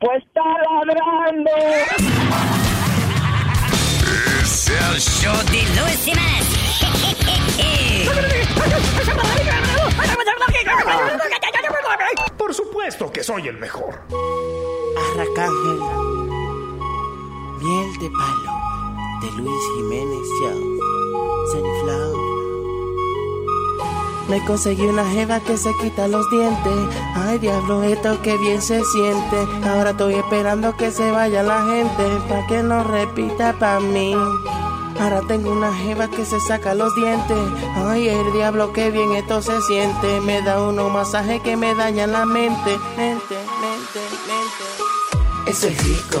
Pues está ladrando. Es el show de Luis Jiménez. Por supuesto que soy el mejor. Arracángel. Miel de palo de Luis Jiménez Show. Sunflower. Me conseguí una jeva que se quita los dientes. Ay, diablo, esto que bien se siente. Ahora estoy esperando que se vaya la gente. Pa' que no repita pa' mí. Ahora tengo una jeva que se saca los dientes. Ay, el diablo, que bien esto se siente. Me da uno masaje que me daña la mente. Mente, mente, mente. Eso es rico,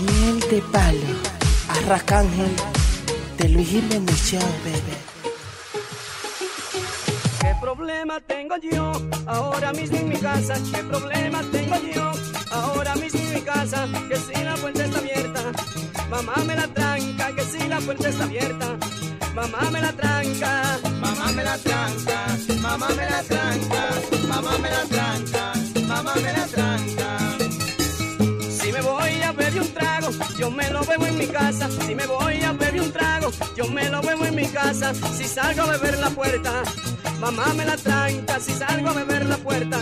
Miel de palo, arracángel de Luis Jiménez baby. ¿Qué problema tengo yo ahora mismo en mi casa? ¿Qué problema tengo yo ahora mismo en mi casa? Que si la puerta está abierta, mamá me la tranca. Que si la puerta está abierta, mamá me la tranca. Mamá me la tranca, mamá me la tranca, mamá me la tranca, mamá me la tranca. Trago, yo me lo bebo en mi casa. Si me voy a beber un trago, yo me lo bebo en mi casa. Si salgo a beber la puerta, mamá me la tranca. Si salgo a beber la puerta,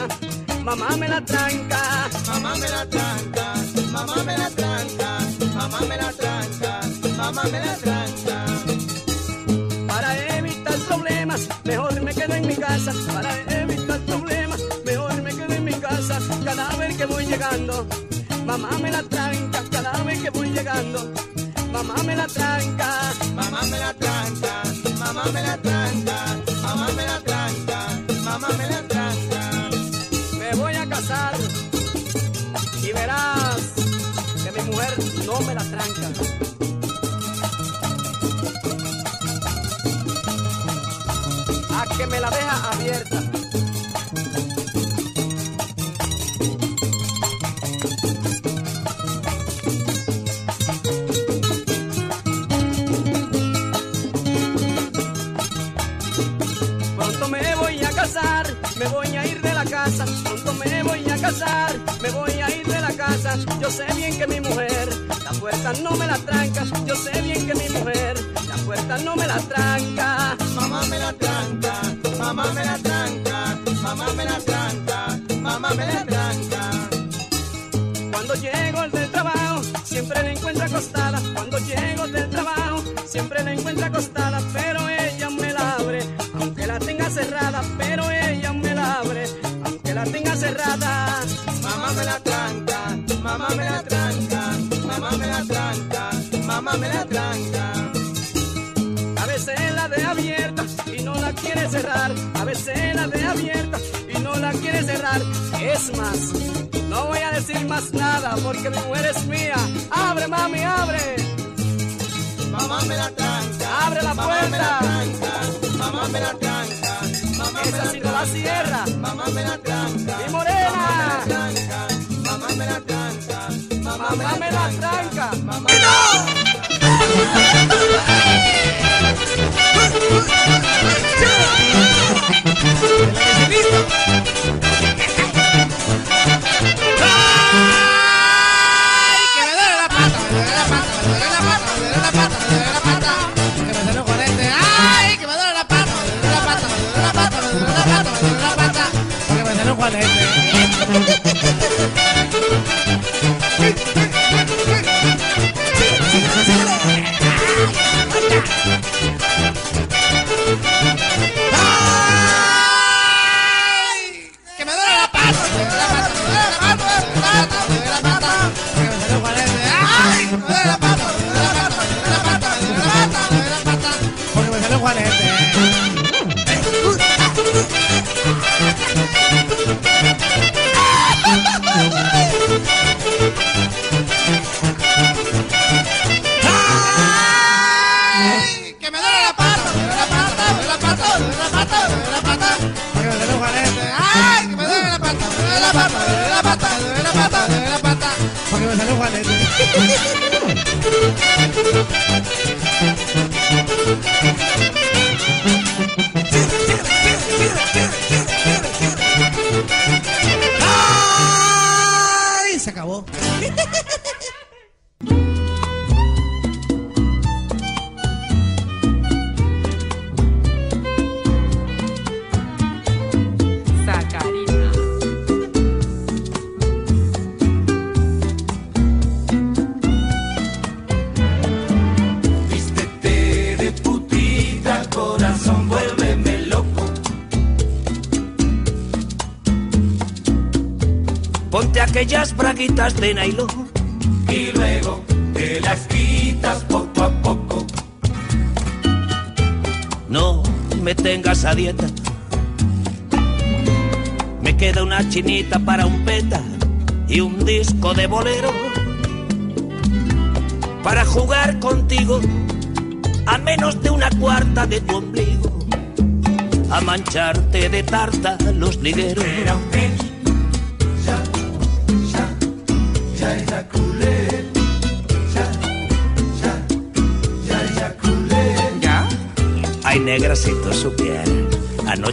mamá me la tranca. Mamá me la tranca, mamá me la tranca, mamá me la tranca, mamá me la tranca. Para evitar problemas, mejor me quedo en mi casa. Para evitar problemas, mejor me quedo en mi casa. Cada vez que voy llegando, mamá me la tranca. Cada vez que voy llegando, mamá me la tranca. Mamá me la tranca, mamá me la tranca, mamá me la tranca, mamá me la tranca. Me voy a casar y verás que mi mujer no me la tranca. a que me la deja abierta. Me voy a ir de la casa. Pronto me voy a casar, me voy a ir de la casa. Yo sé bien que mi mujer, la puerta no me la tranca. Yo sé bien que mi mujer, la puerta no me la tranca. Mamá me la tranca, mamá me la tranca, mamá me la tranca, mamá me la tranca. Cuando llego del trabajo, siempre la encuentro acostada. Cuando llego del trabajo, siempre la encuentro acostada. Pero cerrada. Mamá me la tranca, mamá me la tranca, mamá me la tranca, mamá me la tranca. A veces la de abierta y no la quiere cerrar. A veces la de abierta y no la quiere cerrar. Es más, no voy a decir más nada porque mi mujer es mía. Abre, mami, abre. Mamá me la tranca. Abre la puerta. Mamá me la tranca. Mamá no la cierra. Mamá me la tranca. Mi morena. Mamá me la tranca. Mamá me la tranca. Mamá me la tranca. Ponte on and de nylon y luego te las quitas poco a poco. No me tengas a dieta. Me queda una chinita para un peta y un disco de bolero para jugar contigo a menos de una cuarta de tu ombligo, a mancharte de tarta los ligueros.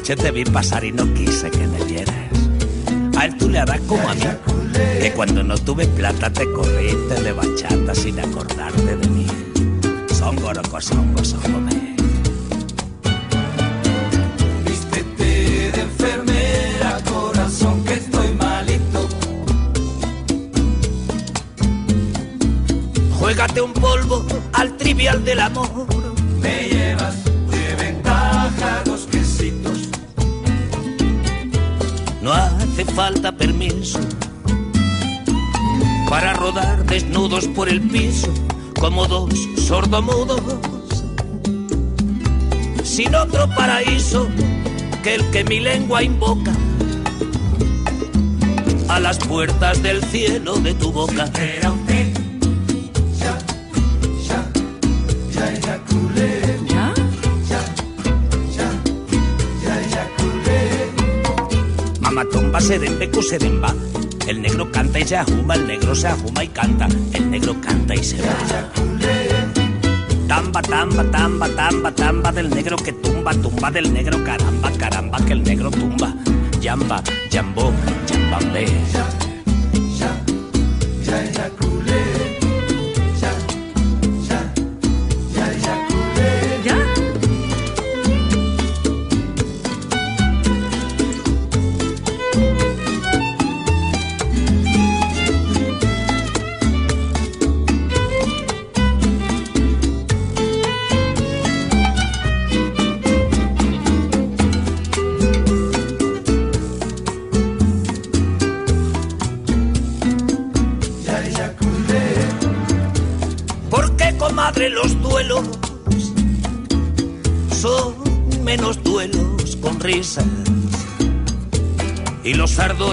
Anoche te vi pasar y no quise que me vieras. A él tú le harás como a mí, que cuando no tuve plata te corriste de bachata sin acordarte de mí. Son goroco, son songo, sordomudos. Sin otro paraíso que el que mi lengua invoca a las puertas del cielo de tu boca. Era usted. Mamá tumba serembeco seremba. El negro canta y se ajuma, el negro se ajuma y canta, el negro canta y se va. Tamba, tamba, tamba, tamba, tamba del negro que tumba, tumba del negro, caramba, caramba, que el negro tumba. Yamba, yambó, yambambé.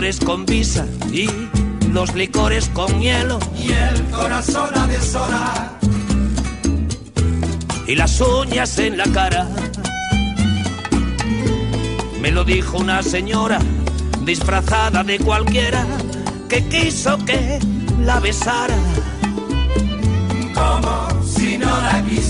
Con visa y los licores con hielo. Y el corazón a deshora. Y las uñas en la cara. Me lo dijo una señora disfrazada de cualquiera que quiso que la besara como si no la quisiera.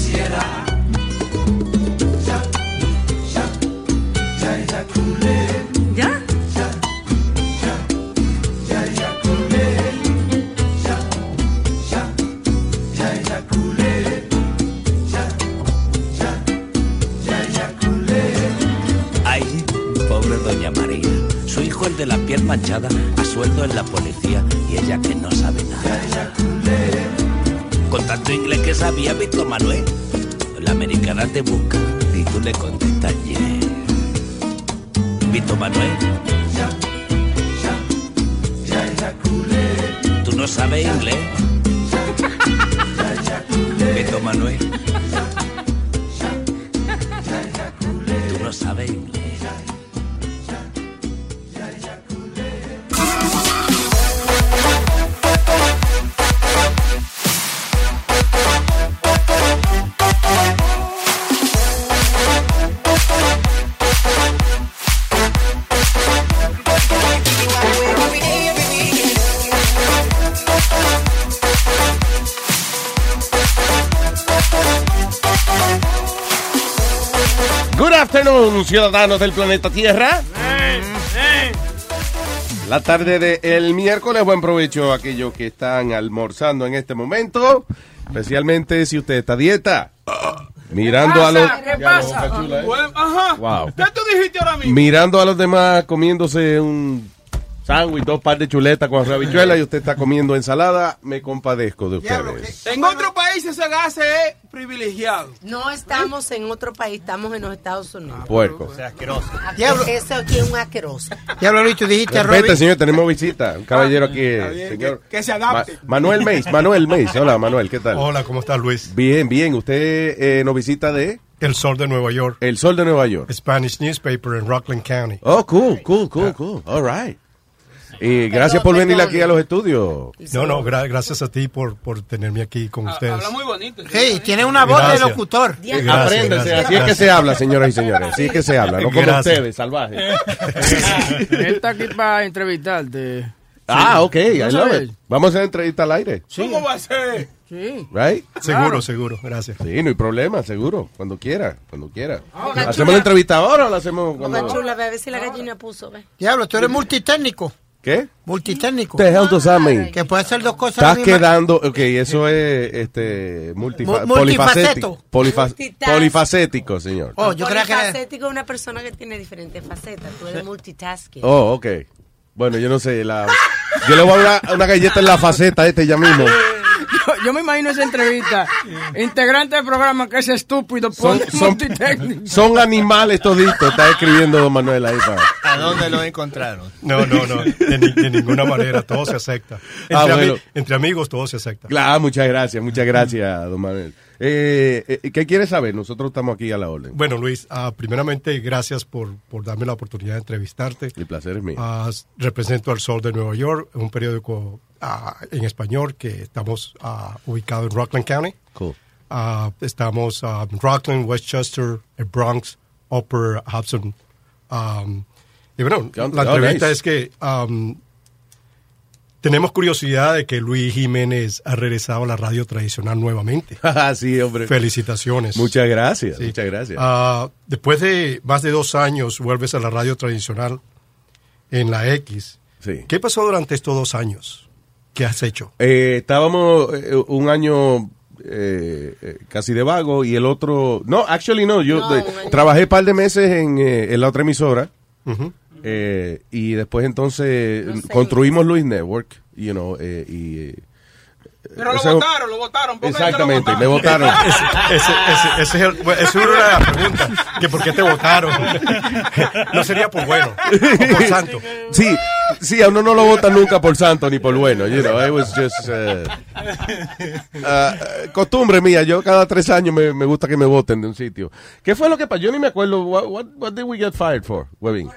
Ciudadanos del planeta Tierra. La tarde del miércoles, buen provecho a aquellos que están almorzando en este momento, especialmente si usted está a dieta. Mirando a los ¿Qué pasa? Chula, ¿eh? Wow. ¿Qué tú dijiste ahora mismo? mirando a los demás comiéndose un sándwich, dos par de chuletas con habichuela y usted está comiendo ensalada, me compadezco de ustedes. En otro país ese gas es privilegiado. No estamos en otro país, estamos en los Estados Unidos. Puerco. asqueroso. Diablo. Eso aquí es un asqueroso. Diablo, Luis, tú dijiste, Robin. señor, tenemos visita. Un caballero aquí, eh, bien, señor. que- que se adapte. Ma- Manuel Meis, Manuel Meis. Hola, Manuel, ¿qué tal? Hola, ¿cómo estás, Luis? Bien, bien. Usted eh, nos visita de El Sol de Nueva York. El Sol de Nueva York. Spanish newspaper en Rockland County. Oh, cool, cool, cool, cool. All right. Y gracias por venir aquí a los estudios. No, no, gra- gracias a ti por, por tenerme aquí con ustedes. Habla muy bonito. Sí, tiene una voz de Gracias. locutor. Gracias, Apréndese, gracias, así es que se habla, señoras y señores. Así es que se habla, no como Gracias. ustedes, salvajes. Él está aquí para entrevistarte. Ah, ok, I ¿No love it. Vamos a hacer entrevista al aire, ¿Cómo va a ser? Sí. right? Seguro, seguro, gracias. Sí, no hay problema, seguro. Cuando quiera, cuando quiera. Boca ¿Hacemos la entrevista ahora o la hacemos Boca cuando...? chula, ve a ver si la gallina puso, ve. Diablo, tú eres multitécnico. ¿Qué? Multitécnico. That mean? Que puede hacer dos cosas. Estás quedando, ok, eso es este multifa- Mu- polifacético. polifacético, señor. Oh, yo creía que Polifacético es una persona que tiene diferentes facetas. Tú eres multitasking. Oh, ok. Bueno, yo no sé, la... yo le voy a dar una galleta en la faceta este ya mismo. Yo, yo me imagino esa entrevista. Integrante del programa que es estúpido, Son, son, son animales toditos, está escribiendo don Manuel ahí para... ¿A dónde lo encontraron? No, no, no, de, ni- de ninguna manera, todo se acepta. Entre, Ah, ami- bueno. entre amigos todo se acepta. Claro, muchas gracias, muchas gracias, don Manuel. Eh, eh, ¿Qué quiere saber? Nosotros estamos aquí a la orden. Bueno, Luis, ah, primeramente, gracias por, por darme la oportunidad de entrevistarte. El placer es mío. Ah, represento al Sol de Nueva York, un periódico ah, en español que estamos ubicados en Rockland County. Cool. Estamos en Rockland, Westchester, el Bronx, Upper Hudson. Um, y bueno, Oh, la entrevista nice. es que um, tenemos curiosidad de que Luis Jiménez ha regresado a la radio tradicional nuevamente. sí, hombre. Felicitaciones. Muchas gracias, Sí. muchas gracias. Ah, después de más de dos años vuelves a la radio tradicional en la X. Sí. ¿Qué pasó durante estos dos años? ¿Qué has hecho? Eh, estábamos eh, un año eh, eh, casi de vago y el otro... No, actually no, yo No, de- trabajé un par de meses en, eh, en la otra emisora Ujú. Eh, y después entonces No sé. construimos Luis Network, you know, eh, y... Pero lo votaron, lo votaron. ¿Por qué te lo Exactamente, me votaron. Ese, ese- ese- ese es el- esa es una de las preguntas. Que ¿Por qué te votaron? no sería por bueno o por santo. Sí, sí, a uno no lo votan nunca por santo ni por bueno, you know, it was just, uh, uh, costumbre mía, yo cada tres años me, me gusta que me voten de un sitio. ¿Qué fue lo que pasó? Yo ni me acuerdo, what, what, what did we get fired for, Webin?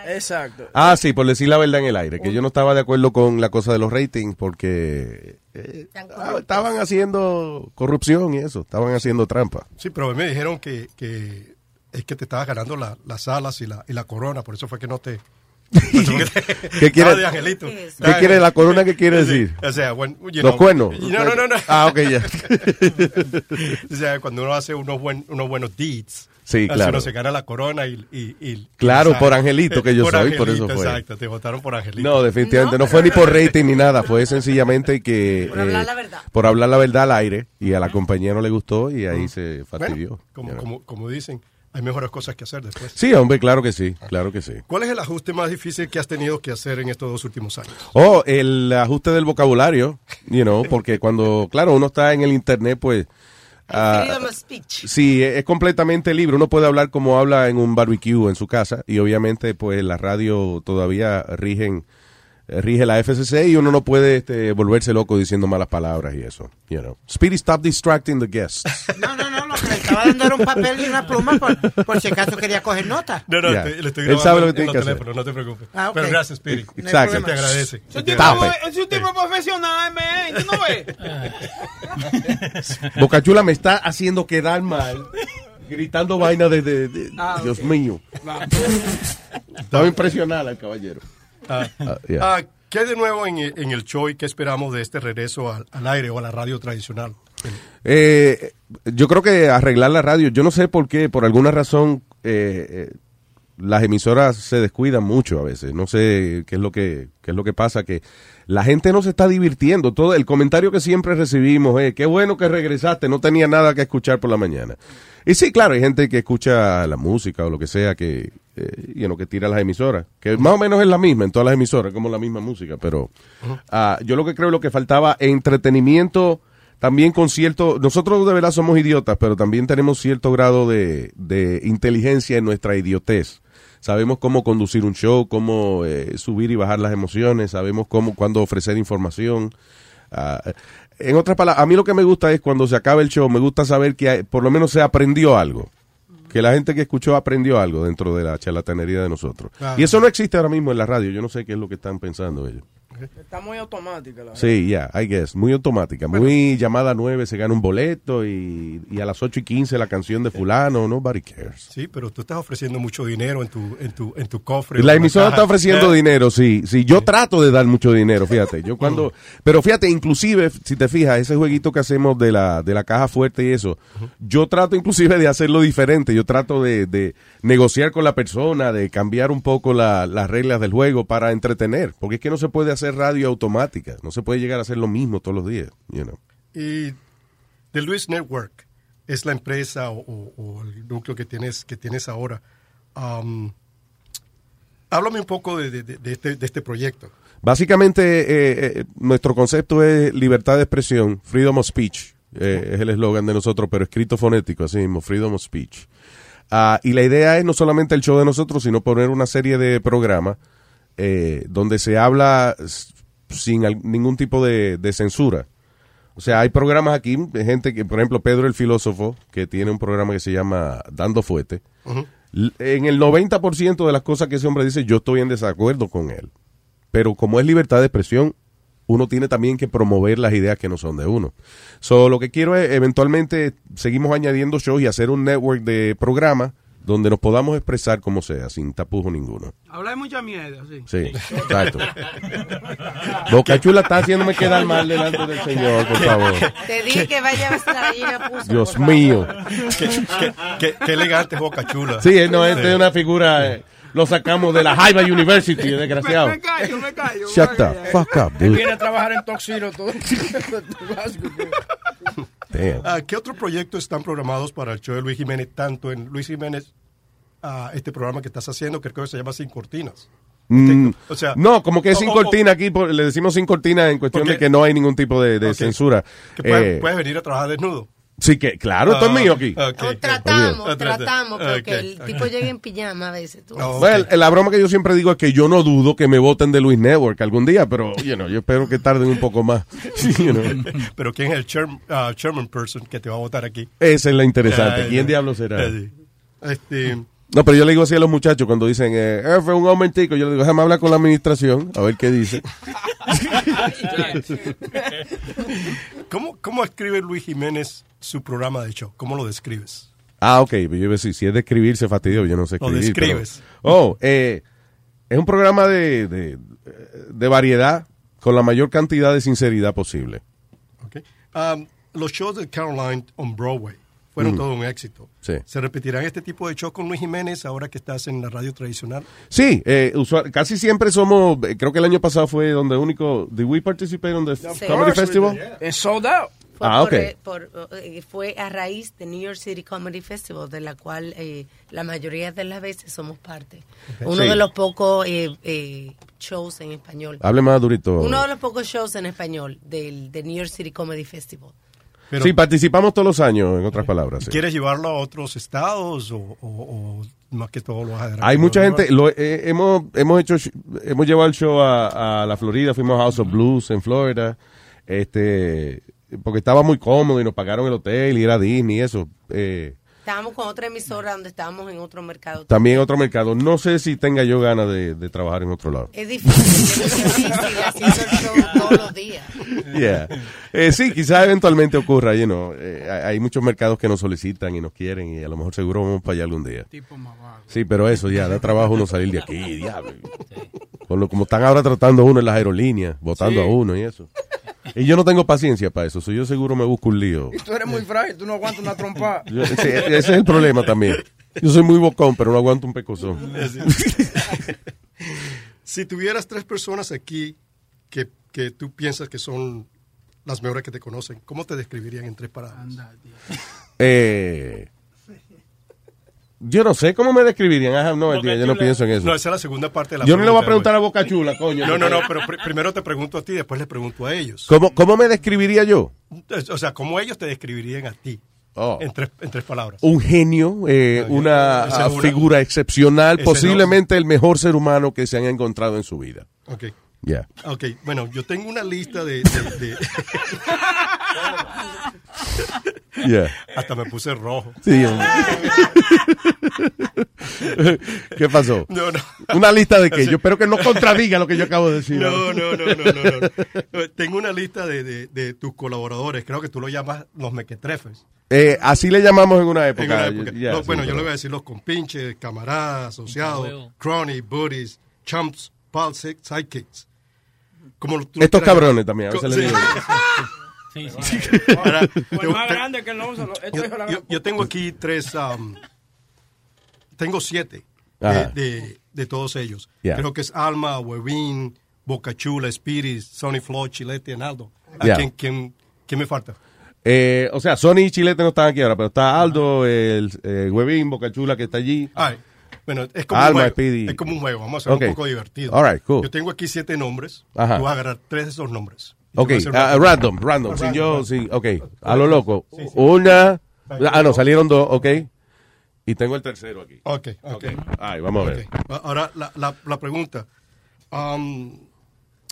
Aire. Exacto. Ah, sí, por decir la verdad en el aire, que yo no estaba de acuerdo con la cosa de los ratings porque eh, ah, estaban haciendo corrupción y eso, estaban haciendo trampa. Sí, pero me dijeron que, que es que te estabas ganando la- las alas y la, y la corona, por eso fue que no te... ¿Qué quiere- angelito. ¿Qué quiere la corona? ¿Qué quiere decir? O sea, bueno, you Los cuernos. No, no, no, no. Ah, ok, ya. o sea, cuando uno hace unos, buen, unos buenos deeds, Sí, así claro. uno se gana la corona y... y- y- Claro, por angelito que yo por soy, por eso fue. Exacto, te votaron por angelito. No, definitivamente no, fue ni por rating ni nada, fue sencillamente que Por hablar eh, la verdad. por hablar la verdad al aire y a la compañía no le gustó y ahí se fastidió. Bueno, como, como, como dicen, hay mejores cosas que hacer después. Sí, hombre, claro que sí, claro que sí. ¿Cuál es el ajuste más difícil que has tenido que hacer en estos dos últimos años? Oh, el ajuste del vocabulario, you know, porque cuando, claro, uno está en el internet, pues... ah, speech. Sí, es completamente libre. Uno puede hablar como habla en un barbecue en su casa y obviamente pues la radio todavía rigen rige la FCC y uno no puede este, volverse loco diciendo malas palabras y eso. You know. Speedy, stop distracting the guests. No, no, no, lo que le estaba dando era un papel y una pluma por, por si acaso quería coger nota. No, no, te- le estoy Él sabe lo que en tiene que hacer. no te preocupes. Ah. Pero gracias, Speedy. No Exacto. Problema. te agradece. Es un tipo, Stop it. es un tipo profesional, man. ¿Tú no ves? Bocachula me está haciendo quedar mal. Gritando vaina de, de- de- Ah, Dios mío. Estaba impresionada el caballero. Ah, Ah, yeah. ah, ¿Qué de nuevo en, en el show y qué esperamos de este regreso al, al aire o a la radio tradicional? Eh, yo creo que arreglar la radio, yo no sé por qué, por alguna razón, eh, eh, las emisoras se descuidan mucho a veces. No sé qué es lo que, qué es lo que pasa, que la gente no se está divirtiendo. Todo el comentario que siempre recibimos es, qué bueno que regresaste, no tenía nada que escuchar por la mañana. Y sí, claro, hay gente que escucha la música o lo que sea que, eh, you know, que tira las emisoras, que más o menos es la misma en todas las emisoras, como la misma música, pero ah, yo lo que creo lo que faltaba entretenimiento también con cierto, nosotros de verdad somos idiotas, pero también tenemos cierto grado de, de inteligencia en nuestra idiotez. Sabemos cómo conducir un show, cómo eh, subir y bajar las emociones, sabemos cómo, cuándo ofrecer información. Ah, en otras palabras, a mí lo que me gusta es cuando se acaba el show, me gusta saber que hay- por lo menos se aprendió algo. Que la gente que escuchó aprendió algo dentro de la charlatanería de nosotros. Claro. Y eso no existe ahora mismo en la radio. Yo no sé qué es lo que están pensando ellos. Está muy automática la Sí, ya, I guess. Muy automática. Muy llamada 9, se gana un boleto y, y a las 8 y 15 la canción de fulano. Nobody cares. Sí, pero tú estás ofreciendo mucho dinero en tu, en tu, en tu cofre. La emisora caja. está ofreciendo dinero, sí. Sí, yo trato de dar mucho dinero, fíjate. Yo cuando, pero fíjate, inclusive, si te fijas, ese jueguito que hacemos de la, de la caja fuerte y eso, yo trato inclusive de hacerlo diferente. Yo trato de, de negociar con la persona, de cambiar un poco la- las reglas del juego para entretener. Porque es que no se puede hacer radio automática. No se puede llegar a hacer lo mismo todos los días, you know. Y The Luis Network es la empresa o, o- o el núcleo que tienes, que tienes ahora. Um, háblame un poco de, de- de- de este, de este proyecto. Básicamente, eh, eh, nuestro concepto es libertad de expresión, freedom of speech, eh, es el eslogan de nosotros, pero escrito fonético, así mismo, freedom of speech. Ah, y la idea es no solamente el show de nosotros, sino poner una serie de programas eh, donde se habla sin ningún tipo de, de censura. O sea, hay programas aquí, gente que, por ejemplo, Pedro el filósofo, que tiene un programa que se llama Dando Fuete. En el 90% de las cosas que ese hombre dice, yo estoy en desacuerdo con él. Pero como es libertad de expresión, uno tiene también que promover las ideas que no son de uno. So, lo que quiero es, eventualmente, seguimos añadiendo shows y hacer un network de programas donde nos podamos expresar como sea, sin tapujo ninguno. Habla de mucha mierda, sí. Sí, exacto. Boca Chula está haciéndome quedar mal delante del señor, por favor. Te dije que vaya a la gallina puso. Dios mío. qué, qué- qué- qué elegante es Boca Chula. Sí, no, este es una figura, eh, lo sacamos de la Jaiba University, desgraciado. Me callo, me callo. Shut the fuck up, dude. viene a trabajar en Toxiro todo. Damn. Ah, ¿Qué otros proyectos están programados para el show de Luis Jiménez? Tanto en Luis Jiménez, ah, este programa que estás haciendo, que creo que se llama Sin Cortinas. Mm, o sea, no, como que es sin o- cortina aquí, por- le decimos sin cortina en cuestión Porque- de que no hay ningún tipo de, censura. Que puedes, Eh, puedes venir a trabajar desnudo. sí, que claro, esto es Ah, mío aquí. Tratamos, tratamos, pero que el tipo llegue en pijama a veces. Tú. Ok. la broma que yo siempre digo es que yo no dudo que me voten de Luis Network algún día, pero you know, yo espero que tarden un poco más. You know. Pero ¿quién es el chair- ah, chairman person que te va a votar aquí? Esa es la interesante. ¿Quién diablo será? Este, No, pero yo le digo así a los muchachos cuando dicen, eh, eh, fue un momentico, yo le digo, déjame hablar con la administración, a ver qué dice. ¿cómo, ¿Cómo escribe Luis Jiménez su programa de show? ¿Cómo lo describes? Ah, ok, yo iba a decir, si es de escribir, se fastidió, yo no sé Lo escribir. pero- describes. Oh, eh, es un programa de, de, de variedad con la mayor cantidad de sinceridad posible. Um, los shows de Caroline on Broadway fueron Mm. todo un éxito. Sí. ¿Se repetirán este tipo de shows con Luis Jiménez ahora que estás en la radio tradicional? Sí, eh, usual- casi siempre somos, eh, creo que el año pasado fue donde único, ¿did we participate on the Comedy Festival? Es sold out. Fue, Ah, por, ok. eh, por, fue a raíz de New York City Comedy Festival, de la cual eh, la mayoría de las veces somos parte. Uno Sí. de los pocos eh, eh, shows en español. Hable más durito. Uno de los pocos shows en español del de New York City Comedy Festival. Pero- sí, participamos todos los años, en otras palabras. sí. ¿Quieres llevarlo a otros estados o, o- o más que todo lo vas a Hay mucha gente, lo, eh, hemos, hemos hecho, hemos llevado el show a, a la Florida, fuimos a House of Blues en Florida, este, porque estaba muy cómodo y nos pagaron el hotel y era Disney y eso. Eh, Estábamos con otra emisora donde estábamos en otro mercado. también otro mercado. No sé si tenga yo ganas de, de trabajar en otro lado. Es difícil, es show todos los días. Yeah. Eh, sí, quizás eventualmente ocurra, you know, eh, hay muchos mercados que nos solicitan y nos quieren y a lo mejor seguro vamos para allá algún día. Sí, pero eso ya, da trabajo uno salir de aquí, diablo. Con lo, como están ahora tratando a uno en las aerolíneas, votando Sí. a uno y eso. Y yo no tengo paciencia para eso, so yo seguro me busco un lío. Y tú eres muy frágil, tú no aguantas una trompa. Yo- sí, ese es el problema también. Yo soy muy bocón, pero no aguanto un pecozón. si tuvieras tres personas aquí que, que tú piensas que son las mejores que te conocen, ¿cómo te describirían en tres palabras? Eh, Yo no sé cómo me describirían. Have no. Yo no pienso en eso. No, esa es la segunda parte de la Yo no le voy a pregunta, preguntar a Boca Chula, coño. No, no, no, pero pr- primero te pregunto a ti, después les pregunto a ellos. ¿Cómo, ¿Cómo me describiría yo? O sea, ¿cómo ellos te describirían a ti? Oh. En, tres, en tres palabras. Un genio, eh, una Esa es una. figura excepcional, posiblemente el mejor ser humano que se han encontrado en su vida. Ok. Ya. Ok, bueno, yo tengo una lista de... de- de- Yeah. Hasta me puse rojo. Sí. ¿Qué pasó? No, no. Una lista de qué? Yo espero que no contradiga lo que yo acabo de decir. No, no, no, no, no, no. Tengo una lista de, de- de tus colaboradores. Creo que tú lo llamas los mequetrefes. Eh, así le llamamos en una época. En una época. Ya, No, sí, bueno, yo le voy a decir los compinches, camaradas, asociados, crony, buddies, chumps, pals, sidekicks. Como Estos cabrones también, a veces Co- le sí. digo. Sí, Ahora, Pues yo- más grande que Esto es la yo, yo tengo aquí tres, um, tengo siete de, de- de todos ellos. Yeah. Creo que es Alma, Webin, Boca Chula, Spirit, Sonny Flow, Chilete, Analdo. ¿A Yeah. quién, quién- quién me falta? Eh, o sea, Sony y Chilete no están aquí ahora, pero está Aldo, el eh, Huevín, Boca Chula que está allí. Ay, bueno, es como, Alma, un juego, es como un juego. Vamos a hacer un poco divertido. All right, cool. Yo tengo aquí siete nombres. Ajá. Vas a agarrar tres de esos nombres. Ok, una- random, random. Si random, yo, sí, ok. A lo loco. Una. Ah, no, salieron dos, ok. Y tengo el tercero aquí. Ok, ok. Ay, vamos a ver. Ahora, la, la, la pregunta. Um,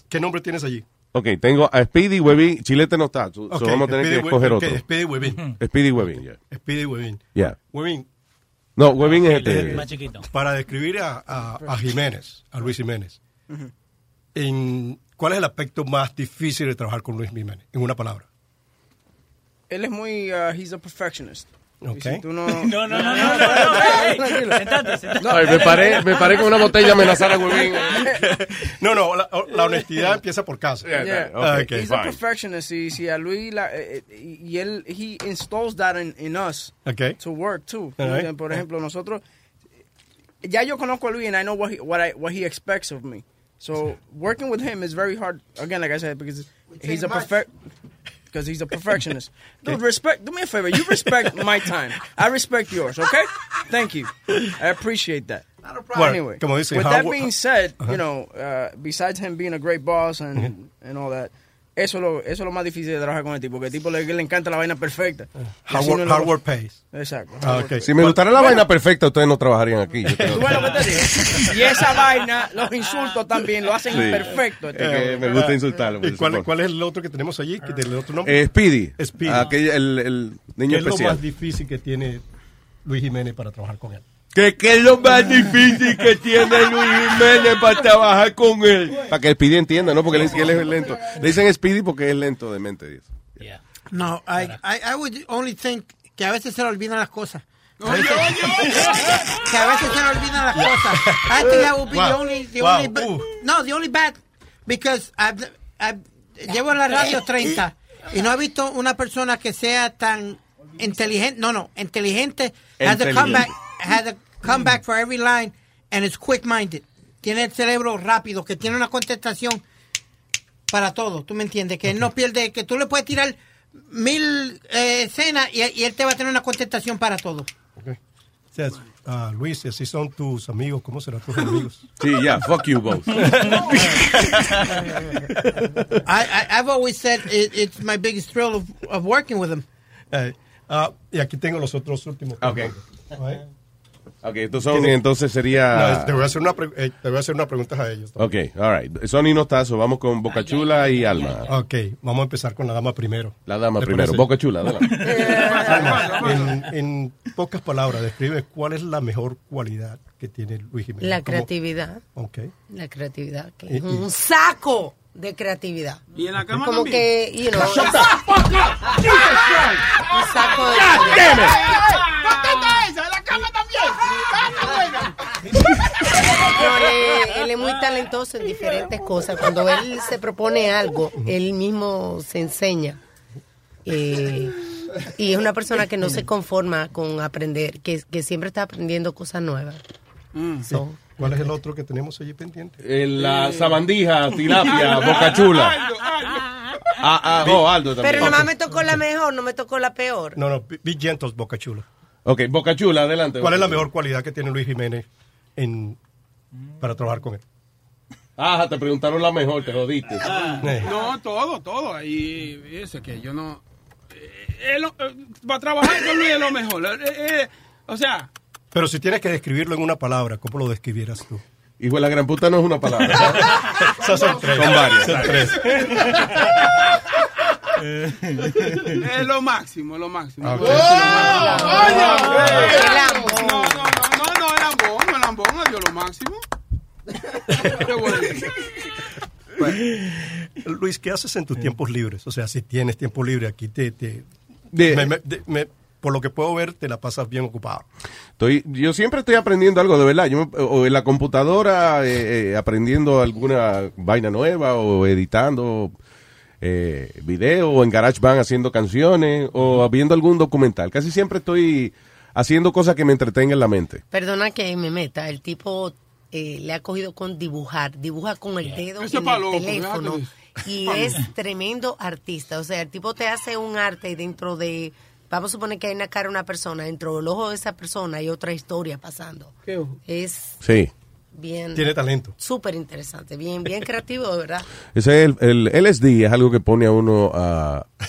¿Qué nombre tienes allí? Ok, tengo a Speedy, Huevín. Chilete no está. so- so Ok, vamos a tener Speedy que escoger ok, otro. Speedy Webin. Speedy Huevín, ya. Speedy Webin. Ya. Webin, No, Huevín es este. más chiquito. para describir a, a- a Jiménez, a Luis Jiménez, en, ¿cuál es el aspecto más difícil de trabajar con Luis Jiménez? En una palabra. Él es muy, uh, he's a perfectionist. Y Ok. si tú no... No, no, no, no, no, no, ey, sentate, sentate. Ay, me paré, me paré con una botella a amenazar a Huevín. No, no, la, la honestidad empieza por casa. Yeah. Ah, ok, He's a fine. perfectionist. Y si a Luis, la, eh, eh, y él, he installs that in, in us Okay. to work too. Right. Por ejemplo, nosotros, ya yo conozco a Luis and I know what he, what, I, what he expects of me. So working with him is very hard. Again, like I said, because he's a perfect. Because he's a perfectionist. Dude, respect. Do me a favor. You respect my time. I respect yours. Okay. Thank you. I appreciate that. Bueno, anyway, como dice with that being said, Ajá. you know, uh, besides him being a great boss and, and all that, eso es, lo, eso es lo más difícil de trabajar con el tipo, porque el tipo le, le encanta la vaina perfecta. Y así Hard, no hard work pays. Exacto. Ah. Si me gustara la vaina perfecta, ustedes no trabajarían aquí. Yo creo. ¿Tú ves lo que te digo? Y esa vaina, los insultos también lo hacen Sí. perfecto. Es que me gusta insultarlo. por ¿Y cuál, cuál es el otro que tenemos allí? que ¿Del otro nombre? Eh, Speedy. Speedy. Aquella- el, el niño ¿Qué es lo más difícil que tiene Luis Jiménez para trabajar con él? ¿Qué, ¿Qué es lo más difícil que tiene Luis Jiménez para trabajar con él? Para que Speedy entienda, ¿no? Porque él, él es lento. Le dicen Speedy porque es lento de mente. dice. No, I, I, I would only think que a veces se le olvidan las cosas. A veces- que a veces se le olvidan las cosas. I think that would be the Wow. only, the Wow. only, ba- Ooh. no, the only bad, because I've, I've- llevo en la radio 30 y no he visto una persona que sea tan inteligente, no, no, inteligente, has a Inteligente. comeback, has a comeback for every line and is quick-minded. Tiene el cerebro rápido, que tiene una contestación para todo, ¿tú me entiendes? Que él no pierde, que tú le puedes tirar mil eh, escenas y, y él te va a tener una contestación para todo. O sea, ah, Luis, si son tus amigos, ¿cómo serán tus amigos? Sí, ya, fuck you both. I, I, I've always said it, it's my biggest thrill of, of working with him. Eh, ah, y aquí tengo los otros últimos. Ok. Right? Ok, estos son, entonces sería... No, te, voy a hacer una eh, te voy a hacer una pregunta a ellos. Ok, all right. Sony no está, so vamos con Boca Chula y Alma. Ok, vamos a empezar con la dama primero. La dama ¿Le primero. parece? Boca Chula, adelante. Alma, en, en pocas palabras, describe cuál es la mejor cualidad que tiene Luis Jiménez. La ¿Cómo- creatividad. Ok. La creatividad, que Y- es y- un saco de creatividad. Y en la cama Como también. que, you know, Shut un the fuck up. Jesus saco de creatividad. esa! ¡En la cama también! No, él, él es muy talentoso en diferentes cosas. Cuando él se propone algo, él mismo se enseña. Eh, y es una persona que no se conforma con aprender, que, que siempre está aprendiendo cosas nuevas. So, ¿Cuál es el otro que tenemos allí pendiente? Eh, La sabandija, tilapia, Boca Chula. Ah, ah, oh, Aldo también. Pero nomás me tocó la mejor, no me tocó la peor. No, no, be, be gentle, Boca Chula. Ok, Boca Chula, adelante. ¿Cuál es la mejor cualidad que tiene Luis Jiménez en, para trabajar con él? Ah, te preguntaron la mejor, te jodiste. Eh. No, todo, todo. Ahí, ese que yo no. eh, él, eh, para trabajar con Luis es lo mejor. Eh, eh, o sea, Pero si tienes que describirlo en una palabra, ¿cómo lo describieras tú? Hijo de la gran puta no es una palabra. Esas son tres. Son varias. Son tres. es lo máximo, lo máximo. Lo. ¡Oh! No, máximo. Qué bueno. Luis, ¿qué haces en tus tiempos libres? O sea, si tienes tiempo libre, aquí te... te De- me- me- de- me- por lo que puedo ver, te la pasas bien ocupado. Estoy, yo siempre estoy aprendiendo algo de verdad. Yo me- o en la computadora eh, eh, aprendiendo alguna vaina nueva o editando eh, video o en GarageBand haciendo canciones o viendo algún documental. Casi siempre estoy haciendo cosas que me entretengan en la mente. Perdona que me meta, el tipo eh, le ha cogido con dibujar, dibuja con el dedo Eso en el loco, teléfono y es tremendo artista. O sea, el tipo te hace un arte y dentro de, vamos a suponer que hay una cara de una persona, dentro del ojo de esa persona hay otra historia pasando. Es Sí. bien... Tiene talento. Súper interesante, bien, bien creativo, de verdad. Ese es el, el LSD es algo que pone a uno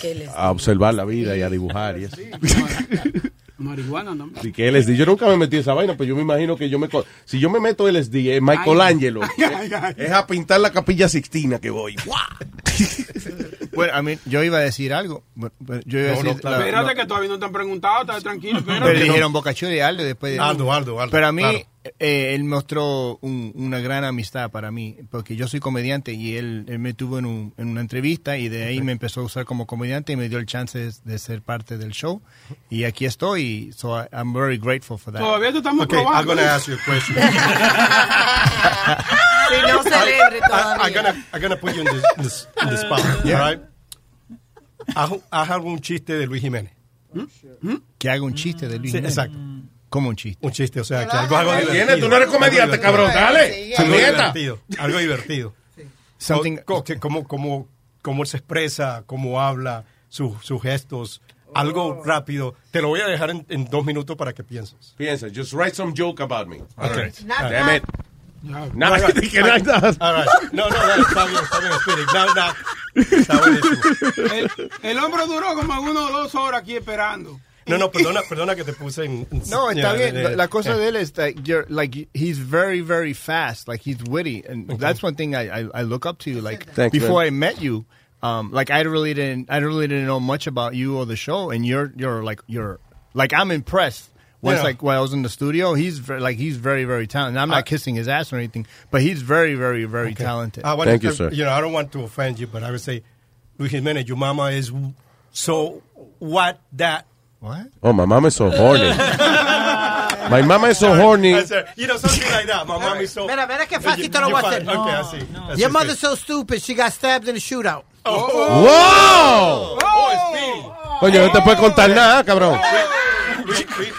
¿Qué a observar la vida y a dibujar y eso. Marihuana también. Sí, que LSD. Yo nunca me metí esa vaina, pero yo me imagino que yo me... co- Si yo me meto LSD, es Michelangelo. Ay, ay, ay. Es a pintar la capilla Sixtina que voy. Bueno, a mí, yo iba a decir algo. Bueno, Yo iba a No, no, decir, la- bien. Espérate no, que todavía no te han preguntado, estás tranquilo, espérate. pero dijeron Boca Chula y Aldo después de... Aldo, Aldo, Aldo. Pero a mí, claro. Eh, él mostró un- una gran amistad para mí, porque yo soy comediante y él, él me tuvo en, un- en una entrevista y de ahí me empezó a usar como comediante y me dio el chance de, de ser parte del show. Y aquí estoy, so I- I'm very grateful for that. Todavía te estamos Okay, I'm probando. gonna ask you a question. Si no celebre I, I'm todavía. gonna, I'm gonna put you in the, in the, in the spot, Yeah. all right? Haz, haz algún chiste de Luis Jiménez. Que haga un chiste de Luis Sí, Jiménez. exacto. Como un chiste. Un chiste, o sea, que algo, algo divertido. tú no eres comediante, cabrón, dale. Algo divertido. Algo divertido. Something- Co- que cómo, cómo, cómo él se expresa, cómo habla, su- sus gestos. Algo rápido. Te lo voy a dejar en, en dos minutos para que pienses. Piensa, just write some joke about me. All Okay. right. Not- Damn it. No, right, no right. No, no, no, está bien, está bien, Spirit. No, no. Está buenísimo. El, el hombre duró como algunas dos horas aquí esperando. No, no, perdona, perdona que te puse en... en- No, está ya, bien. eh, La, la cosa eh. de él es like you're like he's very very fast. Like he's witty, and that's one thing I, I I look up to. Like Thanks, before man. I met you, um, like I really didn't I really didn't know much about you or the show, and you're you're like you're like I'm impressed. Once Yeah. like while I was in the studio, he's very, like he's very very talented. I'm not I- kissing his ass or anything, but he's very very very Okay. talented. I want Thank to, you, sir. You know, I don't want to offend you, but I would say, Luis Jimenez, your mama is so what that. What? Oh, my mom is so horny. My mama is so horny. You know, something like that. My mom is so. Mira, mira qué fácil te lo you voy a find- hacer. Okay, así. así Your mother's so stupid, she got stabbed in a shootout. ¡Wow! Oh, Speedy. Coño, no te puedes contar nada, cabrón.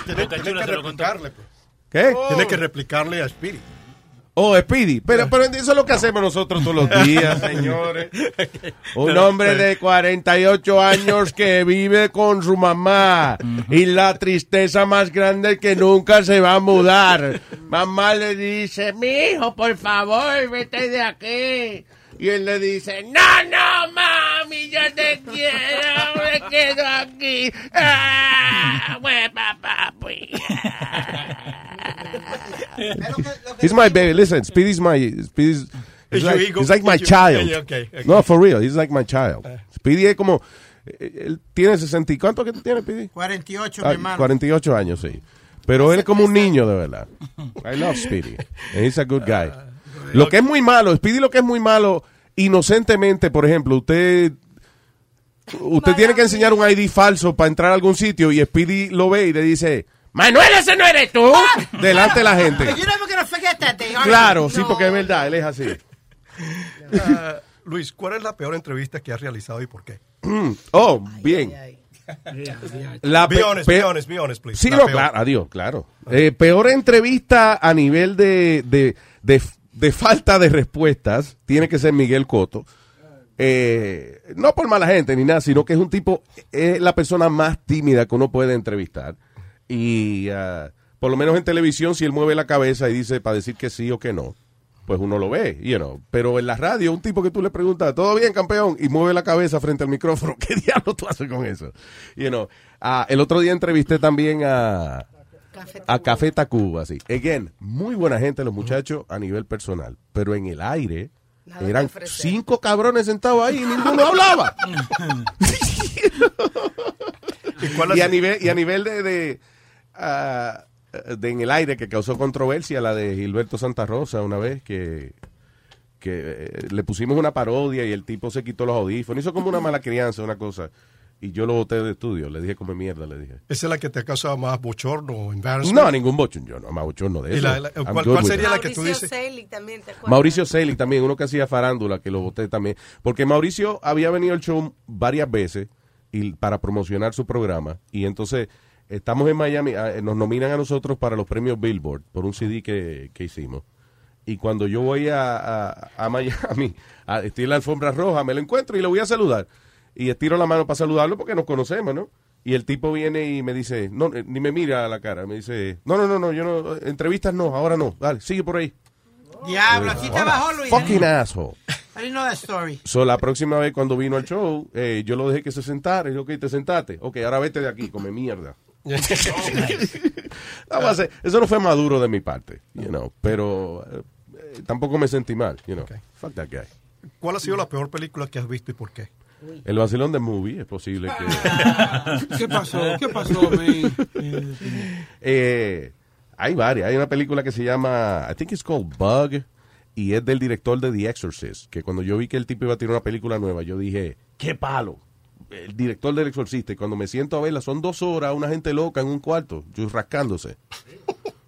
Tienes, que replicarle. pues. ¿Qué? Tienes que replicarle a Speedy. Oh, Speedy. Pero, pero eso es lo que hacemos nosotros todos los días, señores. Un hombre de 48 años que vive con su mamá y la tristeza más grande que nunca se va a mudar. Mamá le dice, mi hijo, por favor, vete de aquí. Y él le dice, no, no, mami, yo te quiero, me quedo aquí. Ah, pues, papá, pues. He's my baby. Listen, Speedy's my Speedy's. He's like, he's like my child. okay, okay. No, for real. He's like my child. Speedy es como. eh, Él tiene 60. y- ¿Cuánto que tú tienes, Speedy? 48, Ah, mi hermano. 48 años, sí. Pero él es como un niño, de verdad. I love Speedy. And he's a good guy. Lo que es muy malo, Speedy lo que es muy malo, inocentemente, por ejemplo, usted. Usted tiene que enseñar un ID falso para entrar a algún sitio y Speedy lo ve y le dice, Manuel, ese no eres tú. Delante de la gente. Claro, sí, porque es verdad, él es así. Ah, Luis, ¿cuál es la peor entrevista que has realizado y por qué? Oh, bien. La be honest, pe- be honest, be honest, please. Sí, La no, peor. claro, adiós, claro. Eh, peor entrevista a nivel de, de, de, de falta de respuestas tiene que ser Miguel Coto. Eh, no por mala gente ni nada, sino que es un tipo, es la persona más tímida que uno puede entrevistar. Y ah, por lo menos en televisión, si él mueve la cabeza y dice para decir que sí o que no, pues uno lo ve, you know. Pero en la radio, un tipo que tú le preguntas, ¿todo bien, campeón? Y mueve la cabeza frente al micrófono, ¿qué diablo tú haces con eso? You know. Ah, el otro día entrevisté también a, a Café Tacuba, sí. Again, muy buena gente los muchachos a nivel personal, pero en el aire Nada eran cinco cabrones sentados ahí y ninguno hablaba. y, a nivel, y a nivel de, de, ah, de en el aire que causó controversia, la de Gilberto Santa Rosa una vez que, que eh, le pusimos una parodia y el tipo se quitó los audífonos, hizo como una mala crianza, una cosa. Y yo lo boté de estudio, le dije como mierda, le dije. ¿Esa es la que te causa más bochorno? No, ningún bochón, yo no, más bochorno de ¿Y eso. la- la- I'm cuál- sería la que tú Mauricio dices? Selig también, ¿te acuerdas? Mauricio Selig también, uno que hacía farándula, que lo voté también. Porque Mauricio había venido al show varias veces y para promocionar su programa. Y entonces estamos en Miami, ah, nos nominan a nosotros para los premios Billboard por un CD que, que hicimos. Y cuando yo voy a, a, a Miami, a, estoy en la alfombra roja, me lo encuentro y le voy a saludar. Y estiro la mano para saludarlo porque nos conocemos, ¿no? Y el tipo viene y me dice, no, eh, ni me mira a la cara, me dice, no, no, no, no, yo no, entrevistas no, ahora no, dale, sigue por ahí. Diablo, así te bajó, Luis. Fucking asshole. I didn't know that story. So, la próxima vez cuando vino al show, eh, yo lo dejé que se sentara. Y yo, ok, te sentaste. Ok, ahora vete de aquí, come mierda. No, ser- eso no fue maduro de mi parte, you know, pero eh, eh, tampoco me sentí mal, you know. Fuck that guy. ¿Cuál ha sido la peor película que has visto y por qué? El vacilón de movie, es posible que... ¿Qué pasó? ¿Qué pasó, man? Eh, hay varias. Hay una película que se llama, I think it's called Bug, y es del director de The Exorcist, que cuando yo vi que el tipo iba a tirar una película nueva, yo dije, ¡qué palo! El director del Exorcista, y cuando me siento a verla, son dos horas, una gente loca en un cuarto, yo rascándose.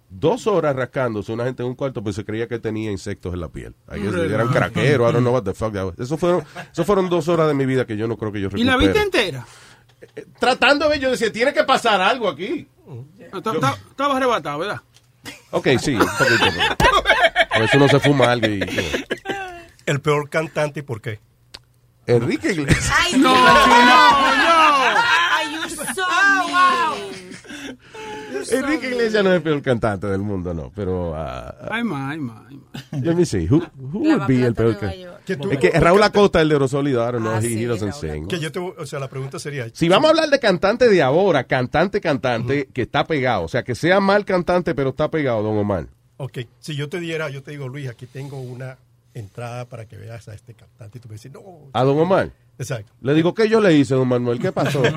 Dos horas rascándose, una gente en un cuarto, pues se creía que tenía insectos en la piel. Ahí eran craqueros, I don't know what the fuck. that was. Eso fueron, eso fueron dos horas de mi vida que yo no creo que yo ¿Y la recupere. viste entera? Tratando de ver, yo decía, tiene que pasar algo aquí. Estaba estaba arrebatado, ¿verdad? Ok, sí, un poquito. pero- Por eso no se fuma algo y... El peor cantante y por qué. Enrique Iglesias. Ay, No, no, no. Ay, you so so Enrique. Iglesias no es el peor cantante del mundo, no, pero... ah, más, hay más. hay más. let me see, who, who would be el peor cantante? Es que Raúl Acosta, el de don't know, Ah, he, sí, he doesn't sing. Que yo te, o sea, la pregunta sería... Si vamos a hablar de cantante de ahora, cantante, cantante, que está pegado, o sea, que sea mal cantante, pero está pegado, don Omar. Ok, si yo te diera, yo te digo, Luis, aquí tengo una entrada para que veas a este cantante y tú me dices, no. ¿A don Omar? Exacto. Le digo, ¿qué yo le hice, don Manuel? ¿Qué pasó?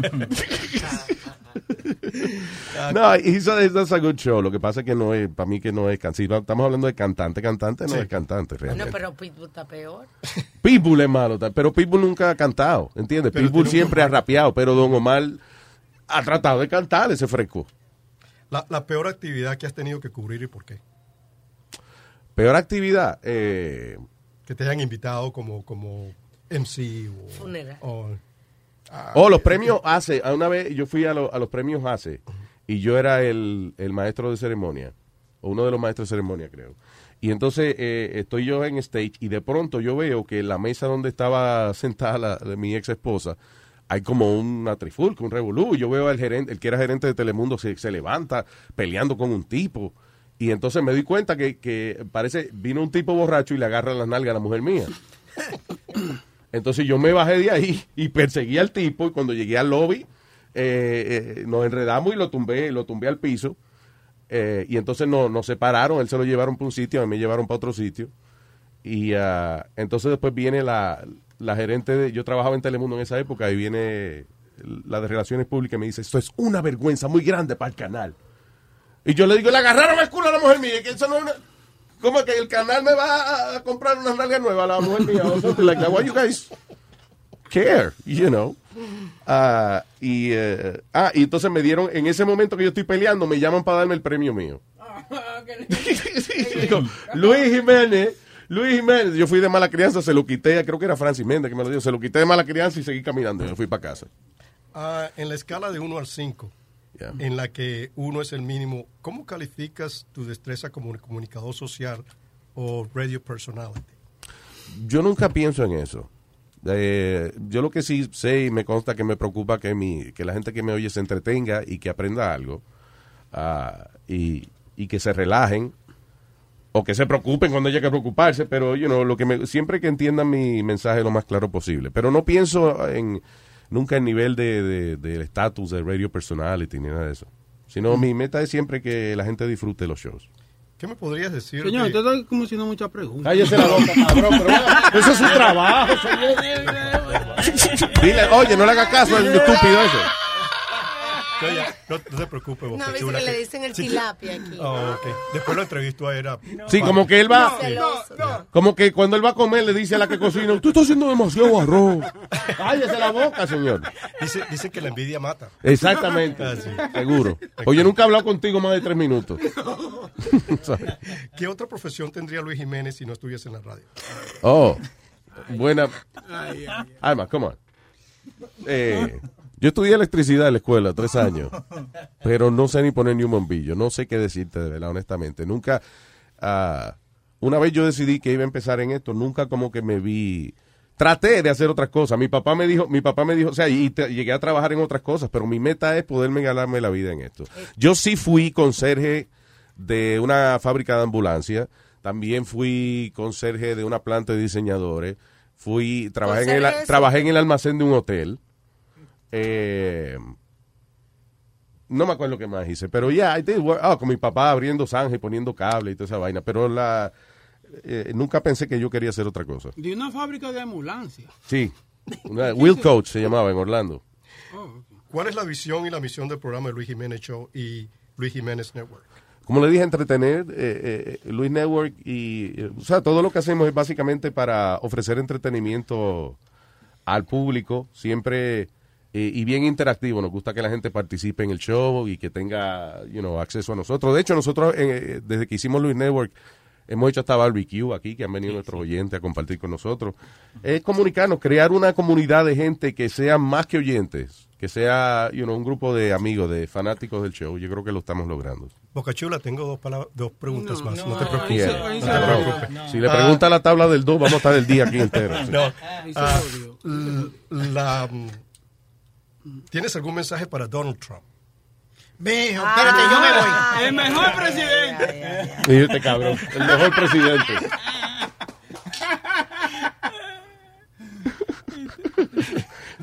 no, hizo that's a good show. Lo que pasa es que no es, para mí que no es cantante. Si no estamos hablando de cantante, cantante no Sí. es cantante Bueno, realmente. pero Pitbull está peor. Pitbull es malo, pero Pitbull nunca ha cantado, ¿entiendes? Pero Pitbull un siempre ha rapeado, pero Don Omar ha tratado de cantar ese fresco. La, la peor actividad que has tenido que cubrir y por qué. Peor actividad, eh, Que te hayan invitado como, como MC o... Funeral. o- ah, oh, los premios hace. Una vez yo fui a, lo- a los premios hace y yo era el, el maestro de ceremonia, o uno de los maestros de ceremonia, creo. Y entonces eh, estoy yo en stage y de pronto yo veo que en la mesa donde estaba sentada la, de mi ex esposa hay como una trifulca, un revolú. Yo veo al gerente, el que era gerente de Telemundo, se, se levanta peleando con un tipo. Y entonces me doy cuenta que, que parece, vino un tipo borracho y le agarra las nalgas a la mujer mía. Entonces yo me bajé de ahí y perseguí al tipo y cuando llegué al lobby eh, eh, nos enredamos y lo tumbé, lo tumbé al piso. Eh, y entonces no, nos separaron, él se lo llevaron para un sitio, a mí me llevaron para otro sitio. Y ah, entonces después viene la, la gerente, de, yo trabajaba en Telemundo en esa época, y viene la de Relaciones Públicas y me dice, esto es una vergüenza muy grande para el canal. Y yo le digo, le agarraron el culo a la mujer mía, que eso no es una- ¿Cómo que el canal me va a- comprar una nalga nueva a la mujer mía? O something like that. Why you guys care? You know. Ah, y, eh, ah, y entonces me dieron, en ese momento que yo estoy peleando, me llaman para darme el premio mío. Digo, Luis Jiménez, Luis Jiménez, yo fui de mala crianza, se lo quité, creo que era Francis Méndez que me lo dio, se lo quité de mala crianza y seguí caminando, yo fui para casa. ah, en la escala de 1 al 5, Yeah. en la que 1 es el mínimo, ¿cómo calificas tu destreza como comunicador social o radio personality? Yo nunca pienso en eso. Eh, yo lo que sí sé y me consta que me preocupa que mi que la gente que me oye se entretenga y que aprenda algo. ah, y, y que se relajen o que se preocupen cuando haya que preocuparse, pero you know, lo que me, siempre que entiendan mi mensaje lo más claro posible. Pero no pienso en nunca en nivel de, de- del estatus de radio personality ni nada de eso. Sino mi meta es siempre que la gente disfrute los shows. ¿Qué me podrías decir? Señor, te estoy como haciendo muchas preguntas. Cállese la boca, cabrón, pero eso es su trabajo, Dile, oye, no le haga caso al estúpido ese. No, ya, no, no te preocupes, No, Chula, que le dicen el tilapia aquí. Oh, ok. Después lo entrevistó a era. Sí, como que él va, como que cuando él va a comer le dice a la que cocina, tú estás haciendo demasiado arroz. Cállese la boca, señor. Dice, dice que la envidia mata. Exactamente, Ah, sí. seguro. Oye, nunca he hablado contigo más de tres minutos. ¿Qué otra profesión tendría Luis Jiménez si no estuviese en la radio? Oh, buena. Alma, come on. Eh, yo estudié electricidad en la escuela, tres años, pero no sé ni poner ni un bombillo. No sé qué decirte, de verdad, honestamente. Nunca, ah, una vez yo decidí que iba a empezar en esto, nunca como que me vi. Traté de hacer otras cosas. Mi papá me dijo, mi papá me dijo, o sea, y te- llegué a trabajar en otras cosas, pero mi meta es poderme ganarme la vida en esto. Yo sí fui conserje de una fábrica de ambulancia, también fui conserje de una planta de diseñadores, fui, trabajé en el, ¿Conserje es- trabajé en el almacén de un hotel. Eh, no me acuerdo qué más hice, pero ya, I did work- ah, con mi papá abriendo zanja y poniendo cable y toda esa vaina, pero la eh, nunca pensé que yo quería hacer otra cosa. De una fábrica de ambulancia. Sí, una- Will Coach se llamaba en Orlando. ¿Cuál es la visión y la misión del programa de Luis Jiménez Show y Luis Jiménez Network? Como le dije, entretener eh, eh, Luis Network y, eh, o sea, todo lo que hacemos es básicamente para ofrecer entretenimiento al público, siempre eh, y bien interactivo. Nos gusta que la gente participe en el show y que tenga, you know, acceso a nosotros. De hecho, nosotros, eh, desde que hicimos Luis Network, hemos hecho hasta barbecue aquí, que han venido nuestros oyentes a compartir con nosotros. Es comunicarnos, crear una comunidad de gente que sea más que oyentes, que sea, you know, un grupo de amigos, de fanáticos del show. Yo creo que lo estamos logrando. Boca Chula, tengo dos, palabras- dos preguntas No, más. no, No, te preocupes. No te. Si le pregunta la tabla del 2, vamos a estar el día aquí entero. sí. No. Ah, l- la, ¿Tienes algún mensaje para Donald Trump? Ve, espérate, yo me voy. El mejor presidente. Este cabrón, el mejor presidente.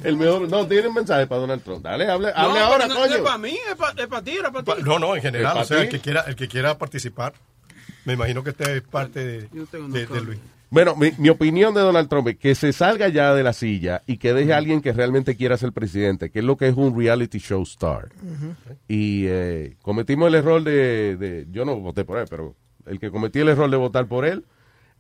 El mejor, no, tiene un mensaje para Donald Trump. Dale, hable, hable No, ahora, pero no, coño. Es para mí, es para pa ti, para ti. No, no, en general, ¿Es o sea, el que quiera, el que quiera participar. Me imagino que este es parte de, de- de Luis. Bueno, mi, mi opinión de Donald Trump es que se salga ya de la silla y que deje a alguien que realmente quiera ser presidente, que es lo que es un reality show star. Y eh, cometimos el error de, de- Yo no voté por él, pero el que cometió el error de votar por él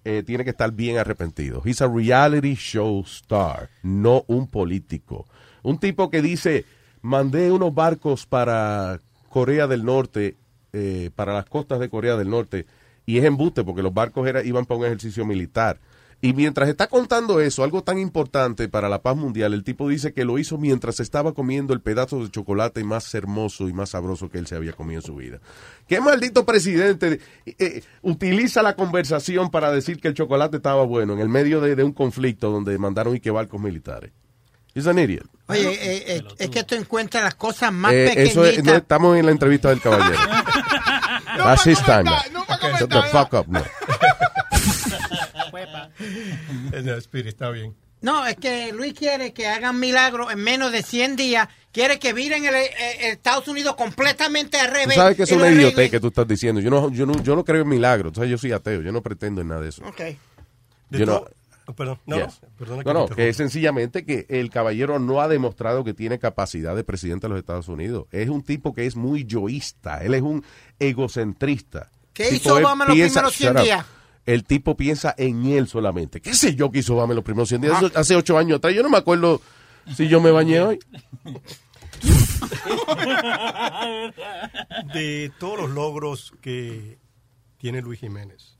eh, tiene que estar bien arrepentido. He's a reality show star, no un político. Un tipo que dice, mandé unos barcos para Corea del Norte, eh, para las costas de Corea del Norte, y es embuste porque los barcos era, iban para un ejercicio militar. Y mientras está contando eso, algo tan importante para la paz mundial, el tipo dice que lo hizo mientras estaba comiendo el pedazo de chocolate más hermoso y más sabroso que él se había comido en su vida. ¿Qué maldito presidente eh, eh, utiliza la conversación para decir que el chocolate estaba bueno en el medio de, de un conflicto donde mandaron y que barcos militares? Es an idiot. Oye, eh, eh, es que tú encuentras las cosas más Eh, pequeñitas. eso es- no, estamos en la entrevista del caballero. That's his time. Shut the fuck up, no. No, Spirit, está bien. No, es que Luis quiere que hagan milagros en menos de 100 días. Quiere que viren el, el- el Estados Unidos completamente al Tú revés. sabes que es una idiotez que tú estás diciendo. Yo no, yo no, yo no creo en milagros. O sea, yo soy ateo. Yo no pretendo en nada de eso. Ok. Yo no- oh, perdón, no, Yes. perdona que no, que es sencillamente que el caballero no ha demostrado que tiene capacidad de presidente de los Estados Unidos. Es un tipo que es muy yoísta. Él es un egocentrista. ¿Qué Tipo, hizo Obama en los piensa- primeros 100 shut up. días? El tipo piensa en él solamente. ¿Qué sé yo que hizo Obama en los primeros 100 días? Eso hace ocho años atrás. Yo no me acuerdo si yo me bañé hoy. De todos los logros que tiene Luis Jiménez,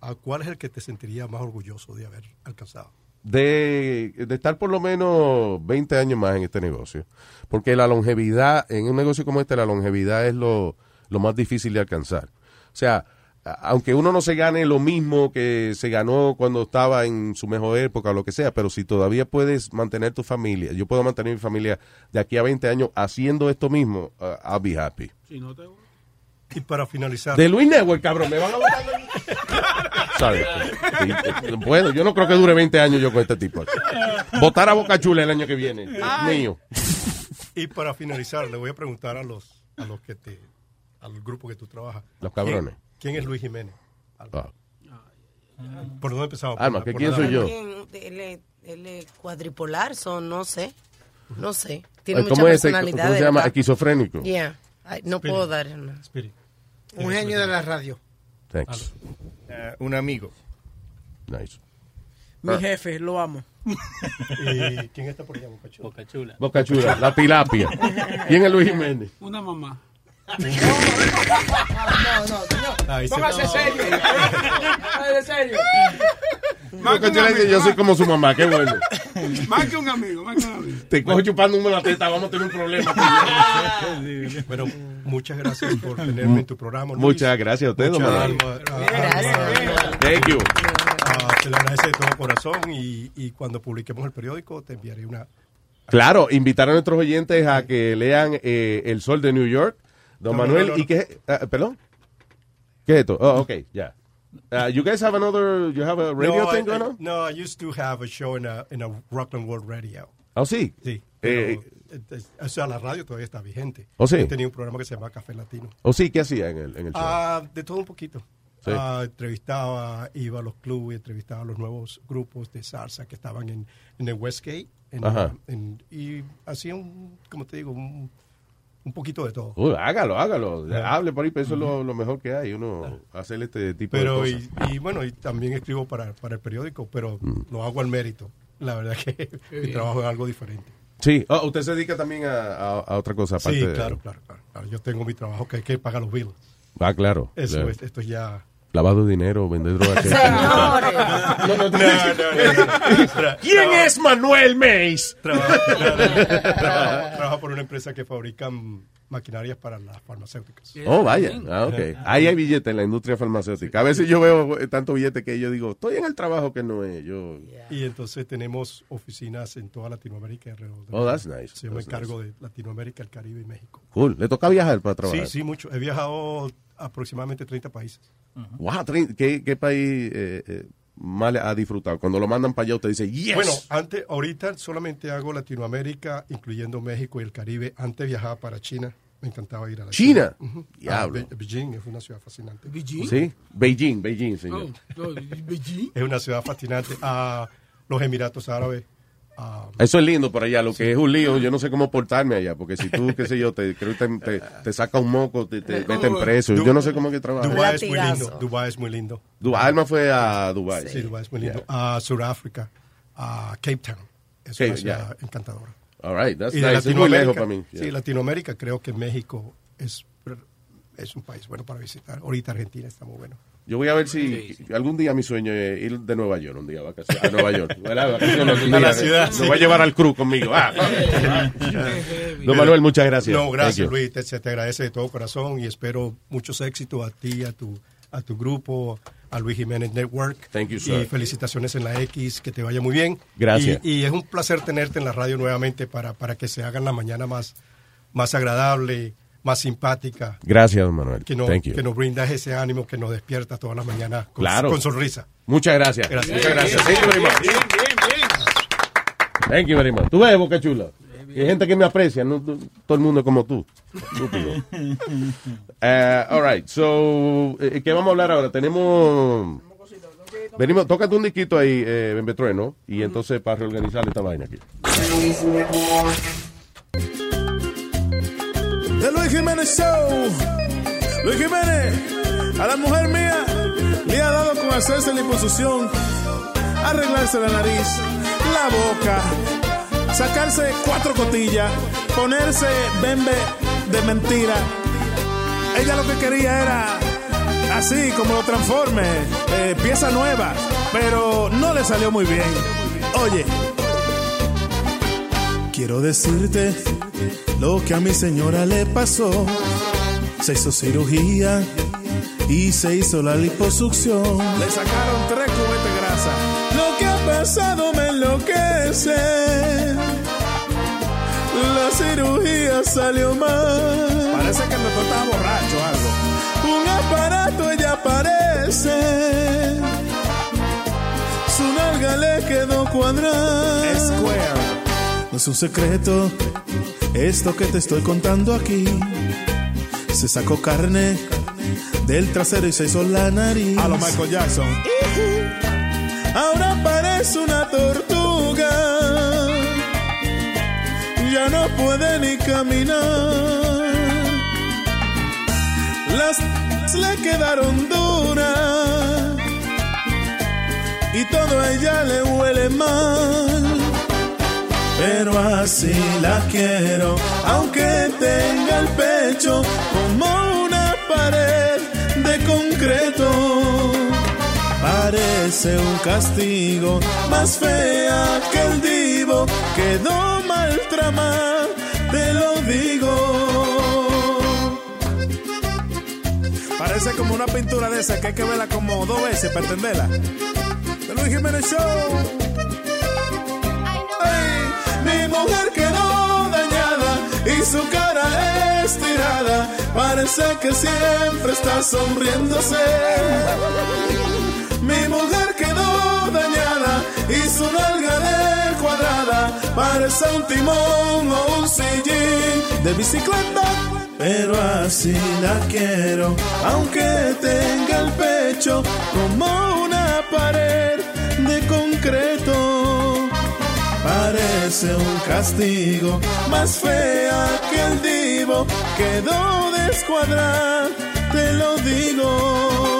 ¿a cuál es el que te sentiría más orgulloso de haber alcanzado? de, de estar por lo menos 20 años más en este negocio. Porque la longevidad, en un negocio como este, la longevidad es lo, lo más difícil de alcanzar. O sea, aunque uno no se gane lo mismo que se ganó cuando estaba en su mejor época o lo que sea, pero si todavía puedes mantener tu familia, yo puedo mantener mi familia de aquí a 20 años haciendo esto mismo, uh, I'll be happy. Si no te... Y para finalizar. De Luis Network, cabrón, me van a votar. Sí, Bueno, yo no creo que dure 20 años yo con este tipo. Votar a Boca Chula el año que viene. Mío. Y para finalizar, le voy a preguntar a los, a los que te, al grupo que tú trabajas. Los cabrones. ¿Quién, quién es Luis Jiménez? Ah. ¿Por dónde empezamos? Alma, Por ¿que la- quién soy la- yo? Él es, cuadripolar, son, no sé. No sé. Tiene Ay, mucha ¿Cómo es personalidad. ¿Cómo se llama? Esquizofrénico. Yeah. Ay, no puedo dar. no. Un genio de la radio. Thanks. Eh, un amigo. Nice. Mi jefe, lo amo. ¿Y quién está por allá, Boca Chula? Boca Chula. Boca Chula, la tilapia. ¿Quién es Luis Jiménez? Una mamá. No, no, señor. Ahí se- Póngase No. serio. Póngase serio. Más que un amigo. yo soy como su mamá, qué bueno. Más que un amigo, más que un amigo. Te cojo chupando la teta, vamos a tener un problema. Bueno, muchas gracias por tenerme en tu programa. Luis. Muchas gracias a usted, don Muchas alma- Thank you. Ah, te lo agradece de todo corazón y, y cuando publiquemos el periódico te enviaré una... Claro, invitar a nuestros oyentes a que lean eh, El Sol de New York, don No, Manuel, no, y que, ah, perdón, ¿qué es esto? Oh, okay, ya. Uh, you guys have another, you have a radio no, thing I, going I- on? no, I used to have a show in a, in a Rockland World Radio. Oh, sí. Sí. Eh, eh, o sea, la radio todavía está vigente. ¿Oh, sí? He tenido un programa que se llama Café Latino. ¿O sí? ¿Qué hacía en el, en el show? Ah, de todo un poquito. Sí. Ah, entrevistaba, iba a los clubes, entrevistaba a los nuevos grupos de salsa que estaban en, en el Westgate. En, Ajá. en- y hacía un, como te digo, un, un poquito de todo. Uy, hágalo, hágalo. Ah. Hable por ahí, pero eso es lo, lo mejor que hay, uno hacer este tipo Pero, de y, cosas. y bueno, y también escribo para, para el periódico, pero Mm. lo hago al mérito. La verdad que mi trabajo es algo diferente. Sí, Oh, usted se dedica también a, a- a otra cosa aparte Sí, de- claro, claro, claro, claro. Yo tengo mi trabajo que hay que pagar los bills. Ah, claro. Eso claro. es, esto es ya... Lavado de dinero, vender drogas. Señores. No, no, No, no, no. Tra- ¿Quién es Manuel trabajo- trabajo por una empresa que fabrican maquinarias para las farmacéuticas. Oh, vaya. Ah, ok. Ahí hay billetes en la industria farmacéutica. A veces yo veo eh, tanto billete que yo digo, estoy en el trabajo que no es. Yo... Y entonces tenemos oficinas en toda Latinoamérica y alrededor del Oh, that's nice. Yo me encargo de Latinoamérica, el Caribe y México. Cool. ¿Le toca viajar para trabajar? Sí, sí, mucho. He viajado aproximadamente 30 países. Wow, trein- ¿qué, qué país eh, eh, más ha disfrutado? Cuando lo mandan para allá, usted dice, yes. Bueno, antes, ahorita solamente hago Latinoamérica, incluyendo México y el Caribe. Antes viajaba para China. Me encantaba ir a la ¿China? Ujú. Diablo. Ah, Be- Beijing es una ciudad fascinante. ¿Beijing? Sí, Beijing, Beijing, señor. Oh, oh, Beijing. Es una ciudad fascinante. A los Emiratos Árabes. A- Eso es lindo por allá, lo que es un lío, yo no sé cómo portarme allá, porque si tú, qué sé yo, te, creo que te, te, te saca un moco, te, te meten preso, yo no sé cómo es que trabaja. Dubái es muy lindo. Dubái es muy lindo. Dubái, Alma fue a Dubái. Sí, Dubái es muy lindo. A Sudáfrica, a Cape Town. Es Cape, una ciudad yeah. encantadora. All right, that's Y nice. Es muy lejos para mí. Sí, Yeah. Latinoamérica creo que México es, es un país bueno para visitar. Ahorita Argentina está muy bueno. Yo voy a ver si algún día mi sueño es ir de Nueva York, un día a vacaciones, a Nueva York. ¿verdad? Vacaciones un A la ciudad, Me sí. voy a llevar al crew conmigo. Ah. Don Manuel, muchas gracias. No, gracias. Luis, te, se te agradece de todo corazón y espero muchos éxitos a ti, a tu, a tu grupo, a Luis Jiménez Network. Thank you, sir. Y felicitaciones en la X, que te vaya muy bien. Gracias. Y, y es un placer tenerte en la radio nuevamente para, para que se hagan la mañana más, más agradable, más simpática. Gracias, don Manuel. Que, no, Thank you. que nos brindas ese ánimo que nos despierta todas las mañanas con, Claro. con sonrisa. Muchas gracias. Gracias. Muchas gracias. Thank you very much. Bien, bien, bien. Thank you very much. Tú ves, Boca Chula. Y hay gente que me aprecia, no todo el mundo como tú. Eh, all right, so, eh, ¿qué vamos a hablar ahora? Tenemos... Venimos, tócate un disquito ahí, eh, Bembetrueno, y entonces para reorganizar esta vaina aquí. The Luis Jiménez Show. Luis Jiménez, a la mujer mía le ha dado con hacerse la imposición, arreglarse la nariz, la boca, sacarse cuatro cotillas, ponerse bembe de mentira. Ella lo que quería era así como lo transforme, eh, pieza nueva, pero no le salió muy bien. Oye, quiero decirte lo que a mi señora le pasó. Se hizo cirugía y se hizo la liposucción. Le sacaron tres cubetes de grasa. Lo que ha pasado me enloquece. La cirugía salió mal. Parece que el doctor estaba borracho o algo. aparato ella aparece. Su nalga le quedó cuadrada. Square. No es un secreto esto que te estoy contando aquí. Se sacó carne del trasero y se hizo la nariz. A lo Michael Jackson. Ahora parece una tortuga. Ya no puede ni caminar. Las le quedaron duras. Y todo a ella le huele mal. Pero así la quiero, aunque tenga el pecho como una pared de concreto. Parece un castigo, más fea que el divo, quedó mal tramada, te lo digo. Parece como una pintura de esa que hay que verla como dos veces para entenderla. De Luis Jiménez Show. Mujer quedó dañada y su cara estirada. Parece que siempre está sonriéndose. Mi mujer quedó dañada y su nalga de cuadrada. Parece un timón o un sillín de bicicleta. Pero así la quiero, aunque tenga el pecho como una pared de concreto. Parece un castigo, más fea que el divo, quedó descuadrada, te lo digo.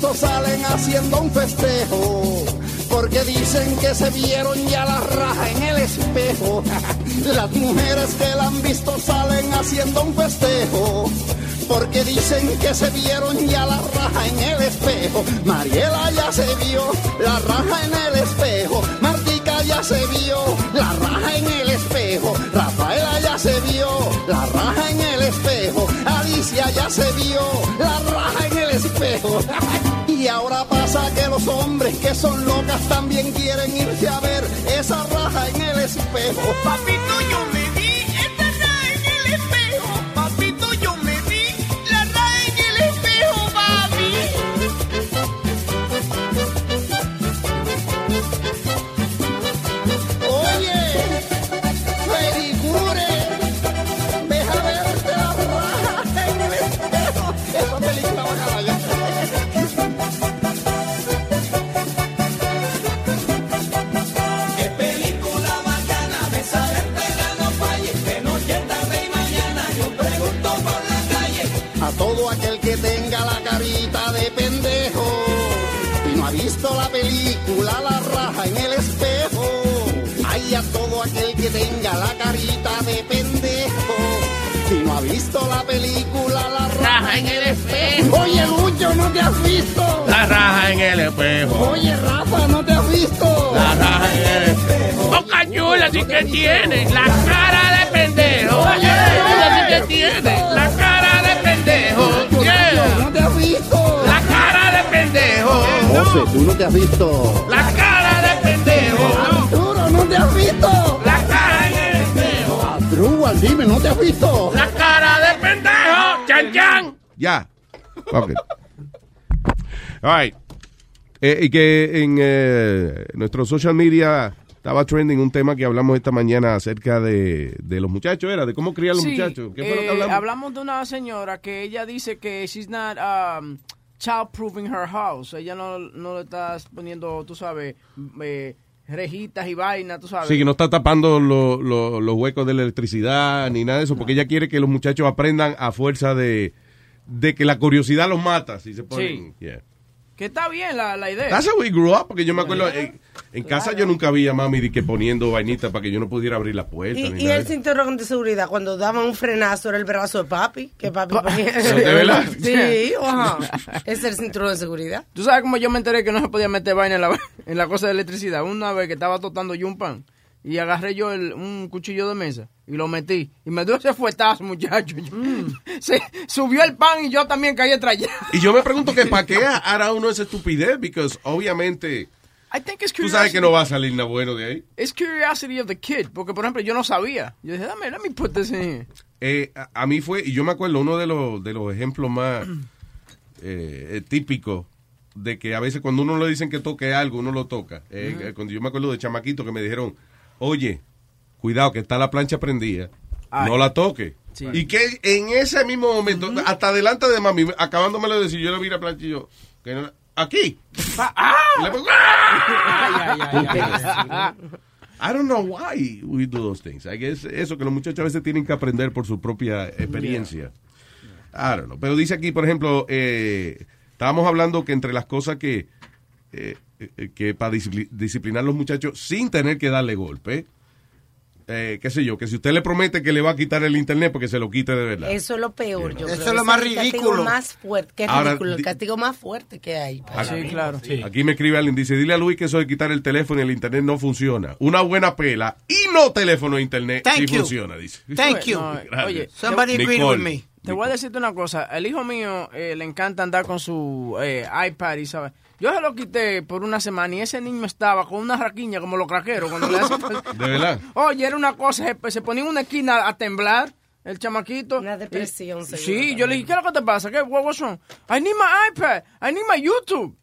Salen haciendo un festejo. Porque dicen que se vieron ya la raja en el espejo. Las mujeres que la han visto salen haciendo un festejo. Porque dicen que se vieron ya la raja en el espejo. Mariela ya se vio la raja en el espejo. Martica ya se vio la raja en el espejo. Rafaela ya se vio la raja en el espejo. Alicia ya se vio son locas también quieren irse a ver esa raja en el espejo. Papito, yo visto? La raja en el espejo. Oye, Rafa, ¿no te has visto? La raja en el espejo. Boca chula sí que tiene. La cara de pendejo. Oye, chula sí que tiene. La cara de pendejo. Yeah. ¿No te has visto? La cara de pendejo. José, ¿tú no te has visto? La cara de pendejo. Arturo, ¿no te has visto? La cara en el espejo. Arturo, dime, ¿no te has visto? La cara de pendejo. Chan chan. Ya. All right. Eh, y que en eh, nuestro social media estaba trending un tema que hablamos esta mañana acerca de, de los muchachos, ¿era? De cómo criar a los Sí, muchachos. ¿Qué fue lo que eh, hablamos? de una señora que ella dice que she's not um, child-proofing her house. Ella no, no le está poniendo, tú sabes, eh, rejitas y vainas, tú sabes. Sí, que no está tapando lo- lo- los huecos de la electricidad ni nada de eso, porque ella quiere que los muchachos aprendan a fuerza de, de que la curiosidad los mata. Si se ponen, Sí. Yeah. Que está bien la, la idea. That's how we grew up, porque yo me acuerdo, en, en casa yo nunca vi a mami de que poniendo vainitas para que yo no pudiera abrir la puerta. Y, ni y nada el cinturón de seguridad, cuando daban un frenazo, era el brazo de papi, que papi ponía. ¿De verdad? Sí, ajá. Es el cinturón de seguridad. Tú sabes cómo yo me enteré que no se podía meter vaina en la, en la cosa de electricidad. Una vez que estaba tostando yo un pan y agarré yo el- un cuchillo de mesa y lo metí. Y me dio ese fuetazo, muchacho. Yo- Se subió el pan y yo también caí atrás. Y yo me pregunto que para qué hará uno esa estupidez, porque obviamente I think it's tú sabes que no va a salir nada bueno de ahí. It's curiosity of the kid. Porque, por ejemplo, yo no sabía. Yo dije, dame, let me put this in here. Eh, a, a mí fue, y yo me acuerdo, uno de los, de los ejemplos más eh, típicos de que a veces cuando uno le dicen que toque algo, uno lo toca. Eh, eh, Cuando yo me acuerdo de chamaquito que me dijeron, oye, cuidado que está la plancha prendida, Ay. no la toque. Sí. Y que en ese mismo momento, hasta delante de mami, acabándomelo de decir, yo le vi la plancha y yo, que no la- aquí. Y le pongo, ¡ah! I don't know why we do those things. I guess eso que los muchachos a veces tienen que aprender por su propia experiencia. I don't know. Pero dice aquí, por ejemplo, eh, estábamos hablando que entre las cosas que, eh, que para discipli- disciplinar a los muchachos sin tener que darle golpe, eh, qué sé yo, que si usted le promete que le va a quitar el internet, porque se lo quite de verdad. Eso es lo peor, yo Eso creo. es lo más el castigo ridículo. más fuerte, que es Ahora, ridículo, el castigo más fuerte que hay. Aquí- Aquí me escribe alguien, dice, dile a Luis que eso de quitar el teléfono y el internet no funciona. Una buena pela y no teléfono e internet Thank sí you. funciona, dice. Thank you. No, oye, Somebody Nicole. with me. Te voy a decirte una cosa. El hijo mío eh, le encanta andar con su eh, iPad y sabes. Yo se lo quité por una semana y ese niño estaba con una raquiña como los craqueros cuando le hacen- De verdad. Oye, era una cosa, se, se ponía en una esquina a temblar el chamaquito. Una depresión, seguro, Sí, yo le dije, ¿qué es lo que te pasa? ¿Qué? What, what's wrong? I need my iPad. I need my YouTube.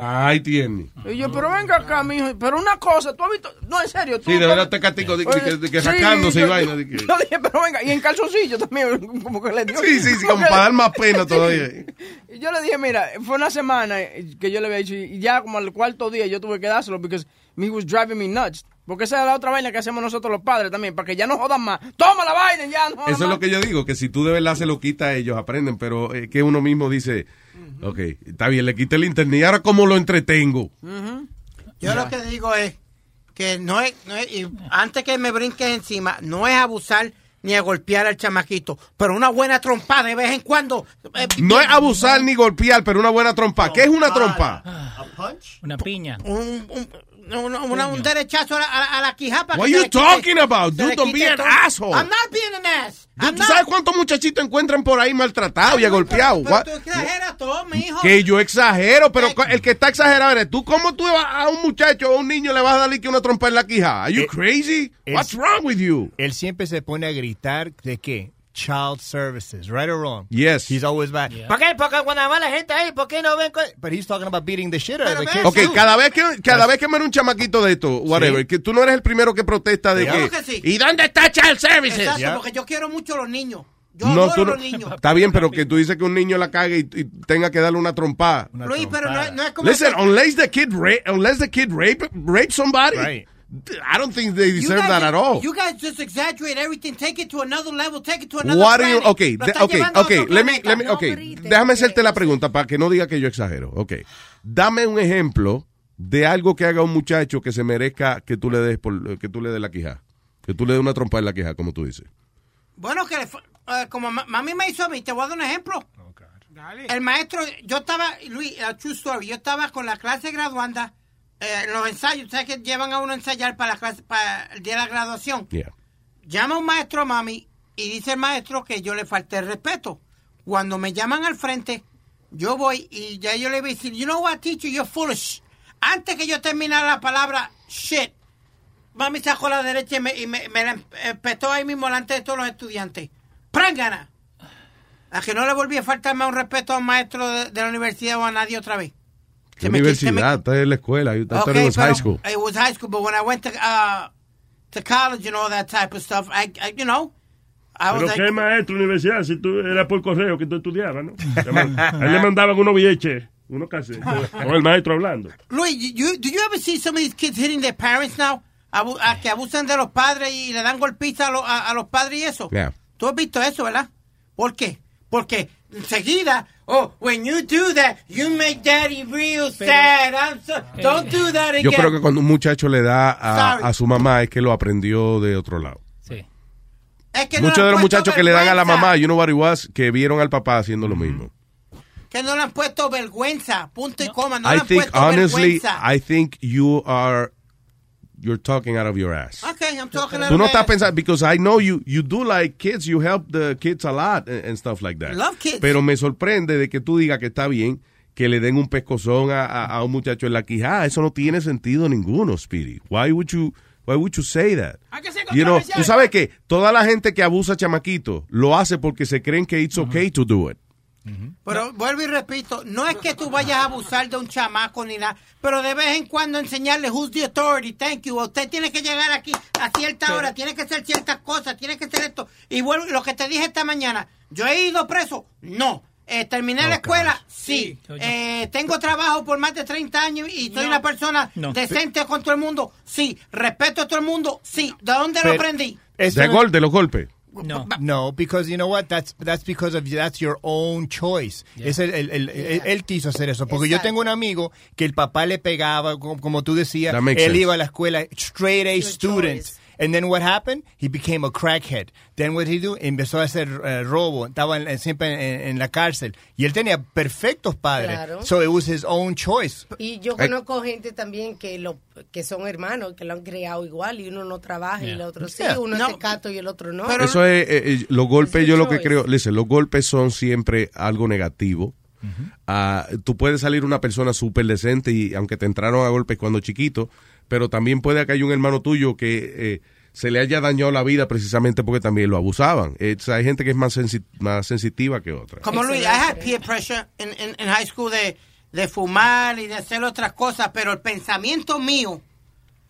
Ay, tiene. Y yo, pero venga acá, mijo. Pero una cosa, tú has visto. No, en serio. Tú, Sí, de verdad te castigo de, de que- de que Sí, sacándose y vaina. de que- Yo dije, pero venga, y en calzoncillo también, como que le dio. Sí, sí, sí, como para dar más pena todavía. Y yo le dije, mira, fue una semana que yo le había dicho, y ya como al cuarto día yo tuve que dárselo porque me was driving me nuts. Porque esa es la otra vaina que hacemos nosotros los padres también, para que ya no jodan más. Toma la vaina, ya no jodan Eso es lo que yo digo, que si tú de verdad se lo quitas, ellos aprenden, pero eh, que uno mismo dice, ok, está bien, le quité el internet, y ahora cómo lo entretengo. Yo lo que digo es que no es, no es- y antes que me brinques encima, no es abusar ni a golpear al chamaquito, pero una buena trompada de vez en cuando. eh, No es abusar ni golpear, pero una buena trompa. ¿Qué es una trompa? Una piña. un, un, un- una- un derechazo a la, a la- quijapa. What que are you talking about? Dude, don't be an todo. asshole. I'm not being an ass. ¿Tú, I'm tú not- sabes cuántos muchachitos encuentran por ahí maltratados y agolpeados? Pero What? tú exageras todo, mi hijo. Que yo exagero, pero el que está exagerado eres tú. ¿Cómo tú vas a un muchacho o a un niño le vas a darle que una trompa en la quija? Are you Eh, crazy? What's wrong with you? Él siempre se pone a gritar de qué? Child services, right or wrong? Yes. He's always back. ¿Por qué? Porque cuando va la gente ahí, ¿por qué no ven? co-" But he's talking about beating the shit out of the kids. Ok, too. cada vez que cada vez que muere un chamaquito de esto, whatever, que tú no eres el primero que protesta de Claro que, que sí. ¿y dónde está Child Services? Exacto, porque yo quiero mucho a los niños. Yo No, adoro tú a no- los niños. Está bien, pero que tú dices que un niño la cague y, y tenga que darle una trompada. Luis, pero no, no es como... Listen, unless the kid rape, unless the kid rape rape somebody, Right. I don't think they deserve guys- that at all. You guys just exaggerate everything. Take it to another level. Take it to another What are you? planet. Okay, Lo de- okay, okay. Let me, let me, okay. Déjame hacerte la pregunta para que no diga que yo exagero. Okay. Dame un ejemplo de algo que haga un muchacho que se merezca que tú le des por, que tú le des la quija, que tú le des una trompa en la quija, como tú dices. Bueno, que le fue- eh, como ma- mami me hizo a mí, te voy a dar un ejemplo. El maestro, yo estaba, Luis, a true story, yo estaba con la clase graduanda eh, los ensayos, ¿sabes que llevan a uno a ensayar para, la clase, para el día de la graduación? Yeah. Llama un maestro a mami y dice el maestro que yo le falté el respeto. Cuando me llaman al frente, yo voy y ya yo le voy a decir, you know what, teacher, you're foolish. Antes que yo terminara la palabra shit, mami sacó la derecha y me, y me, me la empetó ahí mismo delante de todos los estudiantes. ¡Prángana! A que no le volví a faltar más un respeto a un maestro de, de la universidad o a nadie otra vez. ¿Qué universidad? Estás en la escuela. I thought Okay, it was pero high school. It was high school, but when I went to, uh, to college and all that type of stuff, I, I you know, I was Pero like, qué maestro universidad, si tú era por correo que tú estudiabas, ¿no? A él le mandaban unos billetes, unos cassettes, con el maestro hablando. Luis, you, do you ever see some of these kids hitting their parents now? Abu- a que abusan de los padres y le dan golpizas a, lo- a, a los padres y eso. Yeah. Tú has visto eso, ¿verdad? ¿Por qué? Porque enseguida, oh, when you do that, you make daddy real sad. I'm so, don't do that again. Yo creo que cuando un muchacho le da a, a su mamá es que lo aprendió de otro lado. Es que no Muchos le de los muchachos que le dan a la vergüenza. mamá, you know what it was, que vieron al papá haciendo lo mismo. Que no le han puesto vergüenza, punto y coma. No I le han think, puesto honestly, vergüenza. I think you are, you're talking out of your ass. Okay, I'm talking Tú no estás pensando, because I know you, you do like kids, you help the kids a lot and, and stuff like that. Love kids. Pero me sorprende de que tú digas que está bien que le den un pescozón a, a- a un muchacho en la quijada. Eso no tiene sentido ninguno, Speedy. Why would you, why would you say that? You know, tú sabes que toda la gente que abusa chamaquito lo hace porque se creen que it's okay to do it. Pero vuelvo y repito, no es que tú vayas a abusar de un chamaco ni nada, pero de vez en cuando enseñarle who's the authority, thank you. Usted tiene que llegar aquí a cierta hora, tiene que hacer ciertas cosas, tiene que hacer esto. Y vuelvo, lo que te dije esta mañana, ¿yo he ido preso? No. Eh, ¿Terminé la escuela? Sí. Eh, ¿Tengo trabajo por más de 30 años y soy una persona No. decente con todo el mundo? Sí. ¿Respeto a todo el mundo? Sí. ¿De dónde lo aprendí? De gol, de los golpes. No. No, because you know what? That's that's because of that's your own choice. Es el, el- el- él, él quiso hacer eso. Porque yo tengo un amigo que el papá le pegaba, como, como tú decías, él sense. iba a la escuela straight A student. And then what happened? He became a crackhead. Then what he do? Empezó a hacer eh, robo. Estaba en- siempre en, en la cárcel. Y él tenía perfectos padres. Claro. So it was his own choice. Y yo conozco gente también que lo que son hermanos, que lo han criado igual y uno no trabaja y el otro sí, Yeah. uno No. es tecato y el otro no. Eso es, eh, eh, los golpes, yo lo que choice. creo, listen, los golpes son siempre algo negativo. Ah, tú puedes salir una persona súper decente y aunque te entraron a golpes cuando chiquito, pero también puede que haya un hermano tuyo que eh, se le haya dañado la vida precisamente porque también lo abusaban. Eh, o sea, hay gente que es más, sensi- más sensitiva que otra. Como Luis, I had peer pressure in, in, in high school de, de fumar y de hacer otras cosas, pero el pensamiento mío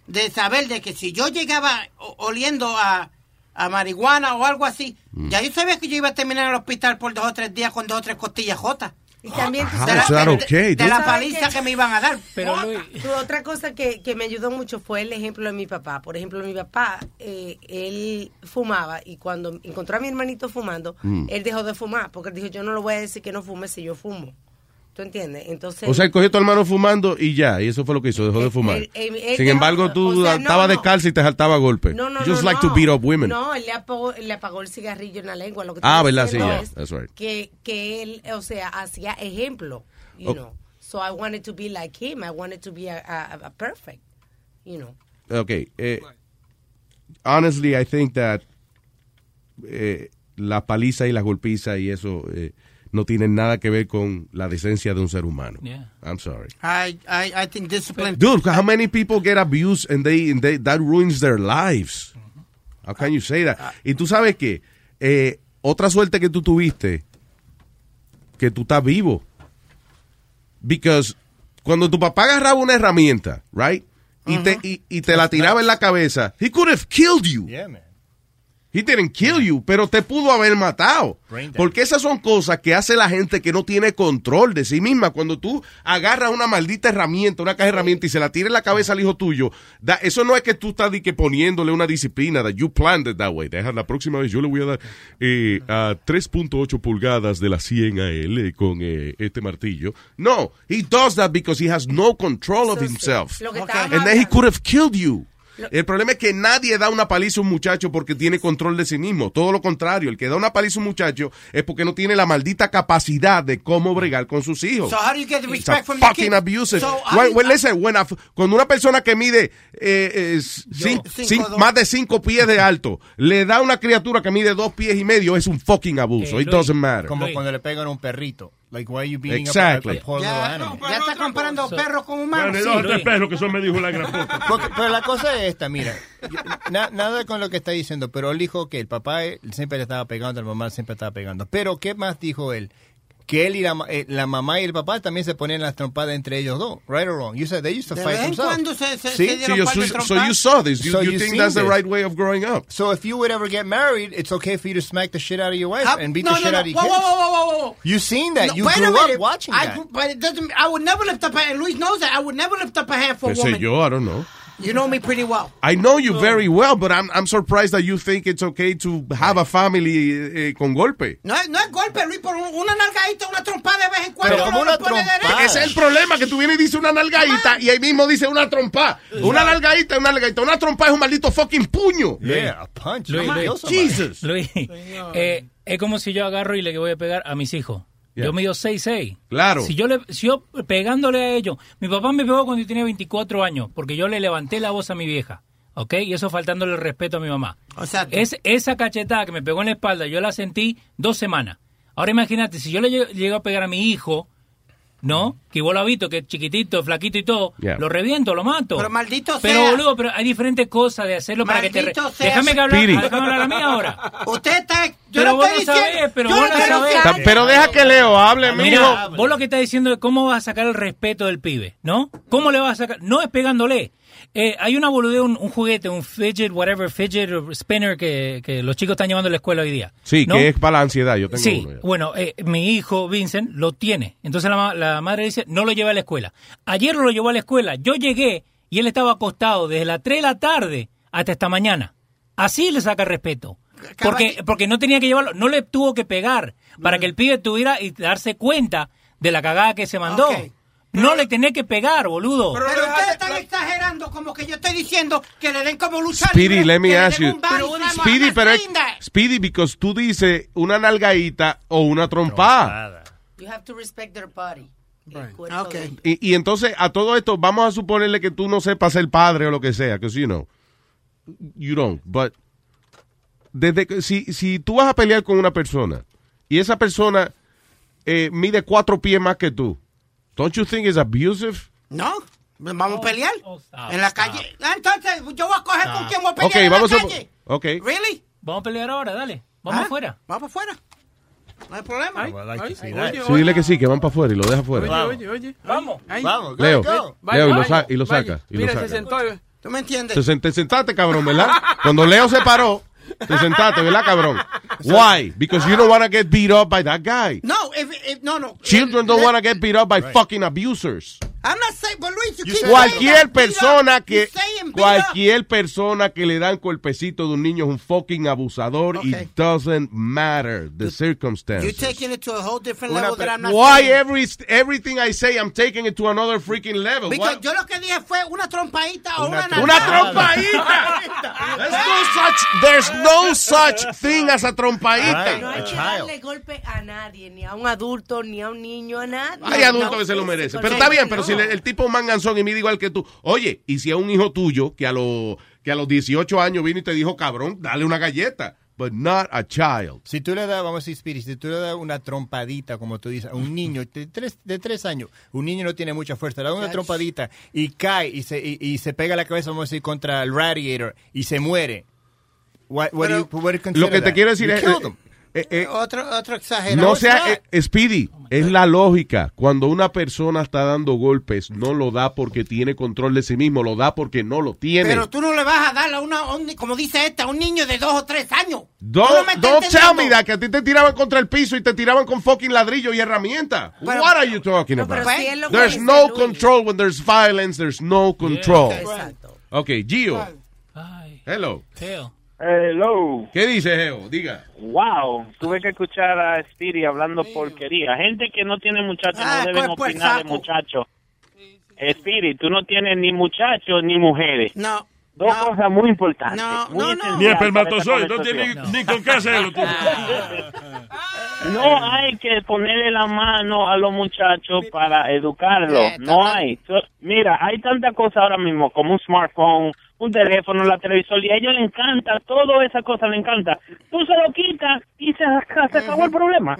de saber de que si yo llegaba oliendo a, a marihuana o algo así, ya yo sabía que yo iba a terminar en el hospital por dos o tres días con dos o tres costillas jotas. Y también tú sabes- de- okay, de la paliza que me iban a dar. Pero Tú, otra cosa que, que me ayudó mucho fue el ejemplo de mi papá. Por ejemplo, mi papá, eh, él fumaba y cuando encontró a mi hermanito fumando, Mm. él dejó de fumar porque él dijo, yo no lo voy a decir que no fume si yo fumo. ¿Tú entiendes? Entonces... O sea, él cogió a tu hermano fumando y ya, y eso fue lo que hizo, dejó de fumar. él- él- él Sin dejó- embargo, tú o sea, estabas no. descalzo y te saltaba a golpe. No, no, You just no, like no. to beat up women. No, él le apagó, le apagó el cigarrillo en la lengua. Lo que Ah, ¿verdad? Sí, yeah, that's right. Que, que él, o sea, hacía ejemplo, you Oh. know. So I wanted to be like him. I wanted to be a, a- a perfect, you know. Okay. eh, honestly, I think that eh, la paliza y la golpiza y eso eh, no tienen nada que ver con la decencia de un ser humano. Yeah. I'm sorry. I, I, I think discipline. Dude, how many people get abused and they, and they that ruins their lives? How can you say that? Y tú sabes que eh, otra suerte que tú tuviste, que tú estás vivo. Because cuando tu papá agarraba una herramienta, right? Y, te, y, y te la tiraba en la cabeza, he could have killed you. Yeah, man. He didn't kill you, pero te pudo haber matado. Porque esas son cosas que hace la gente que no tiene control de sí misma. Cuando tú agarras una maldita herramienta, una caja de herramientas y se la tiras en la cabeza al hijo tuyo, da- eso no es que tú estás que poniéndole una disciplina, that you planned it that way. Deja, la próxima vez yo le voy a dar eh, a 3.8 pulgadas de la 100 a él eh, con eh, este martillo. No, he does that because he has no control of himself. And then he could have killed you. Lo- El problema es que nadie da una paliza a un muchacho porque tiene control de sí mismo. Todo lo contrario, el que da una paliza a un muchacho es porque no tiene la maldita capacidad de cómo bregar con sus hijos. So how do you get the It's respect a from the fucking kids? abusive. So When- do you- when listen, when a- cuando una persona que mide eh, eh, cin- Cinco, más de cinco pies de alto le da a una criatura que mide dos pies y medio es un fucking abuso. Eh, It Luis, doesn't matter. Como cuando le pegan a un perrito. Like, why are you beating Exactly. up a, a poor little Ya, animal? ya está comparando perros con humanos. Dos tres perros que son me dijo la gran puta. Porque- pero la cosa es esta, mira, na- nada con lo que está diciendo, pero él dijo que el papá siempre le estaba pegando, el mamá siempre estaba pegando. Pero ¿qué más dijo él? Que él y la, eh, la mamá y el papá también se ponían las trompadas entre ellos dos, right or wrong. You said they used to De fight themselves. cuando se- se- ¿Sí? se dieron par de so trompadas. you saw this. You, So you you've think that's the this. right way of growing up. So if you would ever get married, it's okay for you to smack the shit out of your wife Ah, and beat no, the no, shit no. out of your Whoa, kids. whoa, whoa, whoa, whoa. You seen that. No, you grew up watching I, that. But it doesn't. I would never lift up a hand. Luis knows that. I would never lift up a hand for a woman. yo, I don't know. You know me pretty well. I know you very well, but I'm, I'm surprised that you think it's okay to have a family eh, eh, con golpe. No es, no es golpe, Luis, por un- una nalgadita, una trompada de vez en cuando. Pero como una pone derecho. Ese es el problema, que tú vienes y dices una nalgadita y ahí mismo dice una trompa. Una nalgadita, una nalgadita. Una trompa es un maldito fucking puño. Yeah, a punch. Luis, Luis. Jesus. Luis, eh, es como si yo agarro y le voy a pegar a mis hijos. Yeah. Yo mido 6'6". Claro. Si yo, le, si yo pegándole a ellos, mi papá me pegó cuando yo tenía 24 años, porque yo le levanté la voz a mi vieja, ¿ok? Y eso faltándole el respeto a mi mamá. O sea, Es, esa cachetada que me pegó en la espalda, yo la sentí dos semanas. Ahora imagínate, si yo le lle- llego a pegar a mi hijo, ¿no? Que vos lo has visto, que es chiquitito, flaquito y todo, Yeah. lo reviento, lo mato. Pero maldito Pero, sea. boludo, pero hay diferentes cosas de hacerlo para que te... re- Maldito sea. Déjame que hablar, déjame hablar a mí ahora. Usted está. Yo Pero no vos no diciendo. sabés, pero yo vos no sabés. Pero deja que Leo hable, mijo. Mira, vos lo que estás diciendo es cómo vas a sacar el respeto del pibe, ¿no? ¿Cómo le vas a sacar? No es pegándole. Eh, hay una boludez, un, un juguete, un fidget, whatever, fidget spinner que, que los chicos están llevando a la escuela hoy día. Sí, ¿no? que es para la ansiedad. Yo tengo Sí, uno. ya. bueno, eh, mi hijo Vincent lo tiene. Entonces la madre dice, no lo lleva a la escuela. Ayer lo llevó a la escuela. Yo llegué y él estaba acostado desde las 3 de la tarde hasta esta mañana. Así le saca respeto. Porque, porque no tenía que llevarlo, no le tuvo que pegar para que el pibe tuviera y darse cuenta de la cagada que se mandó. No le tenía que pegar, boludo. Pero ustedes están exagerando, como que yo estoy diciendo que le den como luchar. Speedy, let me ask you. slam. Speedy, pero es-. Speedy, because tú dices una nalgadita o una trompa. You have to respect their body. Okay. Y, y entonces, a todo esto, vamos a suponerle que tú no sepas ser padre o lo que sea, que you know, you don't, but desde que, si, si tú vas a pelear con una persona y esa persona eh, mide cuatro pies más que tú, don't you think it's abusive? No, vamos a pelear Oh, en la calle. Ah, Entonces, yo voy a coger con quién voy a pelear Ok, en vamos la a... calle. Ok. Really? Vamos a pelear ahora, dale. Vamos Ah, afuera. Vamos afuera. No hay problema. Sí, dile que sí, que van para afuera y lo deja afuera. Oye, oye, oye. Vamos. Vamos, Leo, Vaya, Leo, y lo, vaya, sa- y lo saca. Y lo Mira, saca. se sentó. ¿Tú me entiendes? Te sentaste, cabrón, ¿verdad? Cuando Leo se paró, te sentaste, ¿verdad, cabrón? Why? Because you don't want to get beat up by that guy. No, if, if- no, no. Children don't want to get beat up by fucking abusers. I'm not saying, but Luis, you keep Cualquier saying that, beat persona up. que You cualquier persona que le dan golpecito de un niño es un fucking abusador. Okay. It doesn't matter the You're circumstances. taking it to a whole different Una level that I'm not Why saying. every everything I say I'm taking it to another freaking level? Because What? yo lo que dije fue una trompadita o una Una nalgada. trompadita. There's no such there's no such thing as a trompadita. No hay que darle golpe a nadie, ni a un adulto, ni a un niño, a nadie. Hay adultos que se lo merecen. Pero está bien, pero si le- el tipo es manganzón y mide igual que tú. Oye, y si a un hijo tuyo que a, los que a los 18 años vino y te dijo, cabrón, dale una galleta. But not a child. Si tú le das, vamos a decir, Spirit, si tú le das una trompadita, como tú dices, a un niño de tres, de tres años, un niño no tiene mucha fuerza, le das una trompadita y cae y se, y, y se pega la cabeza, vamos a decir, contra el radiator y se muere. What, what do you- what do you Lo que te that? quiero decir You es... killed him. eh, eh, Otro, otro exagerado. no sea eh, Speedy, es la lógica. Cuando una persona está dando golpes, no lo da porque tiene control de sí mismo, lo da porque no lo tiene. Pero tú no le vas a dar a una, como dice esta, a un niño de dos o tres años. Don't, no don't tell me that, que a ti te tiraban contra el piso y te tiraban con fucking ladrillo y herramienta. Pero- What are you talking No, pero about? si There's no Luis. control when there's violence, there's no control. Exacto. Okay, Gio. Hello. Hello. ¿Qué dice Geo? Diga. Wow, tuve que escuchar a Speedy hablando porquería. Gente que no tiene muchachos Ah, no deben pues, pues, opinar de muchachos. Speedy, tú no tienes ni muchachos ni mujeres. No. Dos cosas muy importantes. No, muy no, no. Ni espermatozoide, no tiene ni con qué hacerlo. No hay que ponerle la mano a los muchachos para educarlos. No hay. So- mira, hay tantas cosas ahora mismo como un smartphone, un teléfono, la televisor, y a ellos les encanta, toda esa cosa les encanta. Tú se lo quitas y se, se acabó el problema.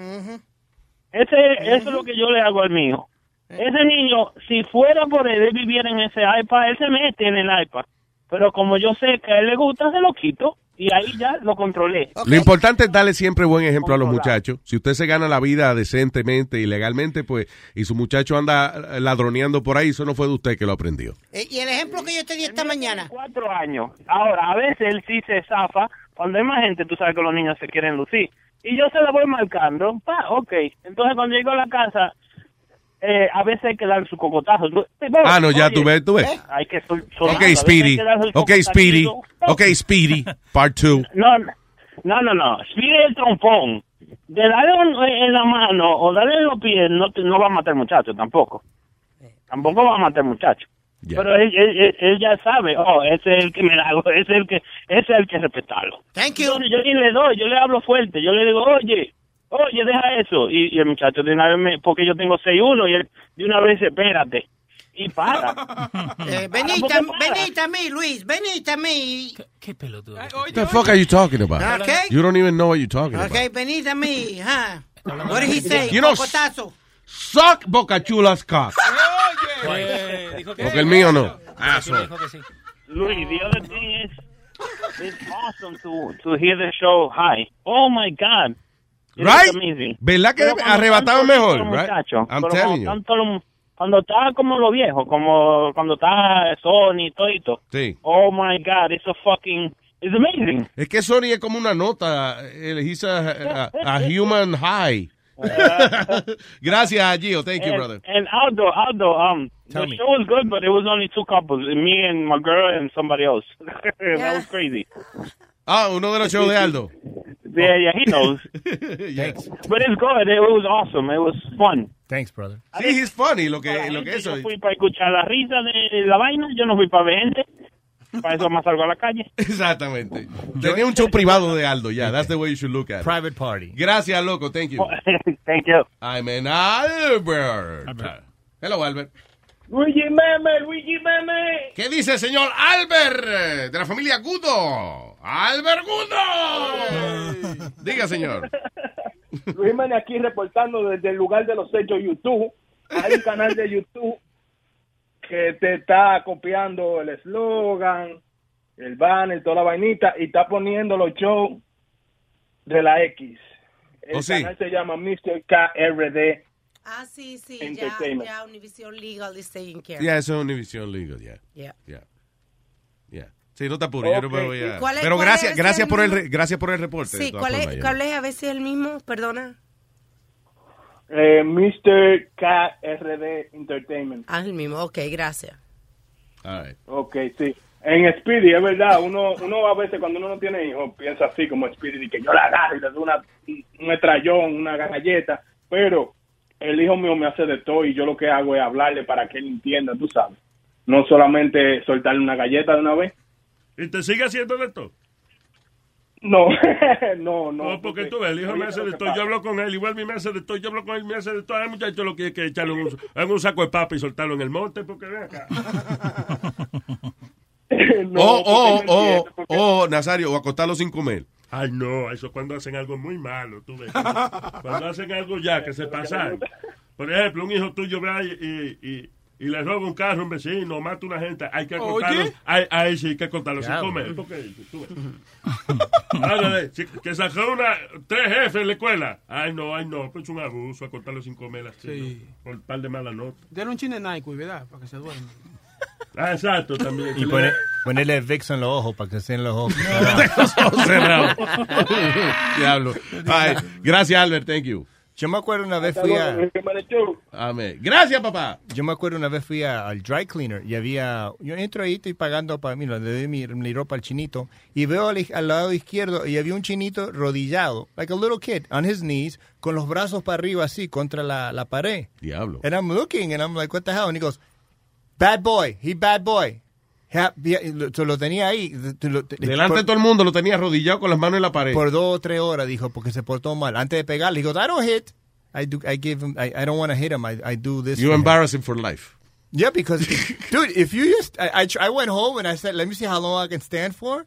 Ese, eso es lo que yo le hago al mío. Ese niño, si fuera por él, él viviera en ese iPad, él se mete en el iPad. Pero como yo sé que a él le gusta, se lo quito y ahí ya lo controlé. Lo importante es darle siempre buen ejemplo a los muchachos. Si usted se gana la vida decentemente y legalmente, pues, y su muchacho anda ladroneando por ahí, eso no fue de usted que lo aprendió. Eh, Y el ejemplo que yo te di esta mañana. Cuatro años. Ahora, a veces él sí se zafa. Cuando hay más gente, tú sabes que los niños se quieren lucir. Y yo se la voy marcando. Pa, ok. Entonces, cuando llego a la casa, eh, a veces hay que dar su cocotazo. Tú- Ah, no, ya Oye, tú ves, tú ves. ¿eh? Hay que sol- Ok, Speedy. Ok, Speedy. Ok, Speedy. Part 2. No, no, no, no. Speedy es el trompón. De darle un- en la mano o darle en los pies no, te- no va a matar muchacho tampoco. Tampoco va a matar muchacho. Pero él, él- él- él ya sabe, oh, ese es el que me da, ese es el que, ese es el que respetarlo. Thank you. Entonces, yo ni le doy, yo le hablo fuerte, yo le digo, oye, oye, deja eso. Y, y el muchacho de una vez, me, porque yo tengo 6'1 y él de una vez espérate. Y para. Eh, venite, venite a mí, Luis, venite a mí. ¿Qué pelotudo? What the fuck are you talking about? Okay. You don't even know what you're talking about. Ok, venite a mí, huh? What did he say? You know. Suck Boca Chula's cock. Porque el mío no. Asshole. Luis, the other thing is, it's awesome to, to hear the show high. Oh my God. Right? amazing. ¿Verdad que arrebatado mejor, right? muchachos, telling cuando you. están todos los- Cuando está como como cuando está Sony, todito. Sí. Oh my God, it's a fucking, it's amazing. Es que Sony es como una nota. He's a, a, a human high. Gracias, Gio. Thank you, and, brother. And Aldo, Aldo, um, Tell the me. show was good, but it was only two couples, me and my girl and somebody else. that was crazy. Ah, uno de los shows de Aldo. Yeah, yeah, he knows. Thanks. But it's good. It was awesome. It was fun. Thanks, brother. Sí, he's funny. Lo que, lo que eso. Yo fui para escuchar la risa de la vaina. Yo no fui para ver gente. Para eso más salgo a la calle. Exactamente. Tenía un show privado de Aldo, ya. That's the way you should look at it. Private party. Gracias, loco. Thank you. Thank you. I'm an Albert. Hello, Albert. Luigi Meme, Luigi Meme. ¿Qué dice el señor Albert de la familia Gudo? ¡Albert Gudo! Diga, señor. Luis Mene aquí reportando desde el lugar de los hechos YouTube. Hay un canal de YouTube que te está copiando el eslogan, el banner, toda la vainita y está poniendo los shows de la X. El ¿Oh, sí? canal se llama Mr. KRD. Ah, sí, sí, ya, Entertainment. ya Univision Legal is taking care. Ya, eso es Univision Legal, ya. Yeah. Ya. Ya. Sí, no te apures, yo no me voy a... ¿Cuál es- Pero gracias, gracias el por el, re- gracias por el reporte. Sí, ¿cuál formas, es. ¿cuál es a ver si es el mismo? Perdona. Eh, Mr. KRD Entertainment. Ah, el mismo, ok, gracias. All right. Ok, sí. En Speedy, es verdad, uno, uno a veces cuando uno no tiene hijos piensa así como Speedy, que yo la agarro y le doy una, un estrellón, una galleta, pero el hijo mío me hace de todo y yo lo que hago es hablarle para que él entienda, tú sabes. No solamente soltarle una galleta de una vez. ¿Y te sigue haciendo de todo? No, no, no. No, porque tú ves, el hijo me hace de todo, yo hablo con él, igual a mí me hace de todo, yo hablo con él, me hace de todo. El muchacho lo que hay que echarlo en un, en un saco de papa y soltarlo en el monte, porque ven acá. o, o, o, o, Nazario, o acostarlo sin comer. Ay, no, eso es cuando hacen algo muy malo, tú ves. Cuando hacen algo ya que se pasan. Por ejemplo, un hijo tuyo va y, y, y, y le roba un carro a un vecino, mata a una gente, hay que acostarlo. Oye. Ahí ahí sí hay que acostarlo sin comer. que sacó una, tres jefes en la escuela. Ay, no, ay, no, pues es un abuso acostarlo sin comer así. Sí. ¿no? Por un par de malas notas. Denle un chin de Nyquil, ¿verdad? Para que se duerma. Ah, exacto, también. Y pone- ponerle Vicks en los ojos para que en los ojos. Cerrado. Diablo. Ay, gracias, Albert. Thank you. Yo me acuerdo una vez fui a... Amén. Gracias, papá. Yo me acuerdo una vez fui a- al dry cleaner y había, yo entro ahí, estoy pagando para mí, le doy mi, mi ropa al chinito y veo al, al lado izquierdo y había un chinito rodillado, like a little kid, on his knees, con los brazos para arriba así contra la, la pared. Diablo. And I'm looking and I'm like, what the hell? And he goes, bad boy, he bad boy. Lo- tenía ahí. Delante de todo el mundo lo tenía arrodillado con las manos en la pared. por dos o tres horas, dijo, porque se portó mal. Antes de pegarle, he goes, I don't hit. I do. I give him. I, I don't want to hit him. I, I do this. You for him." embarrass him for life. Yeah, because dude, if you just, I, I, I went home and I said, let me see how long I can stand for.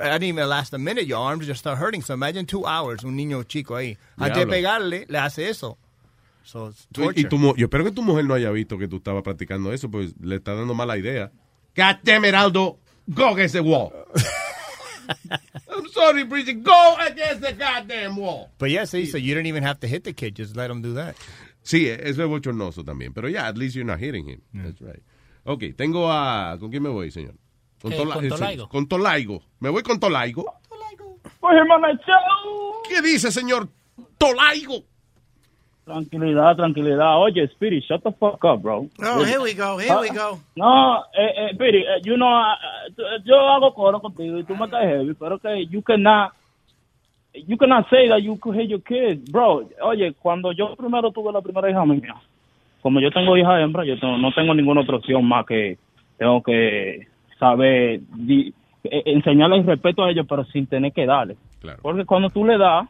I didn't even last a minute. Your arms just start hurting. So imagine two hours, un niño chico ahí. Antes de pegarle, le hace eso. So Tú- y tu yo espero que tu mujer no haya visto que tú estabas practicando eso, pues le está dando mala idea. God damn it, Aldo. Go against the wall. I'm sorry, Bridget. Go against the goddamn wall. But yeah, see, so you don't even have to hit the kid. Just let him do that. Sí, eso es bochornoso también. Pero ya, at least you're not hitting him. That's right. Ok, tengo a... ¿Con quién me voy, señor? Eh, Tola- con eh, Tolaigo. Con Tolaigo. Me voy con Tolaigo. Pues, hermano, chao. ¿Qué dice, señor Tolaigo? Tranquilidad, tranquilidad. Oye, Spirit, shut the fuck up, bro. Oh, here we go, here we go. No, eh, eh, Spirit, eh, you know, ah, ah, yo hago coro contigo y tú me caes heavy, pero que you cannot, you cannot say that you could hate your kids, bro. Oye, cuando yo primero tuve la primera hija mía, como yo tengo hija hembra, yo tengo- no tengo ninguna otra opción más que tengo que saber di- eh, enseñarles respeto a ellos, pero sin tener que darle. Porque cuando tú le das,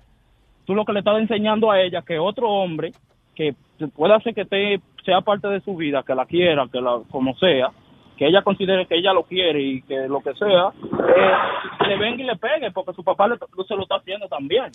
tú lo que le estás enseñando a ella que otro hombre que pueda hacer que te, sea parte de su vida, que la quiera, que la como sea, que ella considere que ella lo quiere y que lo que sea, eh, le venga y le pegue, porque su papá le, se lo está haciendo también.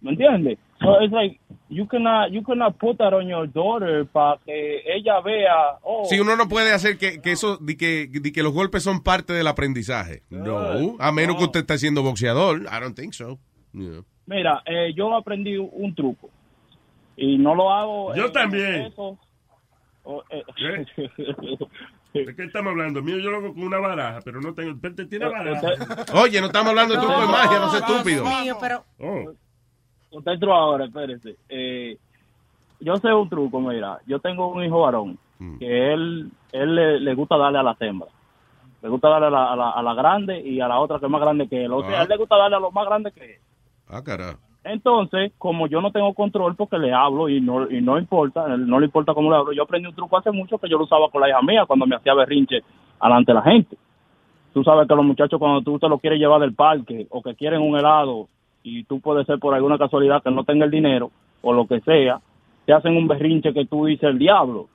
¿Me entiendes? So it's like, you cannot, you cannot put that on your daughter para que ella vea, oh, Si uno no puede hacer que, que eso, de que, de que los golpes son parte del aprendizaje. No, a menos que usted esté siendo boxeador. I don't think so. Yeah. Mira, eh, yo aprendí un truco y no lo hago. Yo también. eso. O, eh, ¿De qué estamos hablando? Mío, yo lo hago con una baraja, pero no tengo. ¿Te tiene baraja? Oye, no estamos hablando de truco de magia, no seas estúpido. Mío, pero Oh. Usted ahora, espérese. Eh, yo sé un truco, mira. Yo tengo un hijo varón que él, él le, le gusta darle a las hembras. Le gusta darle a la, a, la, a la grande y a la otra que es más grande que él. O sea, Ah. a él le gusta darle a los más grandes que él. Ah, carajo. Entonces, como yo no tengo control porque le hablo y no, y no importa, no le importa cómo le hablo, yo aprendí un truco hace mucho que yo lo usaba con la hija mía cuando me hacía berrinche alante de la gente. Tú sabes que los muchachos cuando tú te lo quieres llevar del parque o que quieren un helado y tú puedes ser por alguna casualidad que no tenga el dinero o lo que sea, te hacen un berrinche que tú dices el diablo.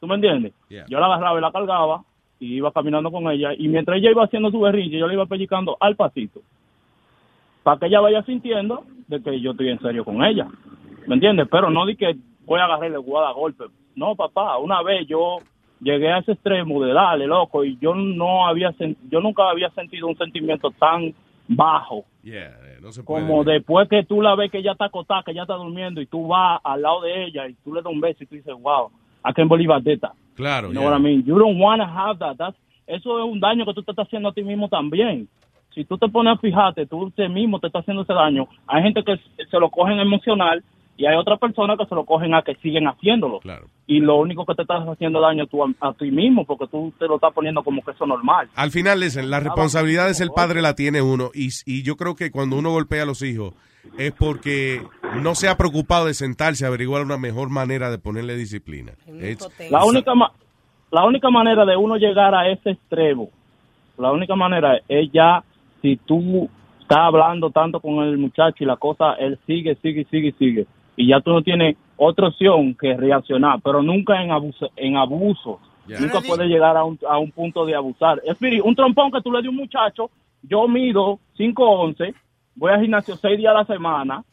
¿Tú me entiendes? Yo la agarraba y la cargaba y iba caminando con ella y mientras ella iba haciendo su berrinche yo le iba pellizcando al pasito para que ella vaya sintiendo de que yo estoy en serio con ella. ¿Me entiendes? Pero no di que voy a agarrarle guada a golpe. No, papá, una vez yo llegué a ese extremo de darle, loco, y yo no había yo nunca había sentido un sentimiento tan bajo Yeah, no se puede. Como después que tú la ves que ella está acostada, que ella está durmiendo y tú vas al lado de ella y tú le das un beso y tú dices, wow, I can't believe I did that. Claro, You know yeah. what I mean? You don't want to have that. That's- eso es un daño que tú te estás haciendo a ti mismo también. Si tú te pones a fijarte, tú te mismo te estás haciendo ese daño. Hay gente que se lo cogen emocional y hay otras personas que se lo cogen a que siguen haciéndolo. Y lo único que te estás haciendo daño tú a, a ti mismo porque tú te lo estás poniendo como que eso es normal. Al final, listen, la responsabilidad de ser padre la tiene uno. Y, y yo creo que cuando uno golpea a los hijos es porque no se ha preocupado de sentarse a averiguar una mejor manera de ponerle disciplina. It's- La única, ma- la única manera de uno llegar a ese extremo, la única manera es ya si tú estás hablando tanto con el muchacho y la cosa, él sigue, sigue, sigue, sigue. Y ya tú no tienes otra opción que reaccionar, pero nunca en abuso. En abuso. Ya. Nunca puedes llegar a un, a un punto de abusar. Espiri, un trompón que tú le di a un muchacho, yo mido 5'11", voy al gimnasio seis días a la semana,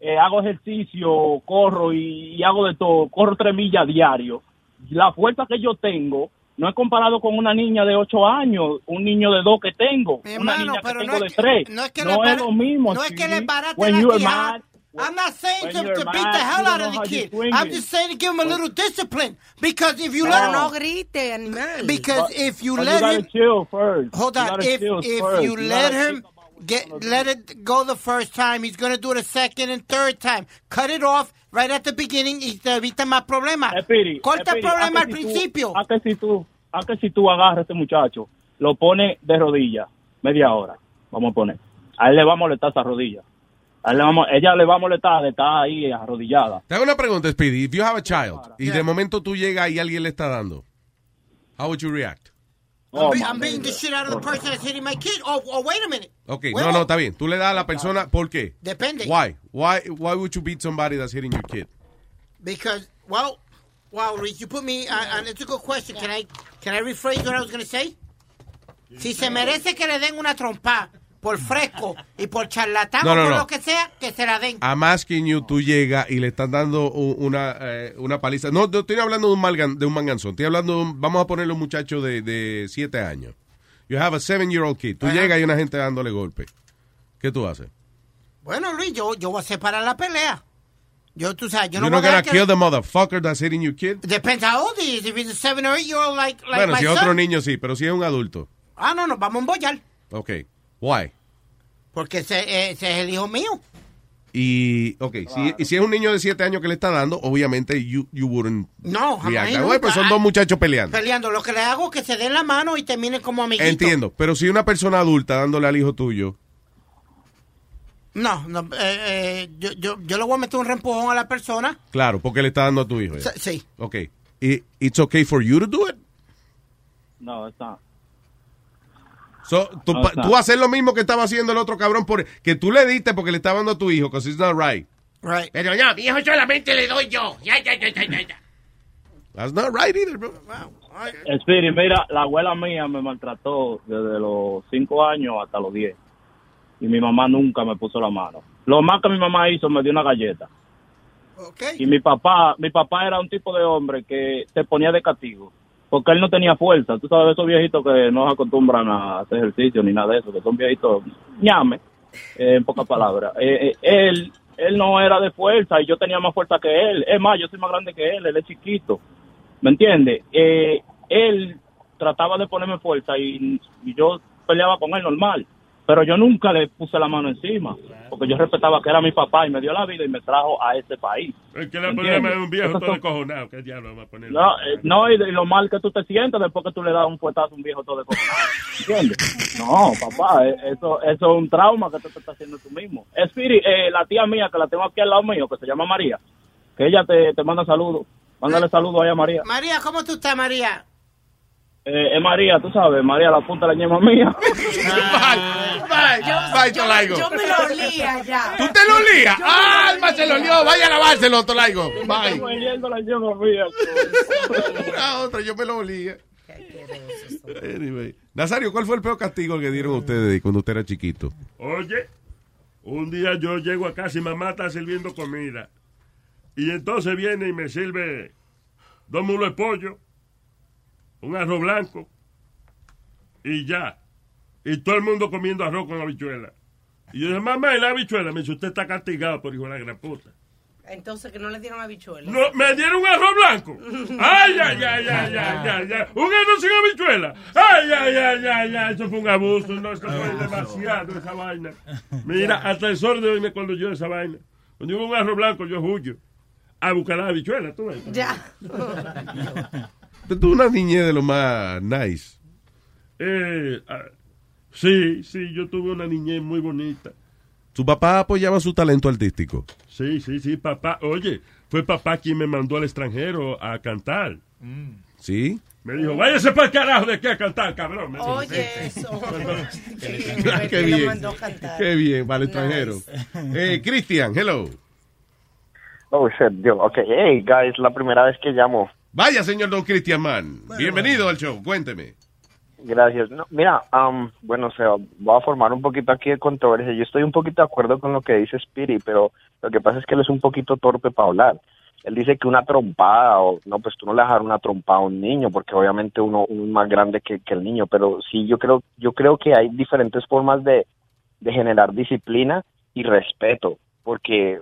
eh, hago ejercicio, corro y, y hago de todo, corro tres millas diario. La fuerza que yo tengo no es comparado con una niña de 8 años, un niño de 2 que tengo, una hermano, niña que pero tengo no de es que- 3. no es que no le es lo mismo. no es que le la quijada. I'm not saying to, to beat the hell out of the kid. I'm just saying to give him a little discipline. Because if you No. let him... no grite, animal. Because But- if you but let him... chill first. Hold on. If, chill if first. you You let him get let it go the first time, he's going to do it a second and third time. Cut it off right at the beginning y te evita más problemas. Espiri, Corta el problema al si tú- principio. a que si tú, a que si tú agarras a este muchacho, lo pone de rodillas, media hora, vamos a poner. A él le va a molestar esa rodilla. A él le va a ella le va a molestar de estar ahí arrodillada. Te hago una pregunta, Speedy. If you have a child y de momento tú llegas y alguien le está dando, how would you react? I'm, be- I'm beating the shit out of the person that's hitting my kid. Oh, oh wait a minute. Ok, Huevo. no, no, está bien. Tú le das a la persona, ¿por qué? Depende. Why? Why, why would you beat somebody that's hitting your kid? Because, well, well, Reese, you put me on, on- it's a good question. Can I, can I rephrase what I was going to say? Si se merece que le den una trompa por fresco y por charlatán No, o no, por no. lo que sea, que se la den. I'm asking you, tú llegas y le están dando una, eh, una paliza. No, no estoy hablando de un, malgan- de un manganzón. Estoy hablando de un, vamos a ponerle un muchacho de, de siete años. You have a seven-year-old kid. Tú Ajá. llegas y hay una gente dándole golpe. ¿Qué tú haces? Bueno, Luis, yo, yo voy a separar la pelea. Yo, tú sabes, yo no You're voy not a gonna que- kill the motherfucker that's hitting your kid? Depends how old he is. If he's a seven or eight year old like, like bueno, my si es otro niño sí, pero si es un adulto. Ah, no, no, vamos a embollar. Ok. Why? Porque ese, ese es el hijo mío. Y, ok, si, y si es un niño de siete años que le está dando, obviamente you, you wouldn't No, jamás nunca. pues son dos muchachos peleando. Peleando. Lo que le hago es que se den la mano y terminen como amiguitos. Entiendo, pero si una persona adulta dándole al hijo tuyo, No, no eh, eh, yo, yo, yo le voy a meter un reempujón a la persona. claro, porque le está dando a tu hijo. Sí, sí. Ok. Y it's okay for you to do it. No, está. So, tú, No, pa- está. tú hacer lo mismo que estaba haciendo el otro cabrón por que tú le diste porque le estaba dando a tu hijo, because it's not right. Right. Pero no, mi hijo solamente le doy yo. Ya, ya, ya, ya, ya, ya. That's not right either, bro. Spirit, mira, la abuela mía me maltrató desde los 5 años hasta los 10. Y mi mamá nunca me puso la mano. Lo más que mi mamá hizo, me dio una galleta. Y mi papá, mi papá era un tipo de hombre que te ponía de castigo. Porque él no tenía fuerza. Tú sabes, esos viejitos que no se acostumbran a hacer ejercicio ni nada de eso, que son viejitos ñame, eh, en pocas palabras. Eh, eh, él, él no era de fuerza y yo tenía más fuerza que él. Es más, yo soy más grande que él, él es chiquito. ¿Me entiendes? Él trataba de ponerme fuerza y yo peleaba con él normal. Pero yo nunca le puse la mano encima, porque yo respetaba que era mi papá y me dio la vida y me trajo a este país. Es que le ¿Me problema es un viejo todo descojonado. ¿Qué diablo va a poner? No, eh, no y, lo mal que tú te sientes después que tú le das un puestazo a un viejo todo descojonado. ¿Entiendes? No, papá, eh, eso, eso es un trauma que tú te estás haciendo tú mismo. Spirit, eh, la tía mía que la tengo aquí al lado mío, que se llama María, que ella te, te manda saludos. Mándale saludos ahí a María. María, ¿cómo tú estás, María? Eh, es María, tú sabes, María la punta de la ñema mía. Bye, Tolaigo. Yo me lo olía ya. ¿Tú te lo olías? Yo ¡Ah. Alma se lo olió! ¡Vaya a lavárselo, Tolaigo! Bye. Estoy oliendo la ñema mía. Ah, otra, yo me lo olía. Anyway. Nazario, ¿cuál fue el peor castigo que dieron ustedes cuando usted era chiquito? Oye, un día yo llego a casa y mamá está sirviendo comida. Y entonces viene y me sirve dos mulos de pollo, un arroz blanco y ya. Y todo el mundo comiendo arroz con habichuela. Y yo dije, mamá, ¿y la habichuela? Me dice, usted está castigado por hijo de la gran puta. Entonces, que no le dieron habichuelas. No, me dieron un arroz blanco. Ay, ay, ay, ay, ay, ay, ay. Un arroz sin habichuela. Ay, ay, ay, ay, ay. Eso fue un abuso. No, eso fue demasiado esa vaina. Mira, hasta el sol de hoy me cuando yo esa vaina. Cuando digo un arroz blanco, yo huyo. A buscar la habichuela, tú ves. Ya. Tú una niñez de lo más nice. Eh, ah, sí, sí, yo tuve una niñez muy bonita. ¿Tu papá apoyaba su talento artístico? Sí, sí, sí, papá. Oye, fue papá quien me mandó al extranjero a cantar. ¿Sí? Me dijo, váyase para el carajo de qué a cantar, cabrón. Me dijo. Oye, eso. Ah, qué bien. Qué bien, para el extranjero. Eh, Cristian, hello. Oh, shit, Dios. Ok, hey, guys, la primera vez que llamo. Vaya, señor Don Cristian Mann. Bienvenido al show. Cuénteme. Gracias. No, mira, um, bueno, o sea, voy a formar un poquito aquí de controversia. Yo estoy un poquito de acuerdo con lo que dice Spiri, pero lo que pasa es que él es un poquito torpe para hablar. Él dice que una trompada, o no, pues tú no le vas a dar una trompada a un niño, porque obviamente uno, uno es más grande que, que el niño, pero sí, yo creo, yo creo que hay diferentes formas de, de generar disciplina y respeto, porque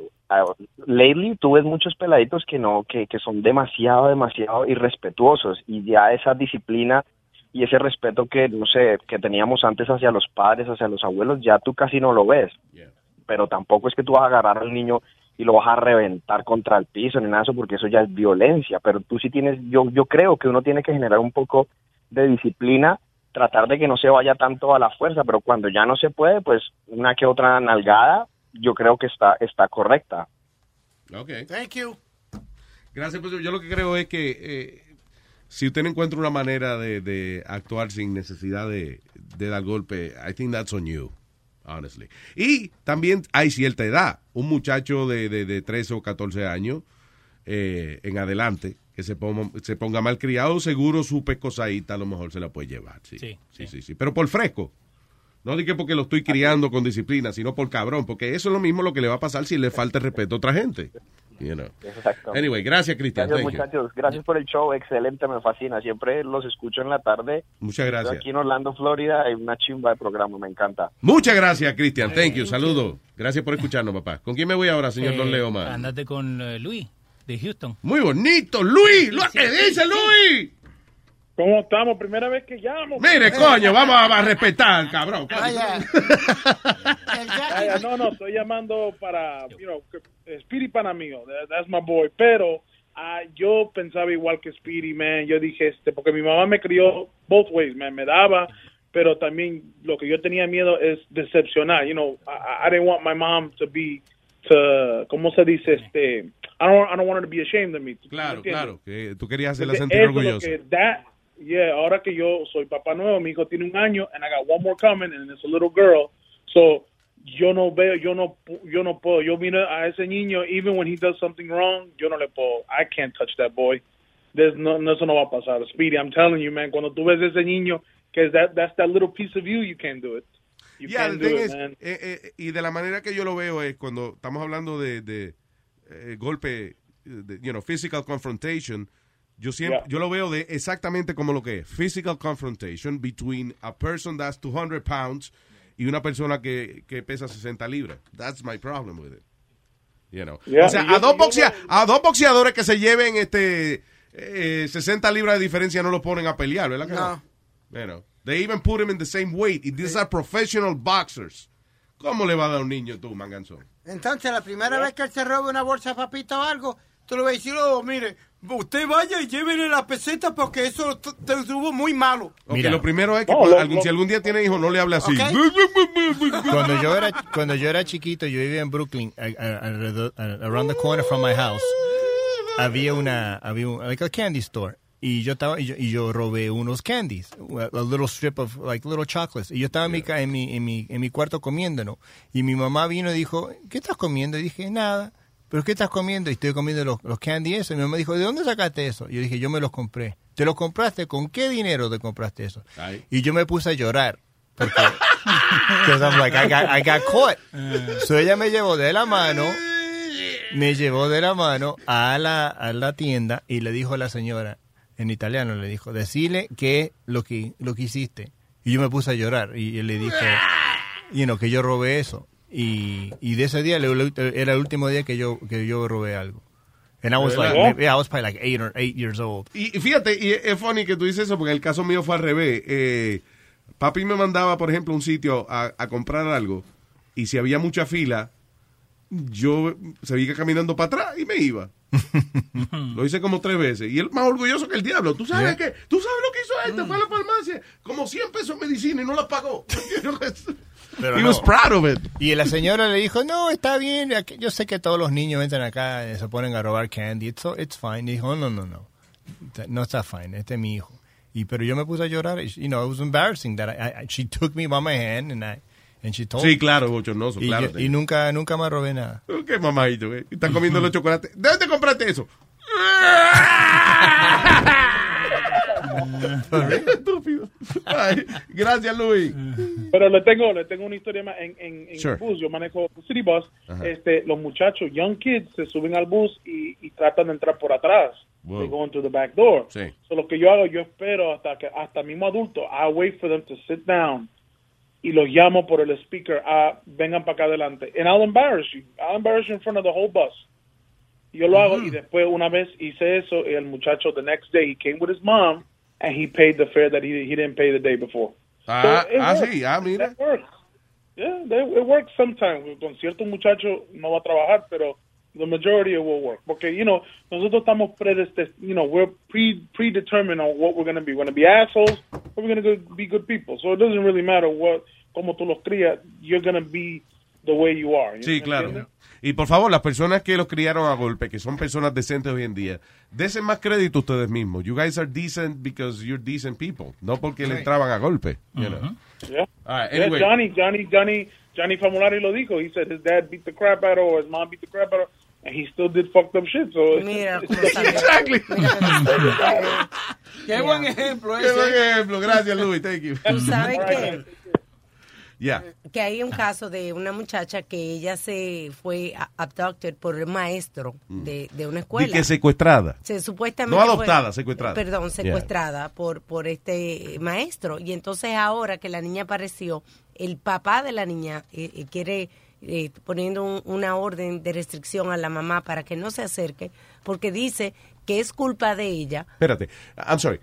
lately tú ves muchos peladitos que no, que, que son demasiado, demasiado irrespetuosos, y ya esa disciplina y ese respeto que, no sé, que teníamos antes hacia los padres, hacia los abuelos, ya tú casi no lo ves. Pero tampoco es que tú vas a agarrar al niño y lo vas a reventar contra el piso ni nada de eso, porque eso ya es violencia. Pero tú sí tienes, yo, yo creo que uno tiene que generar un poco de disciplina, tratar de que no se vaya tanto a la fuerza, pero cuando ya no se puede, pues una que otra nalgada, yo creo que está, está correcta. Ok. Thank you. Gracias, pues yo lo que creo es que eh, si usted no encuentra una manera de, de actuar sin necesidad de, de dar golpe, I think that's on you, honestly. Y también hay cierta edad. Un muchacho de, de, de 13 o 14 años eh, en adelante que se ponga, se ponga mal criado, seguro su pescosadita a lo mejor se la puede llevar. Sí, Sí, sí, sí. sí. Pero por fresco. No diga porque lo estoy criando con disciplina, sino por cabrón, porque eso es lo mismo lo que le va a pasar si le falta el respeto a otra gente. You know. Exacto. Anyway, gracias, Cristian. Gracias, Thank you. muchachos. Gracias por el show. Excelente, me fascina. Siempre los escucho en la tarde. Muchas Estoy gracias. aquí en Orlando, Florida. Hay una chimba de programa. Me encanta. Muchas gracias, Cristian. Thank you. Saludos. Gracias por escucharnos, papá. ¿Con quién me voy ahora, señor Eh, Don Leo Man? Andate con eh, Luis, de Houston. Muy bonito, Luis. Lo que dice Luis. ¿Cómo estamos? Primera vez que llamo. Mire, coño, vamos a, a respetar, cabrón. Vaya. Vaya, no, no, estoy llamando para, you know, Speedy pana mío, that- that's my boy, pero ah, yo pensaba igual que Speedy, man, yo dije, este, porque mi mamá me crió both ways, man, me daba, pero también lo que yo tenía miedo es decepcionar, you know, I, I didn't want my mom to be, to, ¿cómo se dice? Este, I don't, I don't want her to be ashamed of me. ¿tú me Claro, claro. Que tú querías hacerla sentir orgullosa. that- yeah, ahora que yo soy papá nuevo, mi hijo tiene un año, and I got one more coming, and it's a little girl. So, yo no veo, yo no, yo no puedo, yo miro a ese niño, even when he does something wrong, yo no le puedo, I can't touch that boy. There's no, no, eso no va a pasar. Speedy, I'm telling you, man, cuando tú ves ese niño, que es that, that's that little piece of you, you can't do it. You Yeah, can't do it, is, man. eh, eh, y de la manera que yo lo veo es cuando estamos hablando de, de, eh, golpe, de, you know, physical confrontation, yo siempre, Yeah. yo lo veo de exactamente como lo que es, physical confrontation between a person that's 200 pounds y una persona que, que pesa 60 libras. That's my problem with it. You know. Yeah, o sea, yo- a, dos yo boxea- a dos boxeadores que se lleven este eh, 60 libras de diferencia no lo ponen a pelear, ¿verdad que no? You know, they even put him in the same weight. And these are professional boxers. ¿Cómo le va a dar un niño tú, manganzón? Entonces, la primera vez que él se robe una bolsa de papito o algo, tú le vas a decir, oh, mire, usted vaya y llévele la peseta porque eso te estuvo muy malo. Ok, lo primero es que No, algún- si algún día tiene hijo, no le hable así. cuando yo era cuando yo era chiquito yo vivía en Brooklyn a- a- alrededor a- around the corner from my house. Había una había un like a candy store. Y yo estaba y yo, y yo robé unos candies a, little strip of like little chocolates. Y yo estaba en, mi, ca- en mi en mi en mi cuarto comiéndonos y mi mamá vino y dijo qué estás comiendo y dije nada pero qué estás comiendo y estoy comiendo los, los candy eso. Y mi mamá dijo de dónde sacaste eso y yo dije yo me los compré. Te los compraste con qué dinero te compraste eso y yo me puse a llorar porque Because I'm like, I got, I got caught. So ella me llevó de la mano, me llevó de la mano a la, a la tienda y le dijo a la señora, en italiano le dijo, decirle que lo que, lo que hiciste. Y yo me puse a llorar y él le dije, you know, que yo robé eso. Y, y de ese día era el último día que yo, que yo robé algo. And I was like, yeah, I was probably like eight or eight years old. Y fíjate, y es funny que tú dices eso, porque el caso mío fue al revés. Eh, papi me mandaba, por ejemplo, a un sitio a, a comprar algo, y si había mucha fila, yo seguía caminando para atrás y me iba. Lo hice como tres veces. Y él más orgulloso que el diablo. ¿Tú sabes Yeah. qué? ¿Tú sabes lo que hizo este? Fue a la farmacia. Como 100 pesos en medicina y no la pagó. Pero He no. was proud of it. Y la señora le dijo, no, está bien, yo sé que todos los niños entran acá y se ponen a robar candy, it's, it's fine. Y dijo, no, no, no, no está fine, este es mi hijo. Y pero yo me puse a llorar, y, you know, it was embarrassing that I, I- she took me by my hand and I, and she told Sí, claro, bochornoso, y, claro. yo- y nunca, nunca me robé nada. Qué mamadito, eh. Está comiendo los chocolates. ¿De dónde compraste eso? Estúpido. Ay, gracias, Luis. Pero le tengo, le tengo una historia más. En, en, en Sure. el bus, yo manejo City Bus. Ajá. Este, los muchachos, young kids, se suben al bus y, y tratan de entrar por atrás. Wow. They go into the back door. Sí. So, lo que yo hago, yo espero hasta que hasta mismo adulto, I wait for them to sit down y los llamo por el speaker, ah, vengan para acá adelante. And I'll embarrass you. I'll embarrass you in front of the whole bus. Yo lo hago y después una vez hice eso y el muchacho the next day he came with his mom and he paid the fare that he, he didn't pay the day before. Ah, So, it ah, works. sí, ah, mira. That works. Yeah, that- it works sometimes. Con cierto muchacho no va a trabajar, pero the majority it will work. Porque, you know, nosotros estamos predestined, you know, we're pre predetermined on what we're going to be. We're going to be assholes or we're going to be good people. So it doesn't really matter what, como tú los crías, you're going to be the way you are. Sí, ¿Me claro. Y por favor, las personas que los criaron a golpe, que son personas decentes hoy en día, desen más crédito ustedes mismos. You guys are decent because you're decent people, no porque le entraban a golpe. you know. Yeah. All right, Yeah, anyway. Johnny, Johnny, Johnny, Johnny Famulari lo dijo. He said his dad beat the crap out of or his mom beat the crap out of him, and he still did fucked up shit. So Mira. Exactly. Qué buen ejemplo Qué ese. buen ejemplo. Gracias, Luis. Thank you. Tú sabes que, Yeah. que hay un caso de una muchacha que ella se fue abducted por el maestro de, de una escuela. que secuestrada. Se, supuestamente No adoptada, fue- secuestrada. Perdón, Yeah. secuestrada por, por este maestro. Y entonces ahora que la niña apareció, el papá de la niña eh, eh, quiere eh, poniendo un- una orden de restricción a la mamá para que no se acerque, porque dice que es culpa de ella. Espérate, I'm sorry,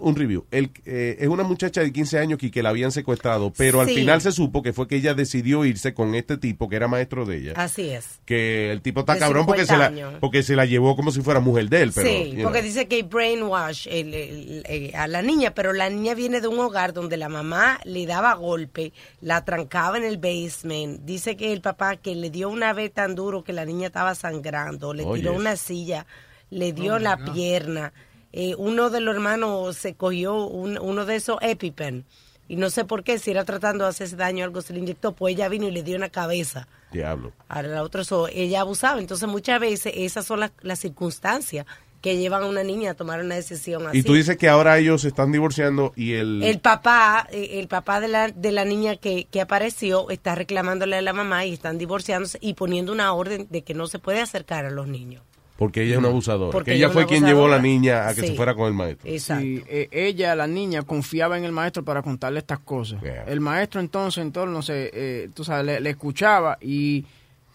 un review. El, eh, es una muchacha de 15 años que, que la habían secuestrado, pero al final se supo que fue que ella decidió irse con este tipo que era maestro de ella. Así es. Que el tipo está De cabrón porque se, la, 50 años. porque se la llevó como si fuera mujer de él. Pero, sí, porque know. dice que brainwash el- el- eh, a la niña, pero la niña viene de un hogar donde la mamá le daba golpe, la trancaba en el basement. Dice que el papá que le dio una vez tan duro que la niña estaba sangrando, le tiró una silla, le dio Oh, la my God. pierna. Eh, uno de los hermanos se cogió un- uno de esos EpiPen y no sé por qué, si era tratando de hacerse daño o algo, se le inyectó, pues ella vino y le dio una cabeza. Diablo. A la otra, so, ella abusaba. Entonces, muchas veces esas son las, las circunstancias que llevan a una niña a tomar una decisión así. Y tú dices que ahora ellos se están divorciando y el... El papá, eh, el papá de la, de la niña que, que apareció está reclamándole a la mamá y están divorciándose y poniendo una orden de que no se puede acercar a los niños. Porque ella es una abusadora. Porque que ella fue quien llevó a la niña a que Sí. se fuera con el maestro. Sí, eh, ella, la niña, confiaba en el maestro para contarle estas cosas. El maestro entonces, entonces, no sé, eh, tú sabes, le, le escuchaba y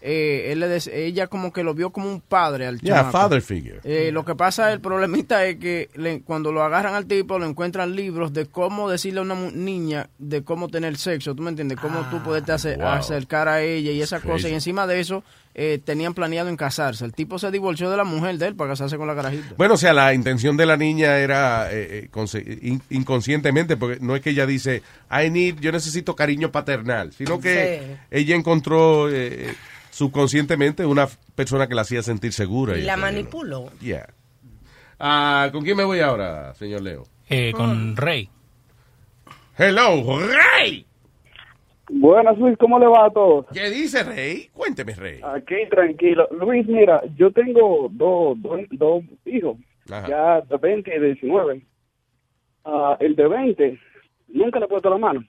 eh, él le ella como que lo vio como un padre al Yeah, chamaco. father figure. Eh, lo que pasa, el problemita es que le- cuando lo agarran al tipo, lo encuentran libros de cómo decirle a una mu- niña de cómo tener sexo, ¿tú me entiendes? Cómo tú poderte ace- wow. acercar a ella y esas cosas. Y encima de eso, eh, tenían planeado en casarse. El tipo se divorció de la mujer de él para casarse con la carajita. Bueno, o sea, la intención de la niña era eh, eh, in- inconscientemente, porque no es que ella dice, I need, yo necesito cariño paternal, sino que Sí. ella encontró eh, subconscientemente una persona que la hacía sentir segura. Y y la manipuló. Yeah. Ah, ¿Con quién me voy ahora, señor Leo? Eh, con Rey. Hello, Rey. Buenas, Luis, ¿cómo le va a todos? ¿Qué dice Rey? Cuénteme, Rey. Aquí tranquilo. Luis, mira, yo tengo dos, dos, dos hijos, Ajá. ya de 20 y de 19. Ah, el de 20, nunca le he puesto la mano.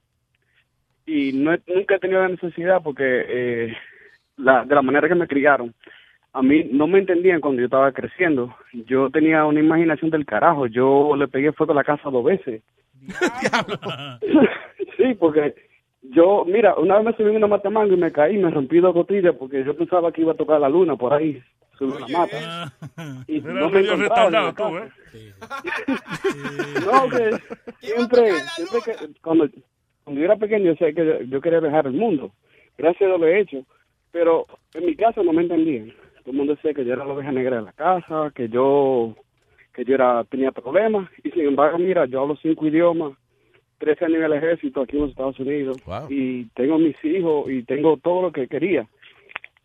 Y no he- nunca he tenido la necesidad porque eh, la, de la manera que me criaron, a mí no me entendían cuando yo estaba creciendo. Yo tenía una imaginación del carajo. Yo le pegué fuego a la casa dos veces. sí, porque Yo, mira, una vez me subí en una matamango y me caí, me rompí dos costillas porque yo pensaba que iba a tocar la luna por ahí, subí una mata. Y Era no me encontraba en tú. ¿eh? No, que siempre, siempre que, cuando, cuando yo era pequeño, yo sé que yo, yo quería viajar el mundo. Gracias a Dios lo he hecho. Pero en mi casa no me entendían. Todo el mundo decía que yo era la oveja negra de la casa, que yo, que yo era, tenía problemas. Y sin embargo, mira, yo hablo cinco idiomas, 13 años en el ejército aquí en los Estados Unidos. Y tengo mis hijos y tengo todo lo que quería.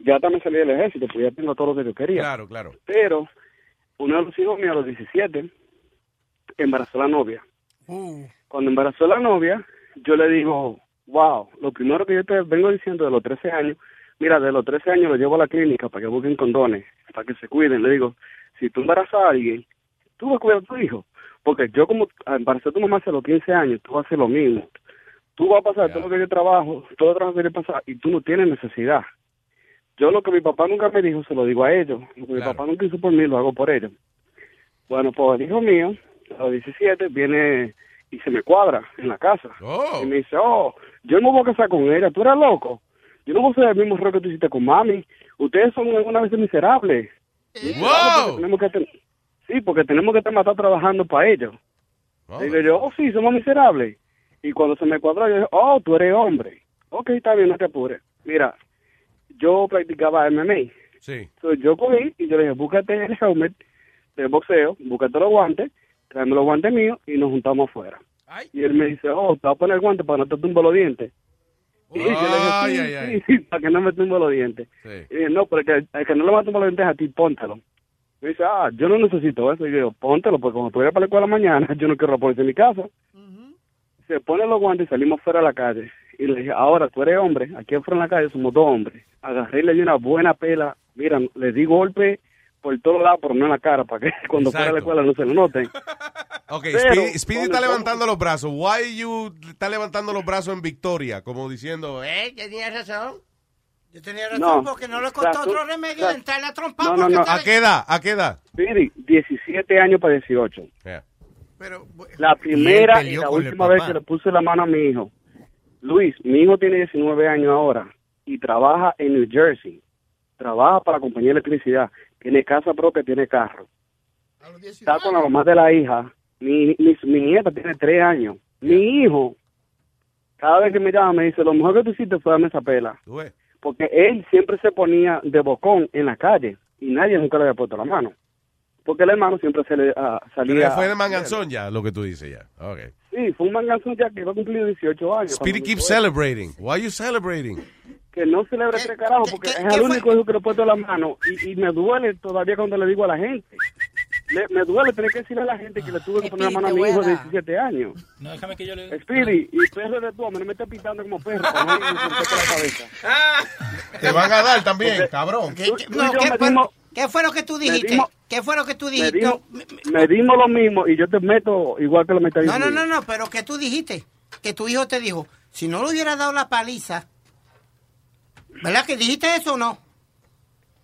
Ya también salí del ejército, pues ya tengo todo lo que yo quería. Claro, claro. Pero uno de los hijos míos a los 17 embarazó a la novia. Cuando embarazó a la novia, yo le digo, wow, lo primero que yo te vengo diciendo de los 13 años, mira, de los 13 años lo llevo a la clínica para que busquen condones, para que se cuiden. Le digo, si tú embarazas a alguien, tú vas a cuidar a tu hijo. Porque yo como embaracé a tu mamá hace los 15 años, tú vas a hacer lo mismo. Tú vas a pasar todo lo que yo trabajo, todo el trabajo que yo pasar, y tú no tienes necesidad. Yo lo que mi papá nunca me dijo, se lo digo a ellos. Lo que mi papá nunca hizo por mí, lo hago por ellos. Bueno, pues el hijo mío, a los 17, viene y se me cuadra en la casa. Y me dice, oh, yo no me voy a casar con ella, tú eres loco. Yo no voy a hacer el mismo error que tú hiciste con mami. Ustedes son alguna vez miserables. Miserables porque tenemos que Sí, porque tenemos que estar matando trabajando para ellos. Y digo yo, oh, sí, somos miserables. Y cuando se me cuadró, yo dije, oh, tú eres hombre. Ok, está bien, no te apures. Mira, yo practicaba MMA. Sí. Entonces yo cogí y yo le dije, búscate el helmet de boxeo, búscate los guantes, tráeme los guantes míos y nos juntamos afuera. Y él me dice, oh, te voy a poner guantes para no te tumbo los dientes. Y dije, Ay, sí, ay, sí, ay. sí, para que no me tumbo los dientes. Sí. Y dije, no, pero el que, el que no le va a tumbar los dientes es a ti, póntelo. Me dice, ah, yo no necesito eso. Y yo digo, póntelo, porque cuando tú vayas para la escuela mañana, yo no quiero ponerte en mi casa. Se pone los guantes y salimos fuera a la calle. Y le dije, ahora tú eres hombre, aquí afuera en la calle somos dos hombres. Agarré y le di una buena pela. Mira, le di golpe por todos lados, pero no en la cara, para que cuando fuera a la escuela no se lo noten. Ok, Pero, Speedy, Speedy está levantando los brazos. Why you está levantando los brazos en victoria? Como diciendo, eh. ¿Tenía razón? Yo tenía No, razón porque no le costó o sea, tú- otro remedio o sea, de entrarle a trompa. No, no, porque no. ¿a qué edad? ¿A qué edad? Speedy, 17 años para 18. Yeah. La primera y, peleó la última vez que le puse la mano a mi hijo. Luis, mi hijo tiene 19 años ahora y trabaja en New Jersey. Trabaja para la compañía de electricidad. Tiene casa propia, tiene carro. Está con la mamá de la hija. Mi, mi, mi nieta tiene 3 años. Mi hijo, cada vez que me llama, me dice, lo mejor que tú hiciste fue darme esa pela. Porque él siempre se ponía de bocón en la calle y nadie nunca le había puesto la mano. Porque el hermano siempre se le ah, salía... Pero fue de manganzón ya, lo que tú dices ya. Ok. Sí, fue un manganzón ya que iba a cumplir 18 años. Speedy keeps celebrating. Why you celebrating? Que no celebre tres carajos porque es el único hijo que le he puesto la mano y, y me duele todavía cuando le digo a la gente. Le- me duele tener que decirle a la gente que le tuve que poner la mano a mi hijo de 17 años. No, déjame que yo le... Speedy, y perro de tu, me me está pitando como perro. para no irme con la cabeza. Te van a dar también, Porque- cabrón. Tú- tú y No, yo ¿qué, me fue, dimos- qué fue lo que tú dijiste? ¿Qué fue lo que tú dijiste? dimos, No, me dimos lo mismo y yo te meto igual que lo metí No, no, no, no, pero que tú dijiste, que tu hijo te dijo, si no le hubiera dado la paliza, ¿verdad que dijiste eso o no?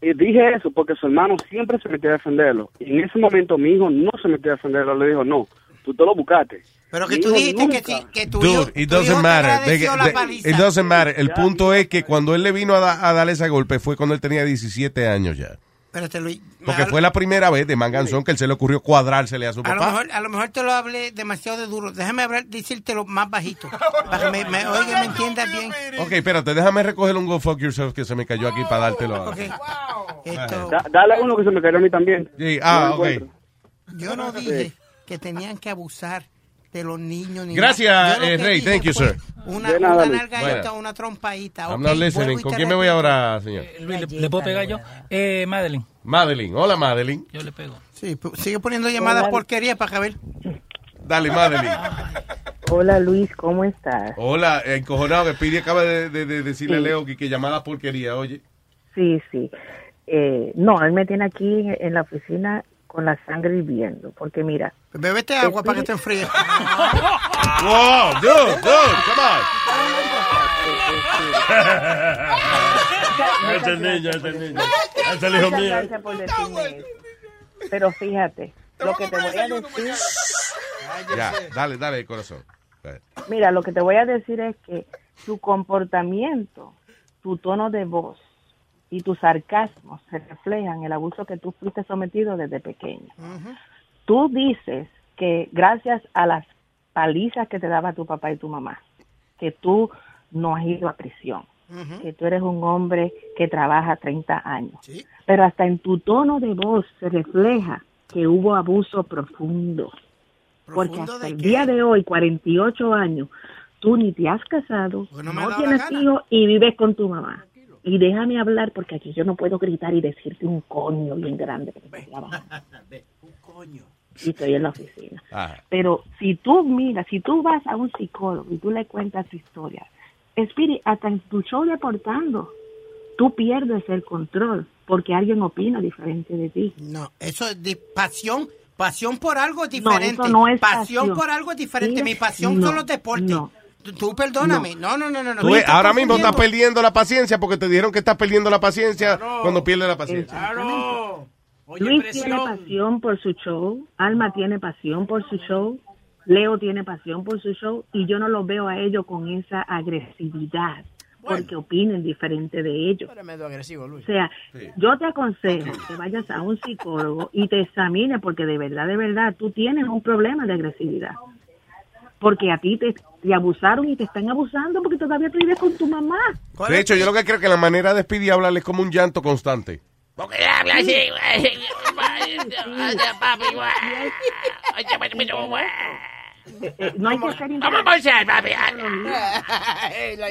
Y dije eso porque su hermano siempre se metió a defenderlo. Y en ese momento mi hijo no se metió a defenderlo. Le dijo, no, tú te lo buscaste. Pero que Mi tú hijo dijiste que, nunca. que tu hijo, Dude, it tu hijo doesn't te matter. They- agradeció la they- paliza. it doesn't matter. El punto es que cuando él le vino a, da- a dar ese golpe fue cuando él tenía 17 años ya. Espérate, Luis. Porque fue la primera vez de manganzón que él se le ocurrió cuadrársele a su a lo papá. mejor, a lo mejor te lo hablé demasiado de duro. Déjame hablar, decírtelo más bajito. Para que me, me oiga y me entiendas bien. Ok, espérate, déjame recoger un Go Fuck Yourself que se me cayó aquí para dártelo. a- Ok. Esto, Da- dale a uno que se me cayó a mí también. Sí, ah, No ok. encuentro. yo no dije que tenían que abusar de los niños. Ni Gracias, nada. Yo lo eh, Rey. Thank you, fue sir. Una, De nada, una nalgadita, Bueno. una trompadita. I'm ok, not listening. ¿Con quién me voy ahora, señor? Luis, ¿le, le puedo pegar yo? Eh, Madeline. Madeline. Hola, Madeline. Yo le pego. Sí, sigue poniendo llamadas Hola. porquería para ver. Dale, Madeline. Hola Luis, ¿cómo estás? Hola, encojonado que acaba de, de- de decirle a Leo que, que llamada porquería, oye. Sí, sí. Eh, no, él me tiene aquí en la oficina con la sangre hirviendo, porque mira. Bébete agua para que te enfríe. Wow, dude, dude, come on. Este niño, este niño. Este es el hijo Muchas mío. gracias por decirme eso. Pero fíjate, lo que te voy a decir, Ya, dale, dale, corazón. mira, lo que te voy a decir es que tu comportamiento, tu tono de voz y tu sarcasmo se reflejan el abuso que tú fuiste sometido desde pequeño. Tú dices que gracias a las palizas que te daba tu papá y tu mamá, que tú no has ido a prisión, que tú eres un hombre que trabaja 30 años. Pero hasta en tu tono de voz se refleja que hubo abuso profundo. Porque hasta el día de hoy, 48 años, tú ni te has casado, me no tienes hijos y vives con tu mamá. Y déjame hablar porque aquí yo no puedo gritar y decirte un coño bien grande. porque. Y estoy en la oficina. Ah, Pero si tú miras, si tú vas a un psicólogo y tú le cuentas tu historia, Spirit, hasta en tu show deportando, tú pierdes el control porque alguien opina diferente de ti. No, eso es de pasión. Pasión por algo No, diferente. eso no es pasión, pasión. por algo es diferente. Sí, Mi pasión no, son los deportes. Tú perdóname. No, no, no, no. no. Tú ahora mismo estás perdiendo la paciencia porque te dijeron que estás perdiendo la paciencia cuando pierdes la paciencia. Luis tiene pasión por su show, Alma tiene pasión por su show, Leo tiene pasión por su show y yo no los veo a ellos con esa agresividad porque opinen diferente de ellos. Eres medio agresivo, Luis. O sea, yo te aconsejo que vayas a un psicólogo y te examines porque de verdad, de verdad, tú tienes un problema de agresividad. Porque a ti te, te abusaron y te están abusando porque todavía tú vives con tu mamá. De hecho, yo lo que creo que la manera de Speedy hablarle es como un llanto constante. Porque habla así, güey. Papi, güey. Oye, güey.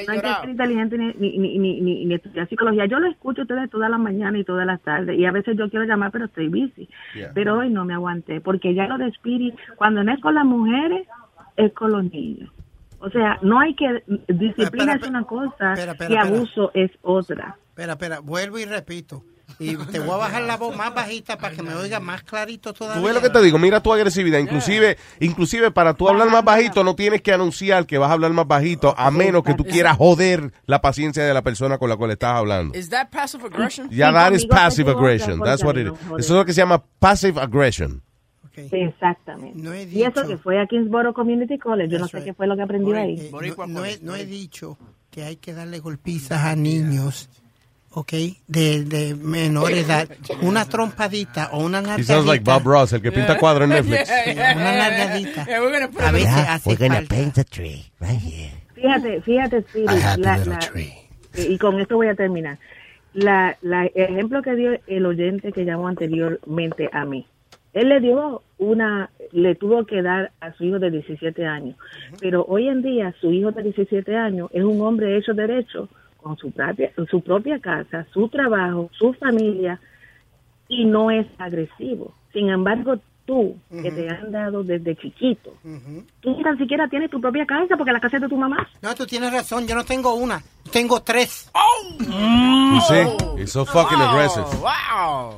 No hay que ser inteligente ni, ni, ni, ni, ni- ni estudiar psicología. Yo lo escucho a ustedes todas las mañanas y todas las tardes. Y a veces yo quiero llamar, pero estoy busy. Yeah. Pero hoy no me aguanté. Porque ya lo de Spirit, cuando no es con las mujeres, es con los niños. O sea, no hay que. Disciplina es una cosa espera, espera, y abuso es otra. Espera, espera, vuelvo y repito. Y te voy a bajar la voz más bajita para que me oiga más clarito todavía. Tú ves lo que te digo, mira tu agresividad. Inclusive, inclusive para tú hablar más bajito, no tienes que anunciar que vas a hablar más bajito, a menos que tú quieras joder la paciencia de la persona con la cual estás hablando. Is that passive aggression? Ya, that is passive aggression. That's what it is. Eso es lo que se llama passive aggression. Exactamente. he y eso que fue a Kingsboro Community College, yo no sé qué fue lo que aprendí ahí. No, no he, no he dicho que hay que darle golpizas a niños, ¿ok? De, de menor edad. Una trompadita o una He sounds like Bob. Ross, el que pinta cuadros en Netflix. Una nalgadita. put A veces Yeah, hace we're gonna falta. paint a tree right here. Fíjate, fíjate, Spirit, la- la- tree. y con esto voy a terminar. La, la el ejemplo que dio el oyente que llamó anteriormente a mí. Él le dio una, le tuvo que dar a su hijo de 17 años. Pero hoy en día su hijo de 17 años es un hombre hecho derecho con su propia, su propia casa, su trabajo, su familia y no es agresivo. Sin embargo, tú, que te han dado desde chiquito, tú ni tan siquiera tienes tu propia casa porque la casa es de tu mamá. No, tú tienes razón, yo no tengo una, tengo tres. You see? He's so fucking aggressive. Wow.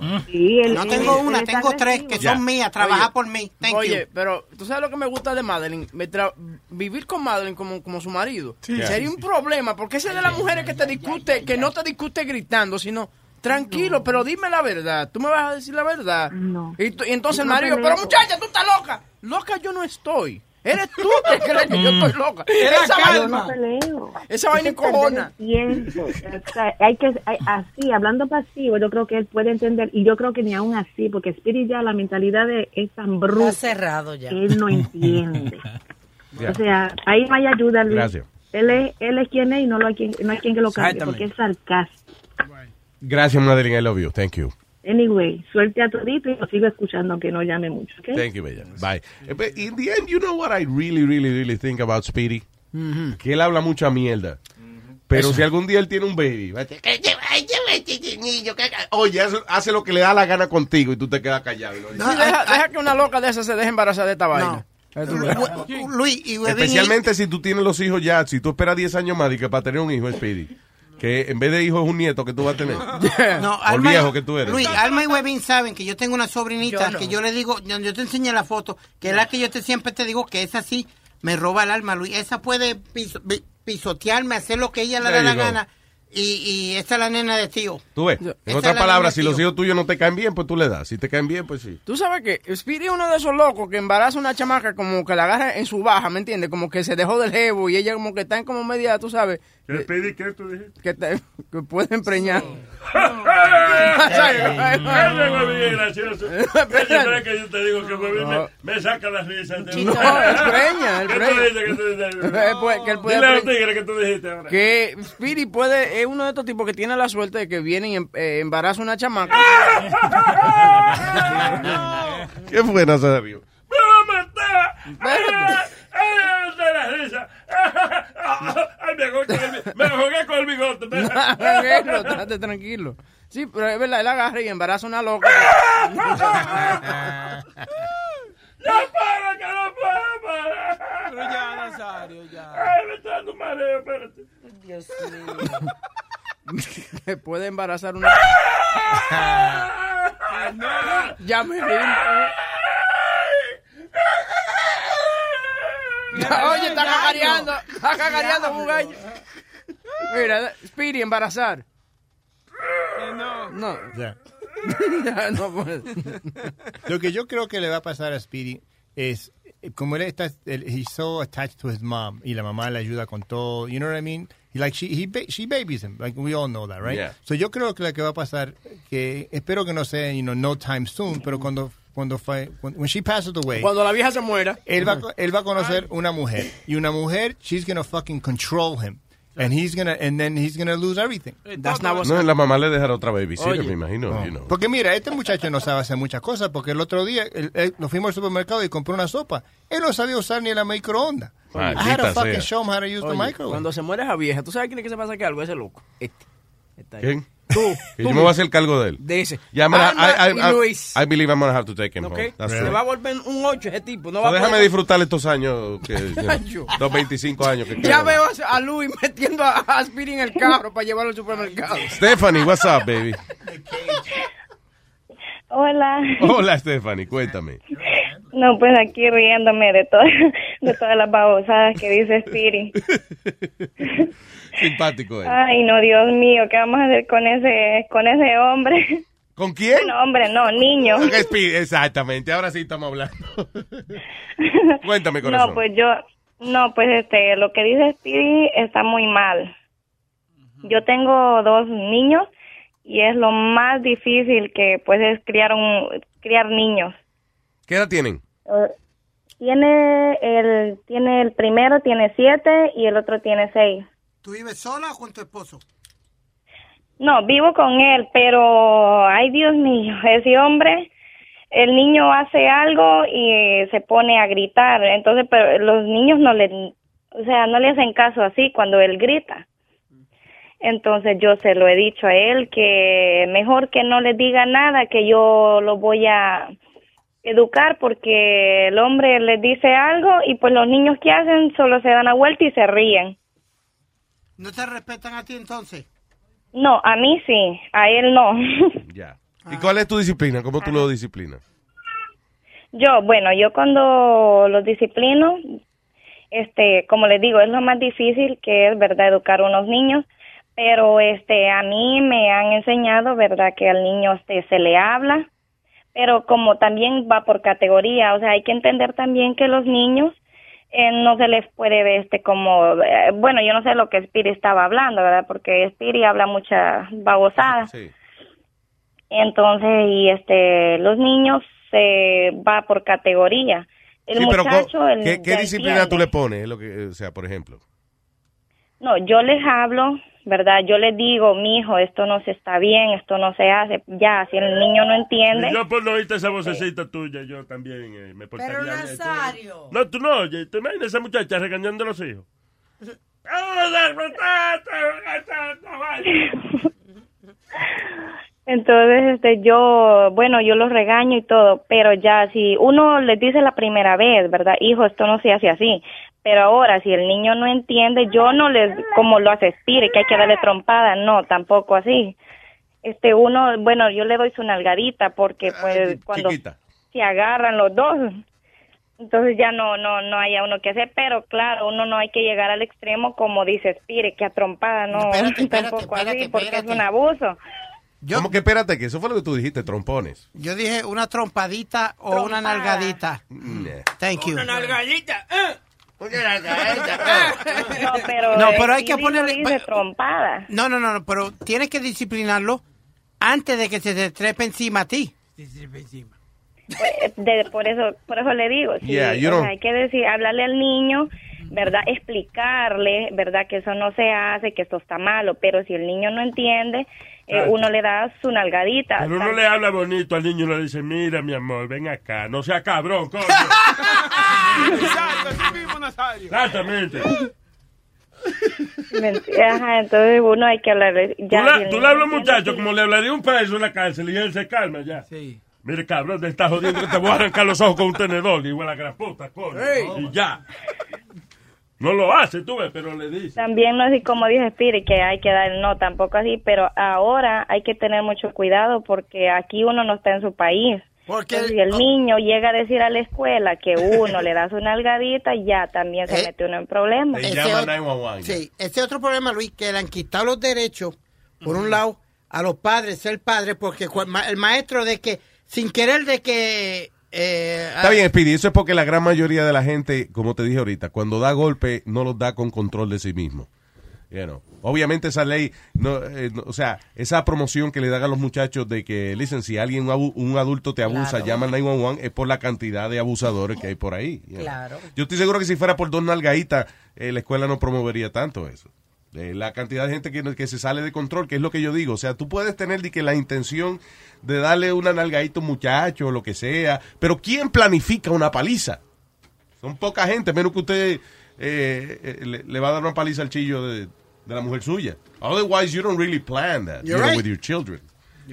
no tengo una, tengo tres que son mías, trabaja Oye, por mí. Thank Oye, you. pero tú sabes lo que me gusta de Madeline, Me tra- vivir con Madeline como, como su marido. Sí. Sería un problema, porque esa es de las mujeres que te discute, que no te discute gritando, sino tranquilo, pero dime la verdad. Tú me vas a decir la verdad. Y, tú- y entonces el No marido, pero muchacha, tú estás loca. Loca yo no estoy. Eres tú que crees que yo estoy loca. Era Esa calma. vaina, Yo no peleo. esa vaina encojona. el tiempo. O sea, hay que, hay- así, hablando pasivo, yo creo que él puede entender, y yo creo que ni aún así, porque Spirit ya la mentalidad de es tan bruta. Está cerrado ya. que Él no entiende. O sea, ahí no hay ayuda, Luis. Gracias. Él es, él es quien es y no, lo hay quien, no hay quien que lo cambie, porque es sarcástico. Gracias, Madeline. I love you. Thank you. Anyway, suerte a todito y lo sigo escuchando, aunque no llame mucho, ¿ok? Thank you, Bella. Bye. Eh, But in the end, you know what I really, really, really think about Speedy? Que él habla mucha mierda. Pero si algún día él tiene un baby, va a decir, este oye, hace, hace lo que le da la gana contigo y tú te quedas callado. y no deja, deja que una loca de esas se deje embarazar de esta vaina. Luis, y Especialmente si tú tienes los hijos ya, si tú esperas 10 años más y que para tener un hijo, Speedy, que en vez de hijo es un nieto que tú vas a tener. No, Por Alma- viejo que tú eres. Luis, Alma y Webin saben que yo tengo una sobrinita Yo no. que yo le digo, yo yo te enseñé la foto, que es la que yo te siempre te digo que es así, me roba el alma, Luis. Esa puede piso- pi- pisotearme, hacer lo que ella le da la gana. Y, y esta es la nena de tío. Tú ves. En Esta otras palabras, si los hijos tuyos no te caen bien, pues tú le das. Si te caen bien, pues sí. Tú sabes que Speedy es uno de esos locos que embaraza a una chamaca como que la agarra en su baja, ¿me entiendes? Como que se dejó del jevo y ella como que está en como media, tú sabes. ¿Qué Speedy qué tú dijiste? Que, te- que es que yo te digo que me, me saca la risa. No, preña, él ¿Qué tú preña. dices que tú que él puede Dile a los tigres que tú dijiste ahora. Que Speedy puede, es uno de estos tipos que tiene la suerte de que viene y em- eh, embaraza una chamaca. Qué buena se debió. ¡Me va a matar! ¡Ay, ay, de la risa! ¡Ay, me ahogué con el, me ahogué con el bigote! Tranquilo, estate tranquilo. Sí, pero es verdad, él agarra y embaraza a una loca. ¡Ya para, que no puedo parar! Pero ya, Nazario, ya. ¡Ay, me está dando un mareo, espérate! Dios Que puede embarazar una. ya me rindo. Oye, está cacareando. Está cacareando como un gallo. Mira, Speedy, embarazar. no. No. Ya. Ya, no puede. Lo que yo creo que le va a pasar a Speedy es, como él está, él- he's so attached to his mom, y la mamá le ayuda con todo, you know what I mean? He, like, she, he, ba- she babies him, like we all know that, right? Yeah. So yo creo que lo que va a pasar, que espero que no sea, you know, no time soon, pero cuando, cuando fue, when, when she passes away, Cuando la vieja se muera. él va, a él va a conocer una mujer, y una mujer, she's gonna fucking control him. And he's gonna, and then he's gonna lose everything. That's not what's No, la mamá le dejará otra babysitter, me imagino. No. you know. Porque mira, este muchacho no sabe hacer muchas cosas, porque el otro día él- él- nos fuimos al supermercado y compró una sopa. Él no sabía usar ni la microonda. I had to fucking sea. show him how to use the Oye, microwave. Cuando se muere esa vieja, ¿tú sabes quién es que se pasa que algo? Ese loco. Este. Está ahí. ¿Quién? Tú yo me voy a hacer cargo de él. De ese. Ya, mira, Alma I, I, y I- Luis. I believe I'm gonna have to take him ¿Ok? home. That's Se right. va a volver un 8 ese tipo. No So va déjame poder- disfrutar estos años, que, you know, los 25 años que Ya veo a Luis metiendo a a Speedy en el carro para llevarlo al supermercado. Stephanie, what's up, baby? Hola. Hola, Stephanie, cuéntame. No, pues aquí riéndome de, todo, de todas las babosadas que dice Spiri. Simpático él. Ay, no, Dios mío, ¿qué vamos a hacer con ese, con ese hombre? ¿Con quién? No, hombre, no, niño. Exactamente, ahora sí estamos hablando. Cuéntame, corazón. No, pues yo, no, pues este, lo que dice Speedy está muy mal. Yo tengo dos niños y es lo más difícil que pues es criar un, criar niños. ¿Qué edad tienen? Eh, Tiene el, tiene el primero tiene siete y el otro tiene seis. ¿Tú vives sola o con tu esposo? No, vivo con él, pero ay Dios mío, ese hombre, el niño hace algo y se pone a gritar, entonces pero los niños no le, o sea, no le hacen caso así cuando él grita. Entonces yo se lo he dicho a él que mejor que no le diga nada, que yo lo voy a educar porque el hombre le dice algo y pues los niños que hacen solo se dan la vuelta y se ríen. ¿No te respetan a ti entonces? No, a mí sí, a él no. Ya. ¿Y cuál es tu disciplina? ¿Cómo tú lo disciplinas? Yo, bueno, yo cuando los disciplino, este, como les digo, es lo más difícil que es, ¿verdad?, educar a unos niños, pero este, a mí me han enseñado, ¿verdad?, que al niño este, se le habla, pero como también va por categoría, o sea, hay que entender también que los niños eh, no se les puede ver este como, eh, bueno, yo no sé lo que Spiri estaba hablando, ¿verdad?, porque Spiri habla mucha babosada. Sí. Entonces, y este, los niños se va por categoría. El Sí, muchacho, el- ¿qué, disciplina tú le pones? Lo que, o sea, por ejemplo. No, yo les hablo, ¿verdad? Yo les digo, mi hijo, esto no se está bien, esto no se hace. Ya, si el niño no entiende. Y yo por no oírte esa vocecita tuya, yo también eh, me portaría Pero. Nazario. No, tú no oyes. ¿Te imaginas esa muchacha regañando a los hijos? Entonces, este, yo, bueno, yo los regaño y todo, pero ya si uno les dice la primera vez, ¿verdad? Hijo, esto no se hace así. Pero ahora, si el niño no entiende, yo no les, como lo hace Spire, que hay que darle trompada, no, tampoco así. Este, uno, bueno, yo le doy su nalgadita porque, pues, cuando Chiquita. se agarran los dos. entonces ya no no no haya uno que hacer pero claro uno no hay que llegar al extremo como dice Spire que a trompada no Espérate, espérate, tampoco espérate, así porque espérate. es un abuso ¿Cómo que espérate? Que eso fue lo que tú dijiste, trompones. Yo dije una trompadita o una nalgadita. Thank you. Una nalgadita. ¿eh? No pero No, pero hay que ponerle- trompada. No, no, no, no, pero tienes que disciplinarlo antes de que se te trepe encima a ti. Pues, de- por eso por eso le digo sí, Yeah, you o sea, don't- hay que decir hablarle al niño verdad explicarle verdad que eso no se hace que esto está malo pero si el niño no entiende eh, uno le da su nalgadita Pero uno le habla bonito al niño y le dice, mira, mi amor, ven acá, no sea cabrón, coño. Exactamente. Ajá, entonces uno hay que hablarle Tú, ya la- tú le hablas muchacho como le hablaría un preso en la cárcel y él se calma ya. Sí. Mire, cabrón, te estás jodiendo que te voy a arrancar los ojos con un tenedor, igual a la gran puta, coño. Y ya. No lo hace, tú ves, pero le dice. También no así como dice Spirit que hay que dar, no, tampoco así, pero ahora hay que tener mucho cuidado porque aquí uno no está en su país. Porque Entonces, si el niño llega a decir a la escuela que uno le da su nalgadita, ya también se Eh, mete uno en problemas. Ese otro- Sí, ese otro problema, Luis, que le han quitado los derechos, por un lado, a los padres, ser padres, porque el maestro de que, sin querer de que... eh, Está bien, Speedy, eso es porque la gran mayoría de la gente, como te dije ahorita, cuando da golpe, no los da con control de sí mismo. You know. Obviamente esa ley, no, eh, no, o sea, esa promoción que le dan a los muchachos de que, listen, si alguien, un adulto te abusa, Claro. llama al 911, es por la cantidad de abusadores que hay por ahí. you know. Claro. Yo estoy seguro que si fuera por dos nalgaditas, eh, la escuela no promovería tanto eso. La cantidad de gente que, que se sale de control, que es lo que yo digo. O sea, tú puedes tener de que la intención de darle una nalgadita a un muchacho o lo que sea, pero ¿quién planifica una paliza? Son poca gente, menos que usted eh, eh, le, le va a dar una paliza al chillo de, de la mujer suya. Otherwise, you don't really plan that you You're know, right. with your children.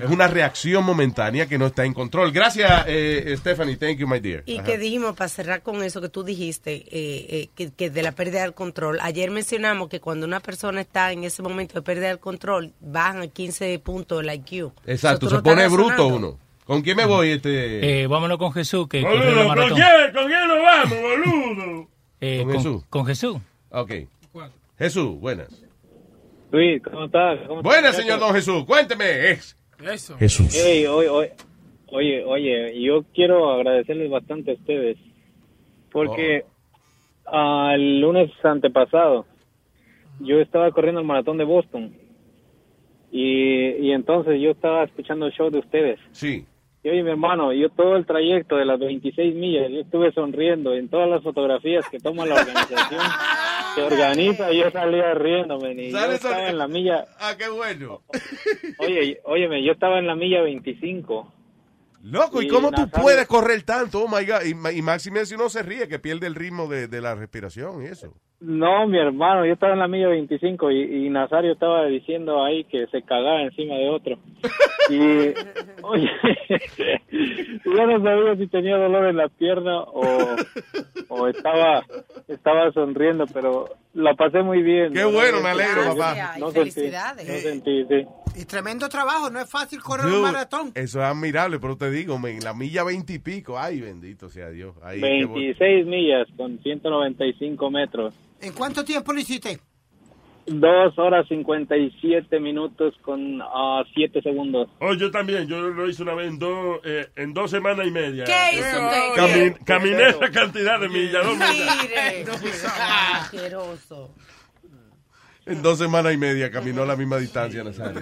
Es una reacción momentánea que no está en control. Gracias, eh, Stephanie. Thank you, my dear. Y Ajá. que dijimos, para cerrar con eso que tú dijiste, eh, eh, que, que de la pérdida del control, ayer mencionamos que cuando una persona está en ese momento de pérdida del control, bajan a 15 puntos el IQ. Exacto, se no pone bruto uno. ¿Con quién me voy? Este... Eh, vámonos con Jesús, que la ¿con quién, ¿con quién nos vamos, boludo? Eh, ¿Con con, Jesús? con Jesús. Ok. Jesús, buenas. Luis, ¿cómo estás? ¿Cómo Buenas, estás? señor Don Jesús. Cuénteme. Ex. Eso. Jesús. Ey, oye, oye, oye, oye, yo quiero agradecerles bastante a ustedes porque ah, el lunes antepasado yo estaba corriendo el maratón de Boston y, y entonces yo estaba escuchando el show de ustedes. Sí. Y oye, mi hermano, yo todo el trayecto de las 26 millas, yo estuve sonriendo en todas las fotografías que toma la organización. Se organiza y yo salía riéndome. Y yo estaba en la milla, Ah, qué bueno. oye, óyeme, yo estaba en la milla 25. Loco, ¿y cómo tú puedes correr tanto? Oh my God. Y, y máxime si uno se ríe, que pierde el ritmo de, de la respiración y eso. No, mi hermano, yo estaba en la milla 25 y, y Nazario estaba diciendo ahí que se cagaba encima de otro. Y, oye, yo no sabía si tenía dolor en la pierna o, o estaba estaba sonriendo, pero la pasé muy bien. Qué No, bueno, no, me alegro, papá. No sentí, no sentí, sí. Y tremendo trabajo, no es fácil correr Dude, un maratón. Eso es admirable, pero te digo, men, la milla veintipico. Ay, bendito sea Dios. Ay, qué bueno. 26 millas con 195 metros. ¿En cuánto tiempo lo hiciste? Dos horas 57 minutos con 7 segundos. Oh, yo también, yo lo hice una vez en dos, eh, en dos semanas y media. ¿Qué hizo usted? Cami- caminé esa cantidad de millas, dos millas. Mire, asqueroso. En dos semanas y media caminó la misma distancia, Nazario.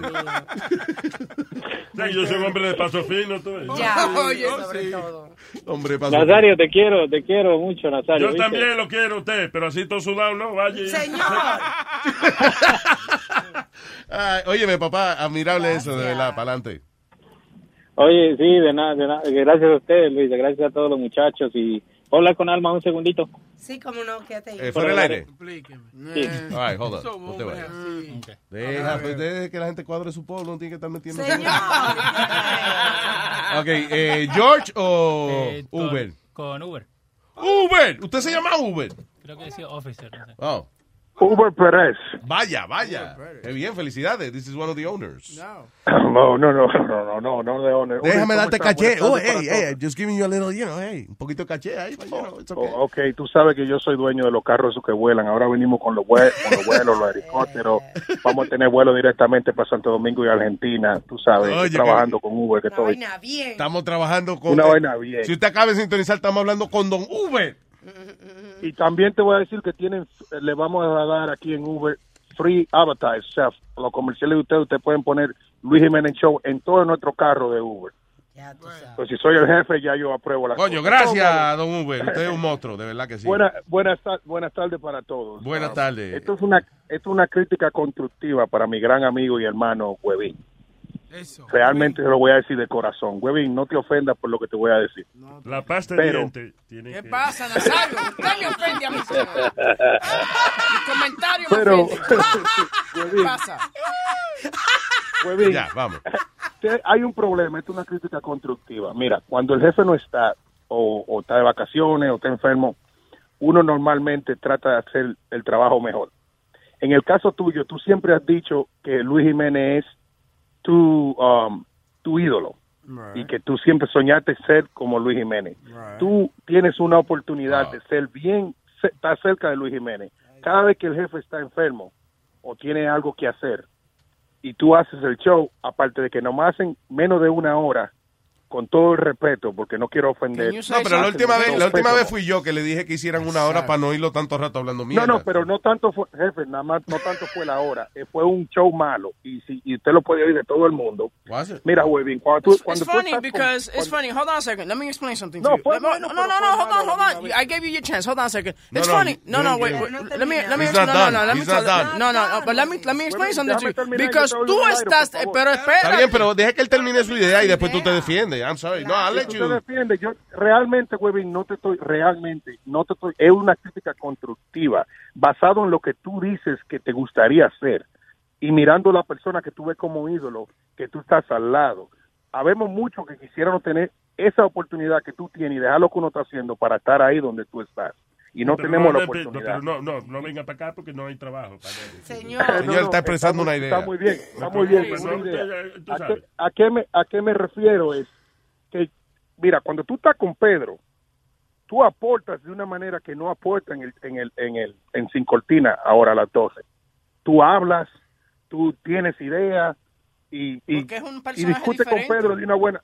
Yo soy un hombre de paso fino, tú ves. Ya, Oye, sobre sí. todo. Hombre, pasó. Nazario, te quiero, te quiero mucho, Nazario. Yo ¿viste? también lo quiero a usted, pero así todo sudado, ¿no? Vaya. Señor. Ay, óyeme, papá, admirable eso, de verdad, para adelante. Oye, sí, de nada, de nada. Gracias a ustedes, Luis. Gracias a todos los muchachos. Y hola con Alma un segundito. Sí, cómo no, quédate ahí. Eh, ¿Fuera el aire? Sí. All right, hold on. Somos No te. Deja, pues, deje que la gente cuadre su pueblo, no tiene que estar metiendo. Señor. Ok, eh, ¿George o Eh, con- Uber? Con Uber. Uber, usted se llama Uber. Creo que decía officer. No sé. Oh, Uber Pérez. Vaya, vaya. Qué bien, felicidades. This is one of the owners. No, no, no, no, no, no, no de honor. Déjame Uber, darte caché. Oh, hey, hey, just giving you a little, you know, hey, un poquito de caché ahí. you know, it's okay. Oh, ok, tú sabes que yo soy dueño de los carros esos que vuelan. Ahora venimos con los, vue- con los vuelos, los helicópteros. Vamos a tener vuelos directamente para Santo Domingo y Argentina. Tú sabes, Oye, estoy trabajando con Uber. Que estoy. Estamos trabajando con. Una vaina bien. Si usted acaba de sintonizar, estamos hablando con Don Uber. Y también te voy a decir que tienen, le vamos a dar aquí en Uber free advertise. O sea, los comerciales de ustedes, ustedes pueden poner Luis Jiménez Show en todo nuestro carro de Uber. Pues si soy el jefe, ya yo apruebo la Coño, cosa. gracias, Don Uber. Usted es un monstruo, de verdad que sí. Buena- buenas, buenas tardes para todos. Buenas Ah, tardes. Esto es una esto es una crítica constructiva para mi gran amigo y hermano Huevín. Realmente se lo voy a decir de corazón. Huevín, no te ofendas por lo que te voy a decir. La pasta de Pero- diente tiene ¿Qué que... pasa, Nazario? Usted me ofende a. Mi comentario me Pero- ofende. ¿Qué pasa? Huevín, Ya, vamos. hay un problema, esto es una crítica constructiva. Mira, cuando el jefe no está, o, o está de vacaciones, o está enfermo, uno normalmente trata de hacer el trabajo mejor. En el caso tuyo, tú siempre has dicho que Luis Jiménez es tu, um, tu ídolo y que tú siempre soñaste ser como Luis Jiménez. Tú tienes una oportunidad de ser bien, estar cerca de Luis Jiménez. Cada vez que el jefe está enfermo o tiene algo que hacer y tú haces el show, aparte de que nomás hacen menos de una hora, con todo el respeto, porque no quiero ofender. No, pero la última vez, la última vez fui yo que le dije que hicieran una hora para no irlo tanto rato hablando mierda. No, no, pero no tanto fue, jefe, nada más, no tanto fue la hora, eh, fue un show malo, y si y usted lo puede oír de todo el mundo. Mira, Webin, cuando tú, It's cuando tú funny estás con- because it's cuando- funny. Hold on a second. Let me explain something No, to you. fue no, pero no, fue no. Hold on, hold on. I gave you your chance. Hold on a second. No, It's no, funny. you- No, no, you- wait. you- wait. Let me, let me, no, no, no. Let me tell- done. no, no, no. But let me, let me explain something to you. Because tú estás, pero espera. Está bien, pero deja que él termine su idea y después tú te defiendes. I'm sorry. No, I'll let Tú you. te defiendes. Yo realmente, Webin, no te estoy, realmente, no te estoy, es una crítica constructiva, basado en lo que tú dices que te gustaría hacer y mirando la persona que tú ves como ídolo, que tú estás al lado. Habemos muchos que quisieran tener esa oportunidad que tú tienes y dejar lo que uno está haciendo para estar ahí donde tú estás. Y no Pero tenemos la le- oportunidad. Pero no, no, no venga para acá porque no hay trabajo. para. Señor. Señor, está expresando muy- una idea. Está muy bien, está muy bien. Una no, idea. tú- tú ¿A, sabes. qué, a qué me, ¿A qué me refiero? Es que, mira, cuando tú estás con Pedro, tú aportas de una manera que no aporta en el, en el, en el, en Sin Cortina ahora a las 12. Tú hablas, tú tienes ideas y, y, y discute con. Pedro de una buena.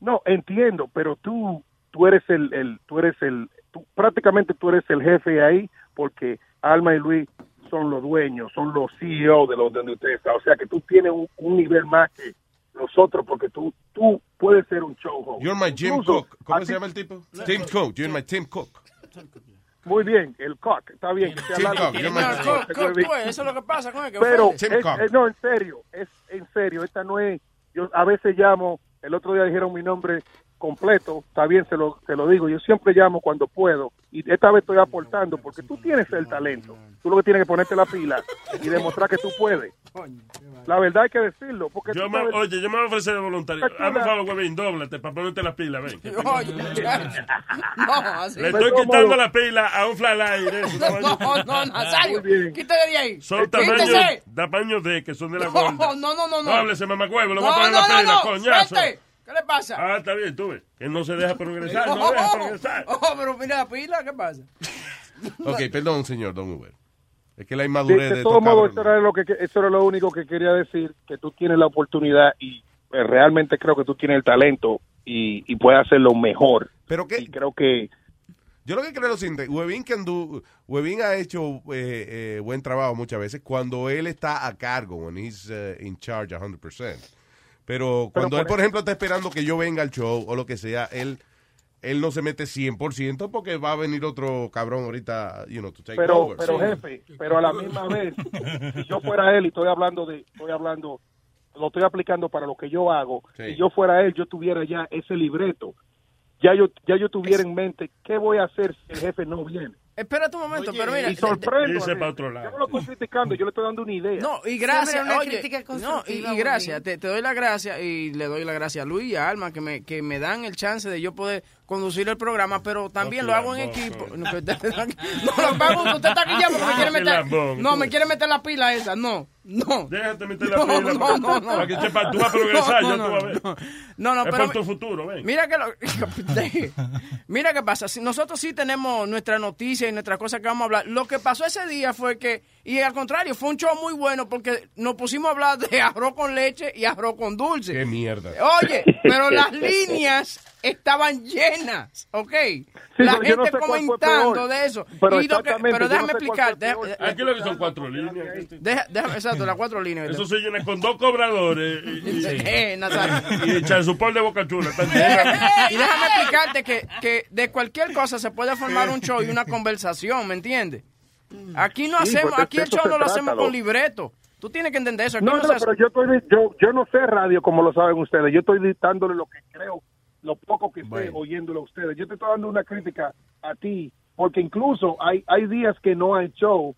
No, entiendo, pero tú, tú eres el, el tú eres el, tú, prácticamente tú eres el jefe ahí porque Alma y Luis son los dueños, son los CEO de los de donde usted está. O sea que tú tienes un, un nivel más que nosotros porque tú, tú puedes ser un show host. You're my Jim Incluso, Cook. ¿Cómo se llama el tipo? Tim Cook. You're my Tim Cook. Muy bien, el cock, está bien. Tim. Cook, you're Señor, my- Cook, Cook, tú, eso es lo que pasa con él. que Pero, es- es- no, en serio, es en serio, esta no es, yo a veces llamo, el otro día dijeron mi nombre completo, está bien, se lo, se lo digo, yo siempre llamo cuando puedo, y esta vez estoy aportando, porque tú tienes el talento, tú lo que tienes que ponerte la pila y demostrar que tú puedes. La verdad hay que decirlo, porque Yo tú me, sabes- oye, yo me voy a ofrecer de voluntario. Hazme un favor, huevín, dóblate para ponerte las pilas, ven. Oye. No, así. Le estoy quitando la pila a un flyer. eso, No, tamaño- no, Nazario. Quítale de ahí. Son tamaños, tamaños de que son de la No, gorda. no, no, no, no. No háblese, mamacuevo, le voy a No, poner no, la no, pila, no. coñazo. ¿Qué le pasa? Ah, está bien, tú ves. Que no se deja progresar, no deja progresar. Oh, pero mira la pila, ¿qué pasa? Ok, perdón, señor Don Uber. Es que la De, inmadurez de de, modos, cabrones. eso era, lo que, eso era lo único que quería decir, que tú tienes la oportunidad y eh, realmente creo que tú tienes el talento y, y puedes hacerlo mejor. Pero que y creo que Yo lo que creo es lo siguiente, Webin, can do- Webin ha hecho eh, eh, buen trabajo muchas veces cuando él está a cargo, when he's eh, in charge 100%. Pero cuando por él, por ejemplo, está esperando que yo venga al show o lo que sea, él él no se mete 100% porque va a venir otro cabrón ahorita, you know, to take pero over. pero jefe pero a la misma vez si yo fuera él y estoy hablando de estoy hablando lo estoy aplicando para lo que yo hago Sí. si yo fuera él yo tuviera ya ese libreto ya yo ya yo tuviera en mente qué voy a hacer si el jefe no viene Espérate un momento, pero mira. y lado. Yo no lo estoy criticando, yo le estoy dando una idea. No, y gracias, una oye, no, y gracias, te, te doy la gracia y le doy la gracia a Luis y a Alma que me, que me dan el chance de yo poder conducir el programa, pero también No, lo hago en equipo. No, que usted- no, lo pago, usted está aquí ya porque me quiere Qué meter, no, me quiere meter la pila esa, no, no. Déjate meter la No, pila. no, no, no. Para que sepa, tú vas a progresar, No, ya no, tú vas a ver. No, no, es pero por tu futuro, ven. Mira que lo, mira qué pasa. Si nosotros sí tenemos nuestra noticia y nuestras cosas que vamos a hablar. Lo que pasó ese día fue que y al contrario fue un show muy bueno porque nos pusimos a hablar de arroz con leche y arroz con dulce. Qué mierda. Oye, pero las líneas estaban llenas, ¿ok? la yo no gente sé comentando de eso. Pero Y lo que- exactamente, pero yo déjame no sé explicar. deja-. Aquí lo que son cuatro líneas. deja- déjame, exacto, las cuatro líneas. Eso se llena con dos cobradores y, y, Eh, Nazario. y echar su pol de boca chula. Y déjame explicarte que, que de cualquier cosa se puede formar un show y una conversación, ¿me entiendes? Aquí no Sí, hacemos, aquí el show no lo trata, hacemos con libreto. Tú tienes que entender eso. Aquí No, no pero yo, estoy, yo, yo no sé radio como lo saben ustedes. Yo estoy dictándole lo que creo, lo poco que sé oyéndolo a ustedes. Yo te estoy dando una crítica a ti, porque incluso hay, hay días que no hay show,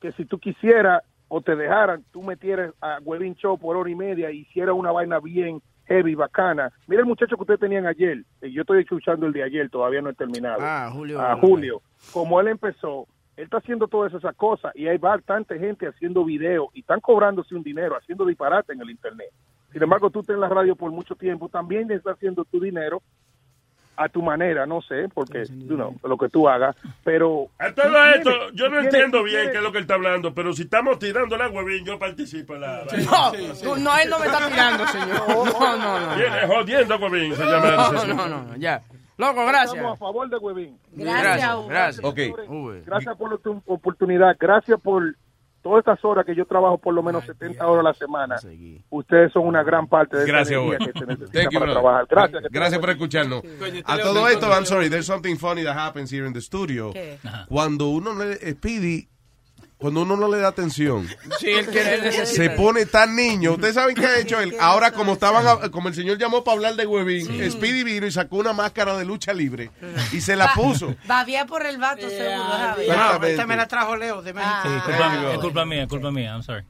que si tú quisieras o te dejaran, tú metieras a Webin Show por hora y media y hiciera una vaina bien heavy, bacana. Mira el muchacho que ustedes tenían ayer. Yo estoy escuchando el de ayer, todavía no he terminado. Ah, Julio. a Julio. Como él empezó, él está haciendo todas esas cosas y hay bastante gente haciendo video y están cobrándose un dinero, haciendo disparate en el Internet. Sin embargo, tú estás en la radio por mucho tiempo, también estás haciendo tu dinero a tu manera, no sé, porque you know, lo que tú hagas, pero... A todo esto, yo no entiendo bien qué es lo que él está hablando, pero si estamos tirando la huevín, yo participo en la... No, tú- no, él no me está tirando, señor. No, no, no. Viene jodiendo se llama la No, no, no, ya. Loco, gracias. Estamos a favor de Webin. Gracias, gracias. Ok. Gracias por la tu- oportunidad, gracias por todas estas horas que yo trabajo por lo menos 70 horas a la semana. Ustedes son una gran parte de esa Gracias, energía Owen. que se necesita para trabajar. Gracias. que Gracias por escucharnos. A todo esto, I'm sorry, there's something funny that happens here in the studio. ¿Qué? Cuando uno le, Speedy, cuando uno no le da atención, Sí, necesita. se pone tan niño. Ustedes saben qué ha hecho él. Ahora, como estaban, a- como el señor llamó para hablar de Webin, Speedy vino y sacó una máscara de lucha libre y se la puso. Babía por el vato, seguro, ¿sabes? Exactamente. Esta me la trajo Leo de México. Sí, culpa, es culpa mía, es culpa mía, I'm sorry.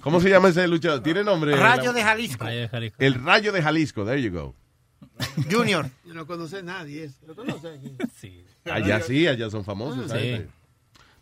¿Cómo se llama ese luchador? ¿Tiene nombre? Rayo de Jalisco. Rayo de Jalisco. El Rayo de Jalisco, there you go. Junior. Yo no conoce a nadie. Sí. Allá sí, allá son famosos. Sí.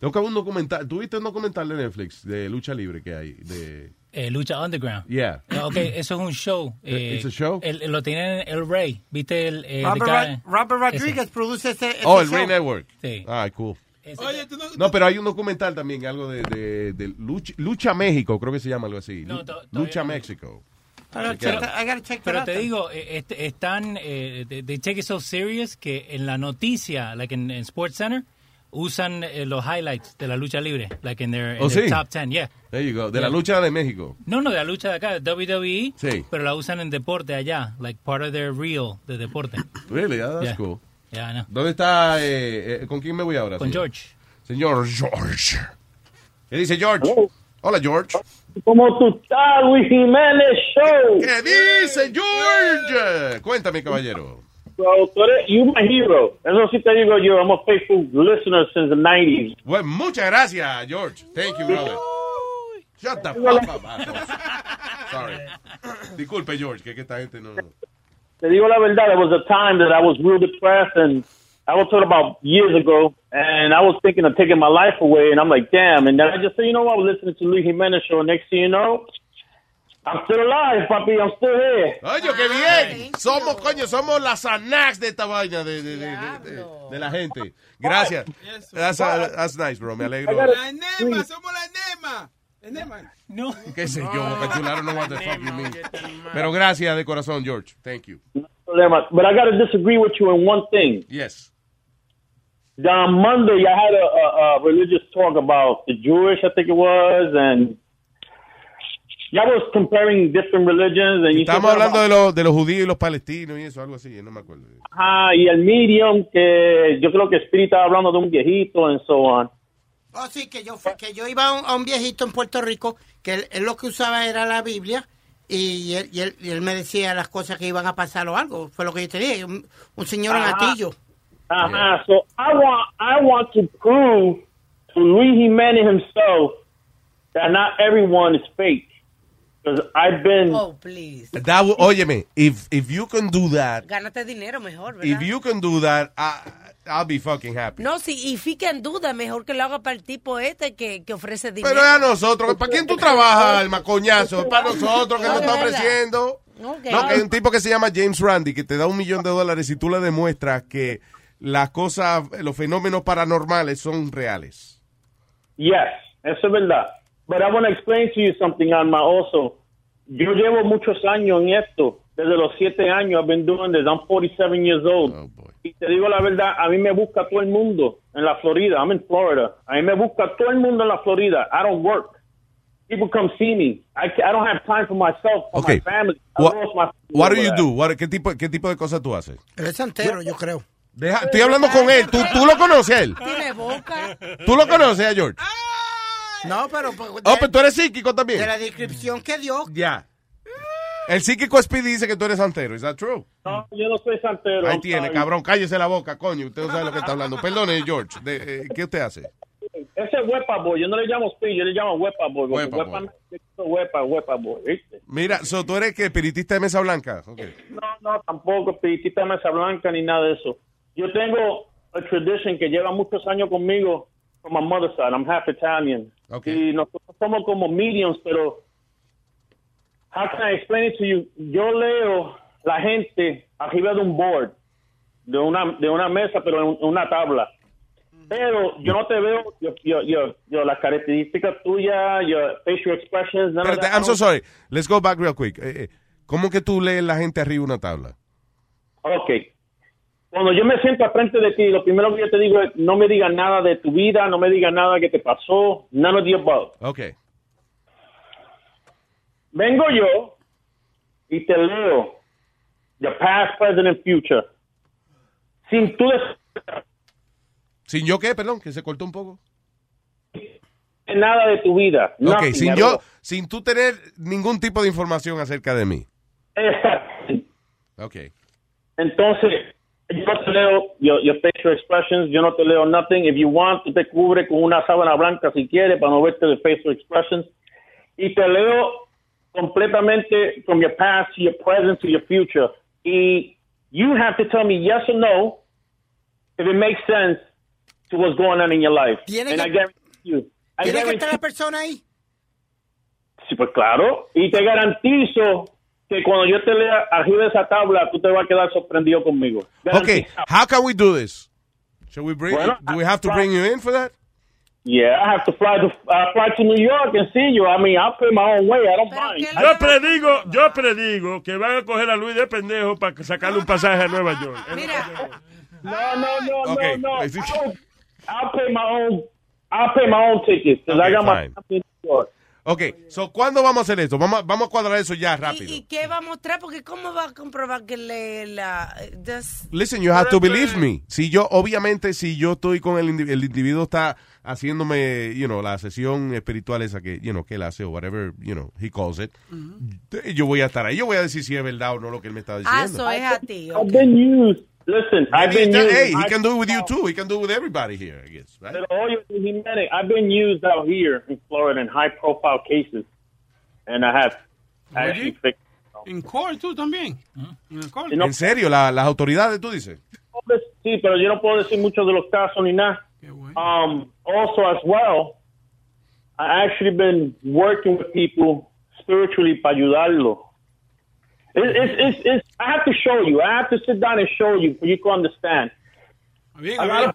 Tengo que ver un documental. ¿Tuviste un documental de Netflix de lucha libre que hay? De... Eh, Lucha Underground. Yeah. Eh, Ok, eso es un show. Eh, It's a show? el- lo tiene El Rey. ¿Viste el, eh, Robert, Robert ese. Rodriguez produce ese, ese Oh, el show. Ray Network. Sí. Ah, cool. Oye, tú no, No, pero hay un documental también, algo de, de, de lucha, Lucha México, creo que se llama algo así. No, Lucha no. México. Pero, Pero te digo, eh, este- están, eh, they, they take it so serious que en la noticia, like en, en Sports Center, usan eh, los highlights de la lucha libre, like in their, in Oh, their sí. top 10, yeah. There you go. De la lucha de México. No, no, de la lucha de acá, de WWE, Sí. pero la usan en deporte allá, like part of their reel de deporte. Really? Yeah, that's Yeah. cool. Yeah, I know. ¿Dónde está? eh, eh, ¿Con quién me voy ahora? Con señor? George. Señor George. ¿Qué dice George? Hola, George. ¿Cómo tú estás, Luis Jiménez Show? ¿Qué dice George? Cuéntame, caballero. Bro, tú eres, you my hero. Eso sí te digo yo. I'm a faithful listener since the 90s. Well, muchas gracias, George. Thank you, brother. Shut the fuck up. Sorry. Disculpe, George, que, que esta gente no... Te digo la verdad, there was a time that I was real depressed and I was talking about years ago and I was thinking of taking my life away and I'm like, damn. And then I just said, you know what, I was listening to Luis Jiménez show. Next thing you know, I'm still alive, papi. I'm still here. Oye, qué bien. Somos, coño, somos las anax de esta vaina de, de, de, de- de- de la gente. Gracias. That's, uh, that's nice, bro. Me alegro. La enema, somos la enema. Enema. No. Qué sé yo, Boca Chula, I don't know what the fuck you mean. Pero gracias de corazón, George. Thank you. But I got to disagree with you in one thing. Yes. On Monday, I had a, a, a religious talk about the Jewish, I think it was, and y'all was comparing different religions, and you Estamos said hablando de about- los, de los judíos y los palestinos y eso, algo así, no me acuerdo. Ajá, y el medium, que yo creo que Spirit estaba hablando de un viejito, and so on. Oh, sí, que yo, fui- que yo iba a un, a un viejito en Puerto Rico, que él, él lo que usaba era la Biblia, y él, y él- y él me decía las cosas que iban a pasar o algo. Fue lo que yo tenía, un, un señor en Ajá. gatillo. Uh-huh. So I want I want to prove to Luis Jimenez himself that not everyone is fake. Because I've been. Oh, please. That would- óyeme, if, if you can do that, Gánate dinero mejor, ¿verdad? if you can do that, I, I'll be fucking happy. No, si y fica en duda, mejor que lo haga para el tipo este que, que ofrece dinero. Pero es a nosotros. ¿Para quién tú trabajas, el macoñazo? Para nosotros que No, nos está ofreciendo. Ok. No, que hay un tipo que se llama James Randi que te da un millón de dólares y tú le demuestras que las cosas, los fenómenos paranormales son reales. Yes, eso es verdad. But I want to explain to you something, Alma, also. Yo llevo muchos años en esto. Desde los siete años, I've been doing this. I'm 47 years old. y te digo la verdad, a mí me busca todo el mundo en la Florida. I'm in Florida. A mí me busca todo el mundo en la Florida. I don't work. People come see me. I, ca- I don't have time for myself, for Okay. my family. I What, lost my what do you do? What- ¿qué, tipo, ¿Qué tipo de cosas tú haces? Él es santero, yo creo. Deja- estoy hablando con él. ¿Tú, tú lo conoces a él? Tiene boca. ¿Tú lo conoces a George? No, pero... pues, Oh, pero tú eres psíquico también. De la descripción que dio. Ya. El psíquico Speedy dice que tú eres santero. ¿Es that true? No, yo no soy santero. Ahí tiene, sorry. cabrón. Cállese la boca, coño. Usted no sabe lo que está hablando. Perdone, George. De, eh, ¿Qué usted hace? Ese es Huepa Boy. Yo no le llamo Speed, yo le llamo Huepa Boy. porque Huepa Huepa, Boy. Huepa, Huepa Boy. ¿viste? Mira, so, tú eres que espiritista de mesa blanca. Ok. No, no, tampoco espiritista de mesa blanca ni nada de eso. Yo tengo a tradition que lleva muchos años conmigo from my mother's side. I'm half Italian. Y nosotros somos como mediums, pero how can I explain it to you? Yo leo la gente arriba de un board, de una de una mesa, pero en una tabla. Pero yo no te veo, yo, yo, yo, yo las características tuyas, your facial expressions, none Espérate. I'm so sorry. Let's go back real quick. Eh, eh, ¿Cómo que tú lees la gente arriba de una tabla? Ok. Cuando yo me siento al frente de ti, lo primero que yo te digo es, no me digas nada de tu vida, no me digas nada que te pasó, none of the above. Ok. Vengo yo y te leo the past, present, and future. Sin tú ¿Sin yo qué? Perdón, que se cortó un poco. nada de tu vida. Ok, nothing sin yo, sin tú tener ningún tipo de información acerca de mí. Exacto. Ok. Entonces, yo no te leo your, your facial expressions, yo no te leo nothing. If you want, tú te cubre con una sábana blanca si quieres para no verte de facial expressions. Y te leo completamente from your past to your present to your future. Y you have to tell me yes or no if it makes sense to what's going on in your life. Tiene And que- I guarantee you. I ¿Tiene que guarantee- estar la persona ahí? Sí, pues claro. Y te garantizo que cuando yo te lea arriba de esa tabla, tú te vas a quedar sorprendido conmigo. Okay, how can we do this? Shall we bring, Bueno, do we have to bring you in for that? Yeah, I have to fly to uh, fly to New York and see you. I mean, I'll pay my own way. I don't mind. Yo predigo, yo predigo que van a coger a Luis de pendejo para sacarle un pasaje a Nueva York. No, no, no, Okay, no, no. I. I'll, I'll pay my own. I'll pay my own tickets because I Okay, got my fine. family in New York. Ok, so, ¿cuándo vamos a hacer esto? Vamos, a- vamos a cuadrar eso ya rápido. ¿Y qué va a mostrar? Porque ¿cómo va a comprobar que le la... das- Listen, you have to believe me. Si yo, obviamente, si yo estoy con el, indi- el individuo está haciéndome, you know, la sesión espiritual esa que, you know, que él hace o whatever, you know, he calls it, yo voy a estar ahí. Yo voy a decir si es verdad o no lo que él me está Ah, diciendo. eso es a ti. I've been used. Listen, I've been he, used. hey, he I- can do it with you too. He can do it with everybody here, I guess. Right? Pero oye, Jimenez, I've been used out here in Florida in high profile cases, and I have actually fixed. En court tú también. En el court. En serio, la- las autoridades, tú dices. Sí, pero yo no puedo decir mucho de los casos ni nada. Um, also, as well, I actually been working with people spiritually para ayudarlo. It, it's, it's, it's, I have to show you. I have to sit down and show you for you to understand. Bien, a, ver,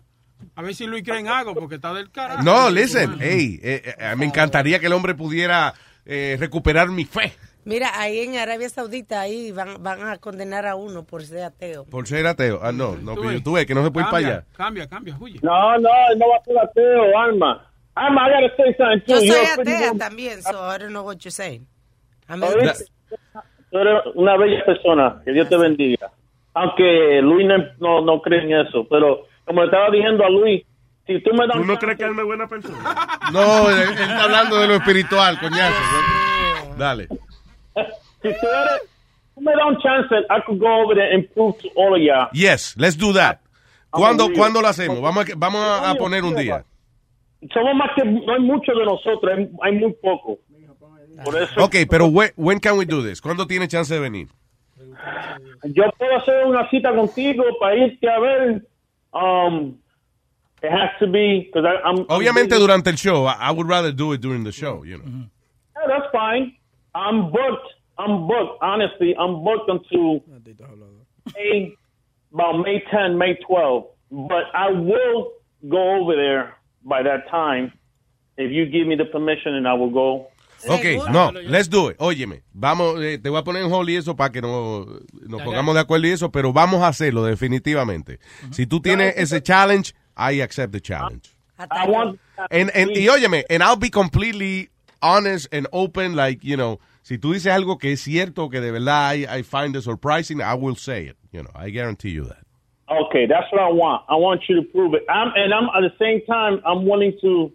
a ver si Luis cree en algo porque está del carajo. No, listen, hey, eh, eh, me encantaría que el hombre pudiera eh, recuperar mi fe Mira, ahí en Arabia Saudita ahí van, van a condenar a uno por ser ateo. por ser ateo. Ah, no, no, Tú pero ves. tú ves que no se puede ir para allá. Cambia, cambia, huye. No, no, no va a ser ateo, Alma. Alma, I gotta say something too. Yo soy atea también, so I don't know what you're saying. I mean, Tú eres una bella persona, que Dios te bendiga. Aunque Luis no, no, cree en eso, pero como le estaba diciendo a Luis, si tú me das ¿Tú un no chance- crees que él es buena persona? No, él, él está hablando de lo espiritual, coñazo. Dale. si tú eres, tú me das un chance, I could go over there and prove to all of y'all. Yes, let's do that. ¿Cuándo. ¿cuándo lo hacemos? Vamos a, vamos a, a poner un día. Somos más que, no hay muchos de nosotros, hay, hay muy poco. Por eso, Ok, pero when, when can we do this? ¿Cuándo tiene chance de venir? yo puedo hacer una cita contigo para irte a ver. Um, it has to be, because I'm. Obviamente I'm, durante el show. I, I would rather do it during the show, you know. Yeah, that's fine. I'm booked. I'm booked. Honestly, I'm booked until May, about May 10, May 12. But I will go over there by that time if you give me the permission, and I will go. Ok, no, let's do it. Óyeme, vamos, eh, te voy a poner en hold y eso para que no, nos pongamos de acuerdo y eso, pero vamos a hacerlo definitivamente. Si tú tienes ese challenge, I accept the challenge. I want. And, and, y óyeme, and I'll be completely honest and open, like, you know, si tú dices algo que es cierto, que de verdad I, I find it surprising, I will say it. You know, I guarantee you that. Okay, that's what I want. I want you to prove it. I'm, and I'm at the same time, I'm willing to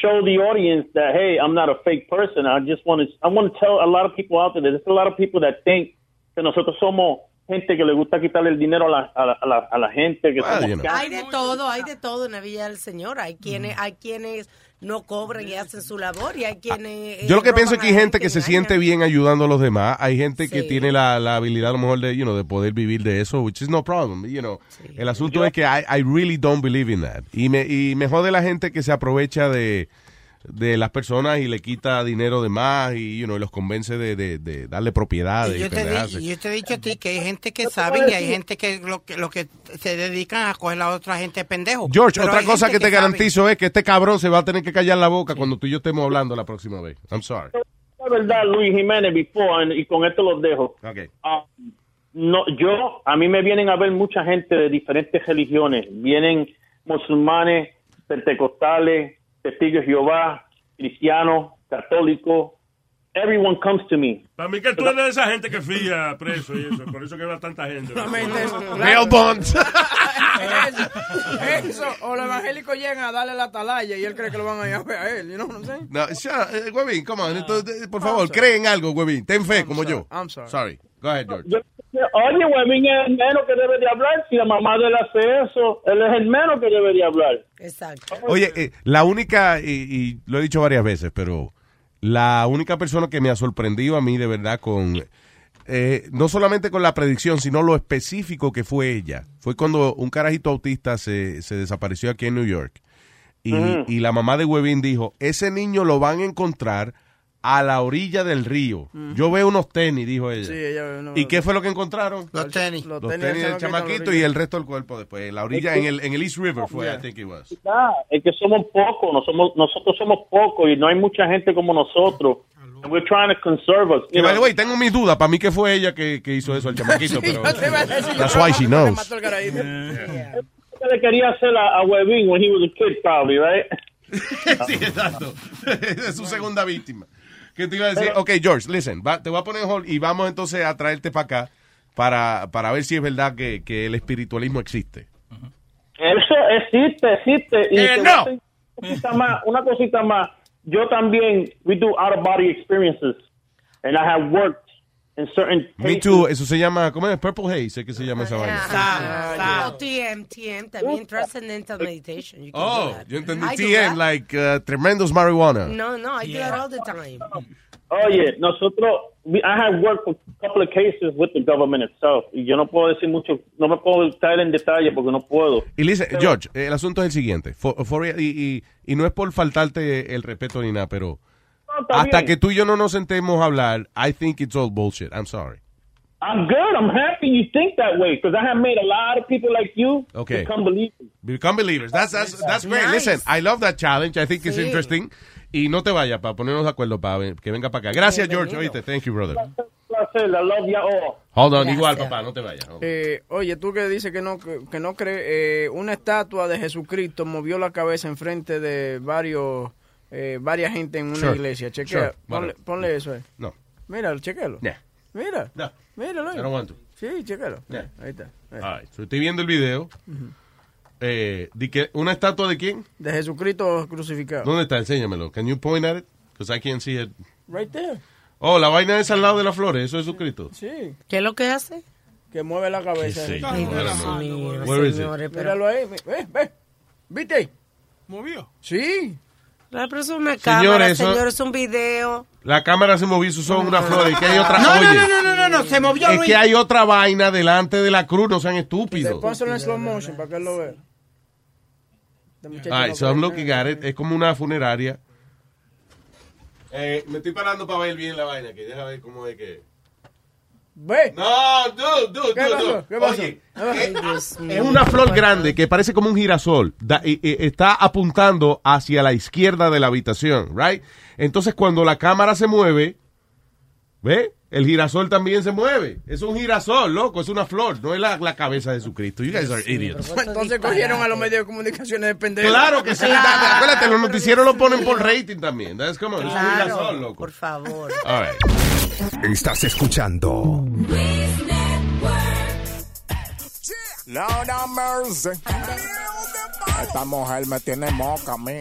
show the audience that hey, I'm not a fake person. I just want to. I want to tell a lot of people out there. There's a lot of people that think que nosotros somos gente que le gusta quitarle el dinero a la, a la, a la, a la gente. Que somos Hay de todo, hay de todo en la Villa del Señor. Hay quienes, hay quienes no cobran y hacen su labor y hay quienes... eh, Yo lo que pienso es que hay gente que se siente bien ayudando a los demás. Hay gente que tiene la, la habilidad a lo mejor de, you know, de poder vivir de eso, which is no problem, you know. El asunto es que I, I really don't believe in that. Y me, y me jode la gente que se aprovecha de, de las personas y le quita dinero de más y, you know, y los convence de, de, de darle propiedades. Y y yo, te di- y yo te he dicho a ti que hay gente que saben y hay gente que lo, que lo que se dedican a coger a la otra gente pendejo. George, Pero otra cosa que te sabe. garantizo es que este cabrón se va a tener que callar la boca cuando tú y yo estemos hablando la próxima vez. I'm sorry. La verdad, Luis Jiménez, before, y con esto los dejo. Okay. Ah, no, yo, a mí me vienen a ver mucha gente de diferentes religiones. Vienen musulmanes, pentecostales, testigos de Jehová, cristianos, católicos. Everyone comes to me. Para mí que tú eres de esa gente que fía preso y eso, por eso que va tanta gente. Bail bonds. Eso, o los evangélicos llegan a darle la atalaya y él cree que lo van a ir a él, you know what I'm saying? No, shut- eh, Huevín, come on. Entonces, por favor, cree en algo, Huevín. Ten fe, como yo. I'm sorry. Sorry. Go ahead, George. Yo- Oye, Webin es el menos que debe de hablar. Si la mamá de él hace eso, él es el menos que debería hablar. Exacto. Oye, eh, la única, y, y lo he dicho varias veces, pero la única persona que me ha sorprendido a mí de verdad con, eh, no solamente con la predicción, sino lo específico que fue ella, fue cuando un carajito autista se, se desapareció aquí en New York. Y, y la mamá de Webin dijo, ese niño lo van a encontrar a la orilla del río. Yo veo unos tenis, dijo ella. Sí, ella no- ¿Y qué fue lo que encontraron? Los tenis. Los Los tenis tenis del chamaquito y el resto del cuerpo después. La orilla en el, en el East River fue, I think it was. Ah, es que somos pocos, no somos, nosotros somos pocos y no hay mucha gente como nosotros. And we're trying to conserve us. Que, by the way, tengo mis dudas. Para mí que fue ella que, que hizo eso al chamaquito, pero... a decir, That's why she que knows. el carajito. ¿Qué le quería hacer a, a Webin when he was a kid, probably, right? sí, exacto. es su segunda víctima. ¿Qué te iba a decir? Ok, George, listen, va- te voy a poner en hold y vamos entonces a traerte para acá para, para ver si es verdad que, que el espiritualismo existe. Eso existe, existe. Y Eh, no. Una cosita más, una cosita más. Yo también, we do out of body experiences. And I have worked in certain Me cases. too, eso se llama, ¿cómo es? Purple Haze, es que se llama esa vaina. Ah, o TM, TM, también Transcendental Meditation. You can do Oh, that. yo entendí I do TM, that. like uh, tremendous marijuana. No, no, I do that all the time. Oye, nosotros, we- I have worked a couple of cases with the government itself. Y yo no puedo decir mucho, no me puedo estar en detalle porque no puedo. Y listen, George, el asunto es el siguiente. For- for- y, y- y no es por faltarte el respeto ni nada, pero No, está hasta bien. que tú y yo no nos sentemos a hablar, I think it's all bullshit. I'm sorry. I'm good. I'm happy you think that way because I have made a lot of people like you Okay. become believers. Become believers. That's, that's, that's great. Nice. Listen, I love that challenge. I think it's interesting. Y no te vayas para ponernos de acuerdo para que venga para acá. Gracias, George. Oíste, thank you, brother. placer. I love you all. Hold on, igual, papá, no te vayas. Eh, oye, tú que dices que no, que, que no crees, eh, una estatua de Jesucristo movió la cabeza enfrente de varios, eh, varias gente en una Sure. iglesia. Chequea, Sure. ponle, eso ahí. No. Mira, chequelo. Yeah. Mira. No. Míralo ahí. I don't want to. Sí, chequelo. Yeah. Ahí está. Ahí. All right, so estoy viendo el video. Eh, di que, ¿Una estatua de quién? De Jesucristo crucificado. ¿Dónde está? Enséñamelo. Can you point at it? Because I can't see it. Right there. Oh, la vaina es al lado de las flores. Eso es Jesucristo. Sí. ¿Qué es lo que hace? que mueve la cabeza. Sí, Ay, no, Dios no, no. mío, Where is it? señores, Míralo ahí, ve, ve. ¿Viste? ¿Movió? Sí. No, pero es una Señores, cámara, eso- señor, es un video. La cámara se movió, eso son una flor. Y que hay otra. No, no, oye, no, no, no, no, no, se movió es Luis. que hay otra vaina delante de la cruz, no sean estúpidos. Pónselo en slow motion para que él lo vea. All right, no so I'm looking at it. Es como una funeraria. Eh, me estoy parando para ver bien la vaina, que deja ver cómo es que. Ve. No, dude, dude, ¿Qué dude, pasó? dude. ¿Qué pasó? Oye, Ay, Es una flor grande que parece como un girasol. Da- y- y- está apuntando hacia la izquierda de la habitación, right? Entonces cuando la cámara se mueve, ¿ve? El girasol también se mueve. Es un girasol, loco, es una flor, no es la, la cabeza de Jesucristo. You guys are idiots. Entonces cogieron a los medios de comunicaciones de pendejos. Claro que sí. da- Acuérdate, los noticieros lo ponen por rating también. That's on, es un girasol, loco. por favor. All right. Estás escuchando Lord have mercy. Esta mujer me tiene moca a mí.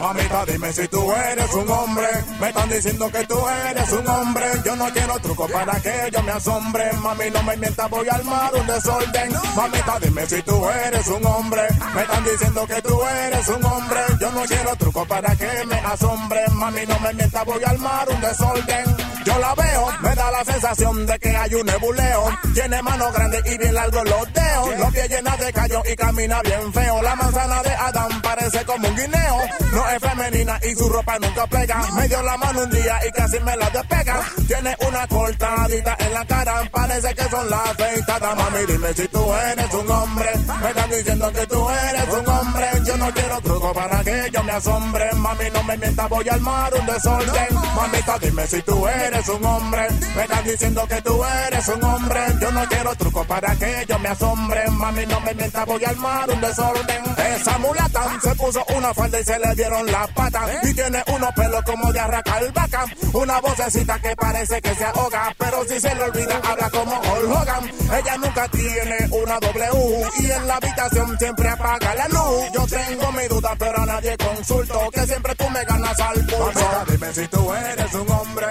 Mamita, dime si tú eres un hombre. Me están diciendo que tú eres un hombre. Yo no quiero truco para que yo me asombre. Mami, no me mientas, voy a armar un desorden. Mamita, dime si tú eres un hombre. Me están diciendo que tú eres un hombre. Yo no quiero truco para que me asombre. Mami, no me mientas, voy a armar un desorden. Yo la veo, me da la sensación de que hay un nebuleo. Tiene manos grandes y bien largos los dedos. Los pies llenos de callo y camina bien feo. La manzana de Adán parece como un guineo. No es femenina y su ropa nunca pega. Me dio la mano un día y casi me la despega. Tiene una cortadita en la cara. Parece que son las afeitadas. Mami, dime si tú eres un hombre. Me están diciendo que tú eres un hombre. Yo no quiero truco para que yo me asombre. Mami, no me mientas, voy a armar un desorden. Mamita, dime si tú eres un hombre. Me están diciendo que tú eres un hombre. Yo no quiero truco para que yo me asombre. Mami, no me mientas, voy a armar un desorden. Esa mulata se puso una falda y se le dieron las patas. Y tiene unos pelos como de arracar vaca. Una vocecita que parece que se ahoga. Pero si se le olvida, habla como Hulk Hogan. Ella nunca tiene una W. Y en la habitación siempre apaga la luz. Yo tengo mi duda, pero a nadie consulto. Que siempre tú me ganas al pulso. Mamita, dime si tú eres un hombre.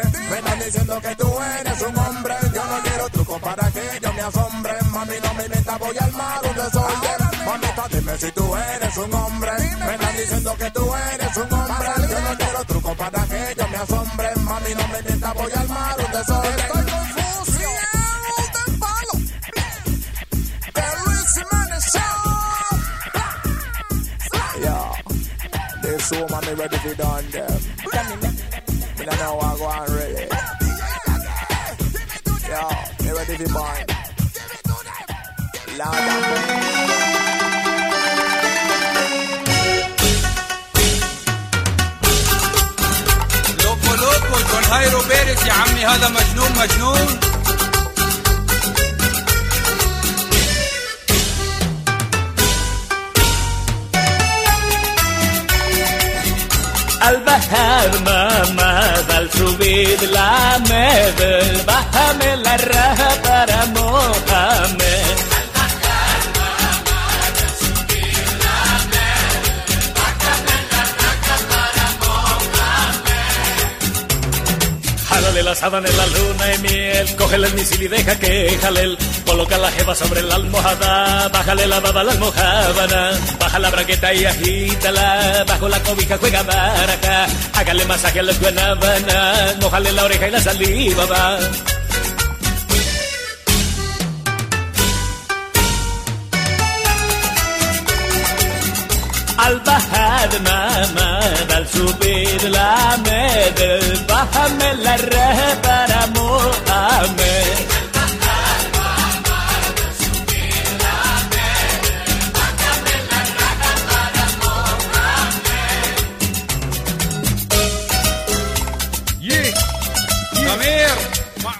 Están diciendo que tú eres un hombre. Yo no quiero truco para que yo me asombre. Mami, no me mientas, voy a armar un desorden. Mamita, dime si tú eres un hombre. Me están diciendo que tú eres un hombre. Yo no quiero truco para que yo me asombre. Mami, no me mientas, voy a armar un desorden. Estoy confuso. palo. The Rizzy Man Show. Yeah. This woman ready for done them. they know I go and really. Yo, they ready to burn. Loud and loco loco جون هايرو بيرس يا عمي هذا مجنون مجنون Al bajar mamá, al subir la med, bájame la raja para Mohamed. La en la luna y miel, cógele el misil y deja que jale. Coloca la jeva sobre la almohada, bájale la baba a la almohábana, baja la braqueta y agítala, bajo la cobija juega baraja, hágale masaje a la guanábana, mojale la oreja y la saliva va. Al bajar mamá, al subir la med, bájame la para Mohamed.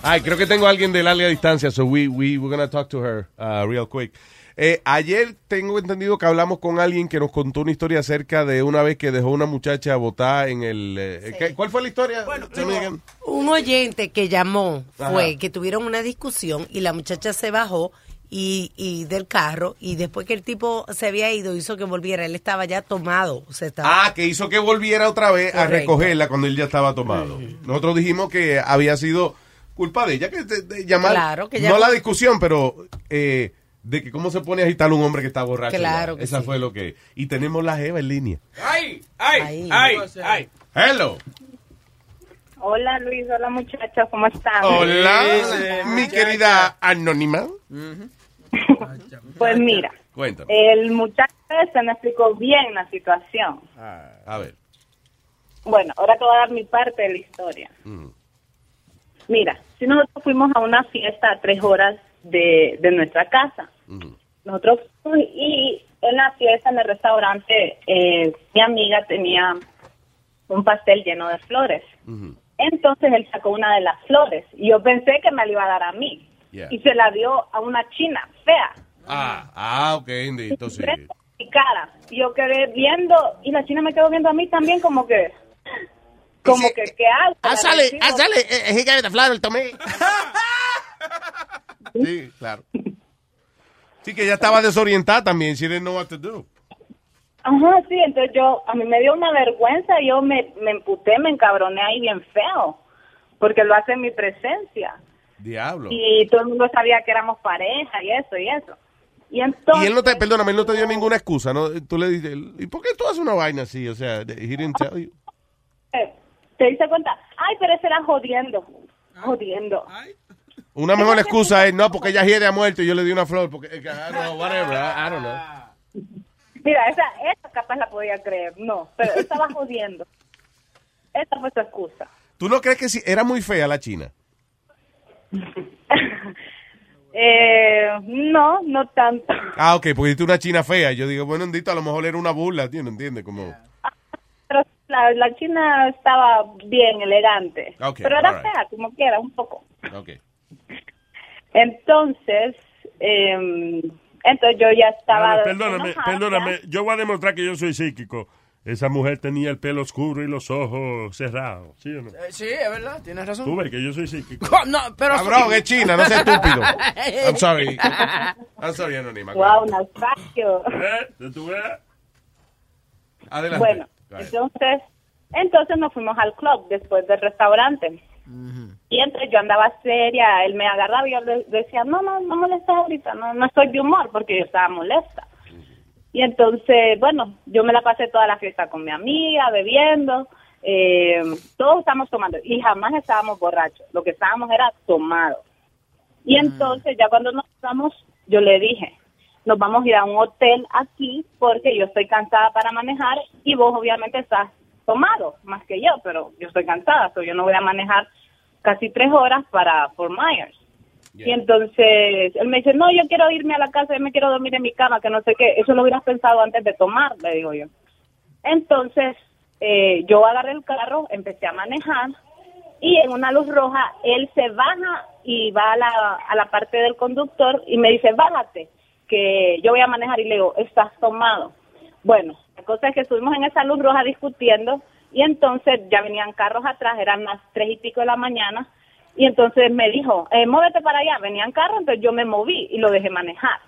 Ay, creo que tengo a alguien de larga distancia, so we, we, we're gonna talk to her uh, real quick. Eh, ayer tengo entendido que hablamos con alguien que nos contó una historia acerca de una vez que dejó una muchacha botada en el... eh, ¿qué- ¿Cuál fue la historia? Again. Un oyente que llamó fue Ajá. que tuvieron una discusión y la muchacha se bajó y, y del carro y después que el tipo se había ido hizo que volviera. Él estaba ya tomado. O sea, estaba, Ah, que hizo que volviera otra vez a recogerla cuando él ya estaba tomado. Nosotros dijimos que había sido culpa de ella que te- de llamar. Claro, que ella- no la discusión, pero eh, de que cómo se pone a agitar un hombre que está borracho. Claro que Esa sí. fue lo que. Y tenemos la Eva en línea. ¡Ay! ¡Ay! ¡Ay! ¡Ay! Hello. Hola Luis, hola muchachos, ¿cómo están? Hola, mi querida anónima. Pues mira, Cuéntame. el muchacho ese me explicó bien la situación. A ver. Bueno, ahora te voy a dar mi parte de la historia. Mm. Mira, si nosotros fuimos a una fiesta a tres horas de, de nuestra casa, nosotros fuimos y en la fiesta, en el restaurante, eh, mi amiga tenía un pastel lleno de flores. Entonces él sacó una de las flores y yo pensé que me la iba a dar a mí. Yeah. Y se la dio a una china fea, Ah, ah, ok, sí. mi cara. Y yo quedé viendo y la china me quedó viendo a mí también como que... Como que, ¿qué hago? Ah, Le sale, ah, sale, eh, he got the flower to me. Sí, claro. Sí, que ella estaba desorientada también. She didn't know what to do. Ajá, sí, entonces yo, a mí me dio una vergüenza, yo me, me emputé, me encabroné ahí bien feo, porque lo hace en mi presencia. Diablo. Y todo el mundo sabía que éramos pareja y eso y eso. Y entonces... Y él no te, perdóname, él no te dio ninguna excusa, ¿no? Tú le dices, ¿y por qué tú haces una vaina así? O sea, he didn't tell you. eh, ¿Te diste cuenta? Ay, pero ese era jodiendo, jodiendo. Una mejor excusa es, no, porque ella hiede a muerto y yo le di una flor, porque, eh, don't know, whatever, I, I don't know. Mira, esa, esa capaz la podía creer, no, pero estaba jodiendo. Esa fue su excusa. ¿Tú no crees que sí? Era muy fea la china. Eh, no, no tanto. Ah, ok, porque tú una china fea. Yo digo, bueno, Ndito, a lo mejor era una burla, tío, ¿no entiendes? Como... Pero la, la china estaba bien elegante. Pero era fea, como quiera, un poco. Ok. Entonces, eh, entonces yo ya estaba. Dale, perdóname, enojada. perdóname. Yo voy a demostrar que yo soy psíquico. Esa mujer tenía el pelo oscuro y los ojos cerrados. ¿Sí o no? Eh, sí, es verdad, tienes razón. Tú ves que yo soy psíquico. Co- No, pero... Cabrón, es china, no seas estúpido. I'm sorry. I'm sorry, Anónima. Wow, naufragio. ¿Eh? ¿Tú ves? Adelante. Bueno, entonces, entonces nos fuimos al club después del restaurante. Y entonces yo andaba seria, él me agarraba y yo le decía, no, no, no molestes ahorita, no, no estoy de humor porque yo estaba molesta. Y entonces, bueno, yo me la pasé toda la fiesta con mi amiga, bebiendo, eh, todos estábamos tomando y jamás estábamos borrachos, lo que estábamos era tomados. Y entonces ya cuando nos vamos, yo le dije, nos vamos a ir a un hotel aquí porque yo estoy cansada para manejar y vos obviamente estás tomado más que yo, pero yo estoy cansada, so yo no voy a manejar casi tres horas para Fort Myers. Y entonces él me dice, no, yo quiero irme a la casa, yo me quiero dormir en mi cama, que no sé qué. Eso lo hubieras pensado antes de tomar, le digo yo. Entonces eh, yo agarré el carro, empecé a manejar y en una luz roja él se baja y va a la, a la parte del conductor y me dice, bájate, que yo voy a manejar y le digo, estás tomado. Bueno, la cosa es que estuvimos en esa luz roja discutiendo y entonces ya venían carros atrás, eran las tres y pico de la mañana y entonces me dijo, eh, móvete para allá, venían carros, entonces yo me moví y lo dejé manejar.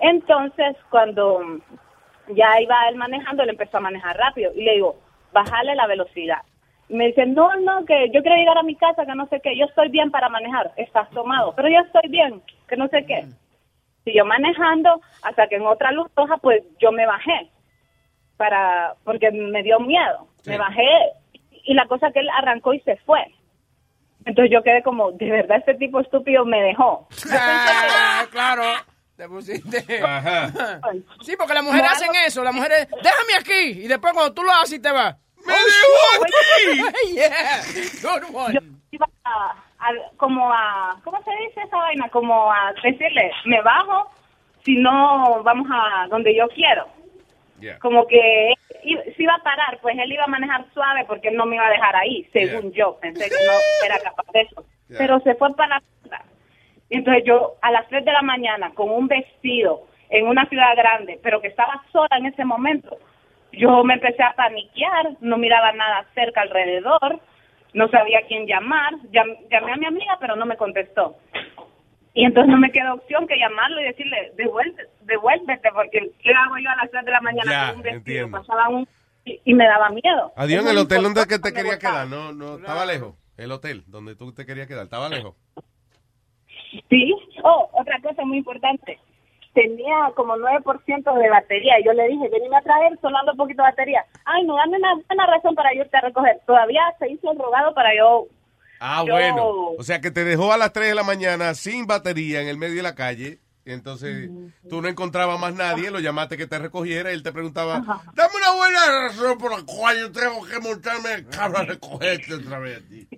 Entonces cuando ya iba él manejando, él empezó a manejar rápido y le digo, bájale la velocidad. Y me dice, no, no, que yo quiero llegar a mi casa, que no sé qué, yo estoy bien para manejar, estás tomado, pero yo estoy bien, que no sé qué. Siguió manejando hasta que en otra luz roja, pues yo me bajé, para porque me dio miedo. Me bajé y la cosa que él arrancó y se fue. Entonces yo quedé como, de verdad este tipo estúpido me dejó. Ah, claro. Te pusiste. Sí, porque las mujeres hacen eso. Las mujeres, déjame aquí. Y después cuando tú lo haces y te vas. ¡Me dejó aquí! yeah. Good one. Yo iba a, a- como a, ¿cómo se dice esa vaina? Como a decirle, me bajo, si no vamos a donde yo quiero. Como que se iba a parar, pues él iba a manejar suave porque él no me iba a dejar ahí, según yo. Pensé que no era capaz de eso. Yeah. Pero se fue para la entonces yo a las 3 de la mañana con un vestido en una ciudad grande, pero que estaba sola en ese momento, yo me empecé a paniquear, no miraba nada cerca alrededor, no sabía a quién llamar, Llam- llamé a mi amiga pero no me contestó. Y entonces no me quedó opción que llamarlo y decirle, devuélvete, devuélvete, porque ¿qué hago yo a las 3 de la mañana Ya, con un vestido? entiendo. Pasaba un... Y, y me daba miedo. Adiós, en el hotel donde que te quería gustaba. quedar, no, no, estaba lejos. El hotel donde tú te querías quedar. ¿Estaba lejos? Sí. Oh, otra cosa muy importante. Tenía como 9% de batería. Y yo le dije, venime a traer sonando un poquito de batería. Ay, no, dame una buena razón para irte a recoger. Todavía se hizo el rogado para yo... Ah, yo- bueno. O sea, que te dejó a las 3 de la mañana sin batería en el medio de la calle. Y entonces tú no encontrabas más nadie, lo llamaste que te recogiera y él te preguntaba, dame una buena razón por la cual yo tengo que montarme el carro a recogerte otra vez. a ti".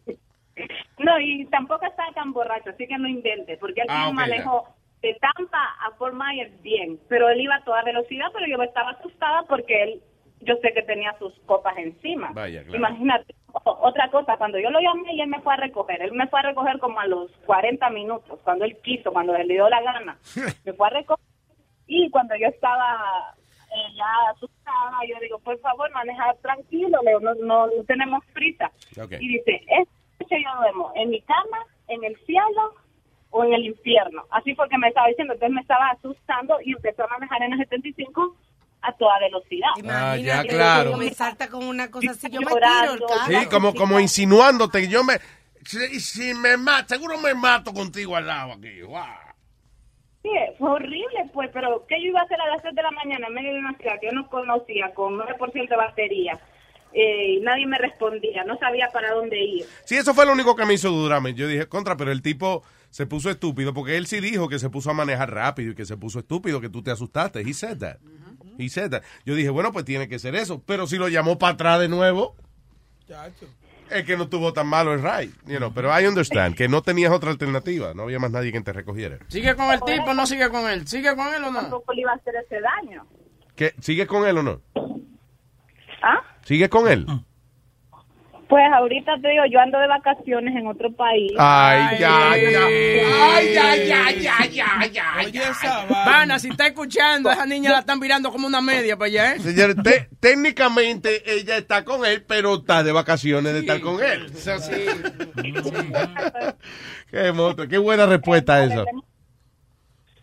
No, y tampoco estaba tan borracho, así que no invente, porque él Ah, sí ok, manejó de Tampa a Fort Myers bien, pero él iba a toda velocidad, pero yo estaba asustada porque él, yo sé que tenía sus copas encima. Vaya, claro. Imagínate, otra cosa, cuando yo lo llamé y él me fue a recoger, él me fue a recoger como a los 40 minutos, cuando él quiso, cuando él le dio la gana, me fue a recoger y cuando yo estaba eh, ya asustada, yo digo, por favor, maneja tranquilo, Leo, no, no, no tenemos prisa. Y dice, esta noche yo duermo en mi cama, en el cielo o en el infierno. Así fue que me estaba diciendo, entonces me estaba asustando y empezó a manejar en el 75 a toda velocidad. Ah, ya, claro. Me salta con una cosa así, yo me tiro el carro. Sí, como, como insinuándote que yo me... Si, si me mato, seguro me mato contigo al lado aquí. Guau. Sí, fue horrible, pues, pero ¿qué yo iba a hacer a las 3 de la mañana en medio de una ciudad que yo no conocía, con 9% de batería? Eh, y nadie me respondía, no sabía para dónde ir. Sí, eso fue lo único que me hizo dudarme. Yo dije, contra, pero el tipo se puso estúpido porque él sí dijo que se puso a manejar rápido y que se puso estúpido, que tú te asustaste. He said that. He said that. Yo dije, bueno, pues tiene que ser eso. Pero si lo llamó para atrás de nuevo, es que no estuvo tan malo el ride. You know, pero I understand que no tenías otra alternativa. No había más nadie que te recogiera. ¿Sigue con el tipo o no sigue con él? ¿Sigue con él o no? Tampoco le iba a hacer ese daño. ¿Qué? ¿Sigues con él o no? ¿Ah? ¿Sigues con él? Pues ahorita te digo, yo ando de vacaciones en otro país. Ay, ya, ya. Ay, ya, ya, ya, ya, ya. Oye, esa Vana, si está escuchando, esa niña la están mirando como una media para allá, ¿eh? Señor, te- técnicamente ella está con él, pero está de vacaciones de estar con él. O sea, Qué, monstruo, qué buena respuesta esa.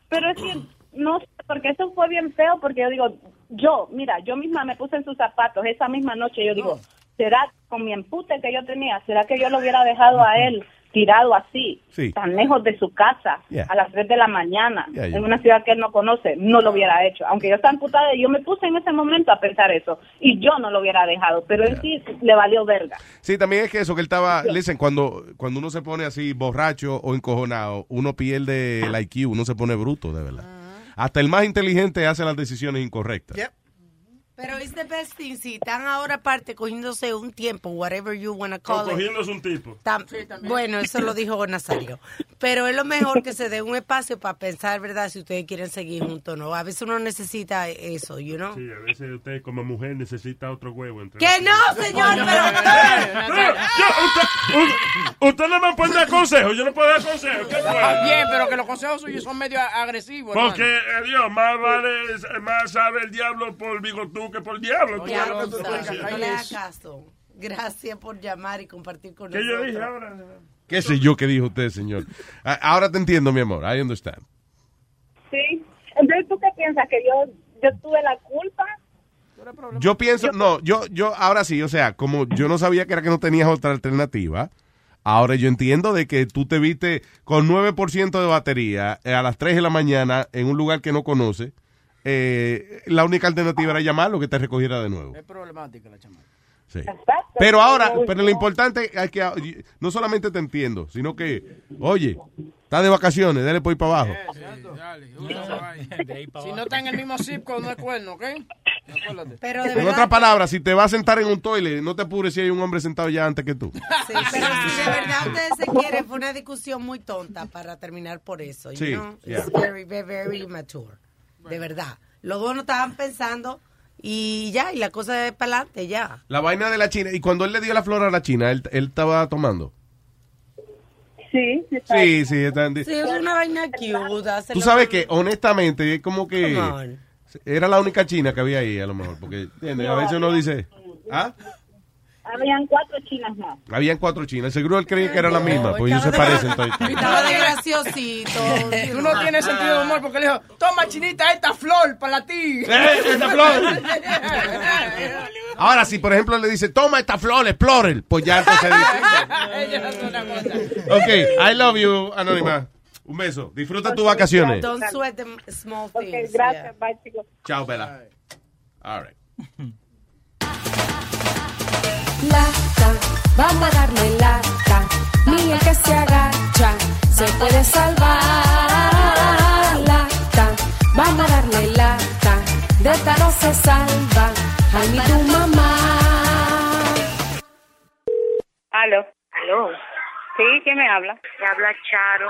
Pero es que no sé, porque eso fue bien feo, porque yo digo, yo, mira, yo misma me puse en sus zapatos esa misma noche, yo digo, ¿será con mi empute que yo tenía, será que yo lo hubiera dejado a él tirado así, Sí. tan lejos de su casa, Yeah. a las 3 de la mañana, Yeah, yeah. en una ciudad que él no conoce? No lo hubiera hecho. Aunque yo estaba emputada, yo me puse en ese momento a pensar eso, y yo no lo hubiera dejado, pero él sí le valió verga. Sí, también es que eso que él estaba, listen, cuando, cuando uno se pone así borracho o encojonado, uno pierde el IQ, uno se pone bruto, de verdad. Hasta el más inteligente hace las decisiones incorrectas. Pero es the best thing, si están ahora aparte cogiéndose un tiempo, whatever you wanna call it. cogiéndose un tipo. Tam- bueno, eso lo dijo Nazario. Pero es lo mejor que se dé un espacio para pensar, ¿verdad? Si ustedes quieren seguir juntos o no. A veces uno necesita eso, you know. Sí, a veces usted como mujer necesita otro huevo. Entre ¡Que no, señor! No, Pero... yo, usted, usted no me puede dar consejos, yo no puedo dar consejos. ¿Qué fue? Bien, pero que los consejos suyos son medio agresivos. Porque, hermano. eh, Dios, más vale, más sabe el diablo por bigotú que por diablo. ¿Tú Ya ves lo lo que te estoy sabe, diciendo? no le haga caso. Gracias por llamar y compartir con ¿Qué yo nosotros. dije ahora? ¿Qué sé yo que dijo usted, señor? Ahora te entiendo, mi amor. I understand. Sí. Entonces, ¿tú qué piensas? ¿Que yo, yo tuve la culpa? Yo pienso, no, yo, yo, ahora sí, o sea, como yo no sabía que era que no tenías otra alternativa, ahora yo entiendo de que tú te viste con 9% de batería eh, a las 3 de la mañana en un lugar que no conoces, eh, la única alternativa era llamarlo que te recogiera de nuevo. Es problemática la chamaca. Sí. Pero ahora, pero lo importante es que no solamente te entiendo, sino que, oye, está de vacaciones, dale por ahí para abajo. Si no está en el mismo zip code, no es cuerno, ¿ok? Acuérdate. Pero de En verdad, otras palabras, si te vas a sentar en un toile, no te apures si hay un hombre sentado ya antes que tú. sí, pero si de verdad ustedes se quieren, fue una discusión muy tonta para terminar por eso. you Sí, know? yeah. It's very, very, very immature. De verdad. Los dos no estaban pensando y ya, y la cosa es para adelante, ya. La vaina de la China. Y cuando él le dio la flor a la China, él, él estaba tomando. Sí, sí. Sí, sí. está- Sí, es una vaina cute. Tú sabes que, honestamente, es como que era la única China que había ahí, a lo mejor. Porque, ¿entiendes? A veces uno dice, ¿ah? Habían cuatro chinas más. Habían cuatro chinas. Seguro él creía que era la misma, pues ellos se parecen. Estaba de graciosito. Tú no tienes sentido de humor porque le dijo, toma chinita esta flor para ti. ¡Eh, esta flor! Ahora, si por ejemplo le dice, toma esta flor, explore, pues ya entonces Ok, I love you, Anónima. Un beso. Disfruta tus vacaciones. Don't sweat the small things. gracias, bye, chicos. Chao, Bella. All right. Lata, vamos a darle lata. Ni el que se agacha se puede salvar. Lata, vamos a darle lata. De esta no se salva. Ay, ni tu mamá. Aló. Aló. Sí, ¿quién me habla? Te habla Charo.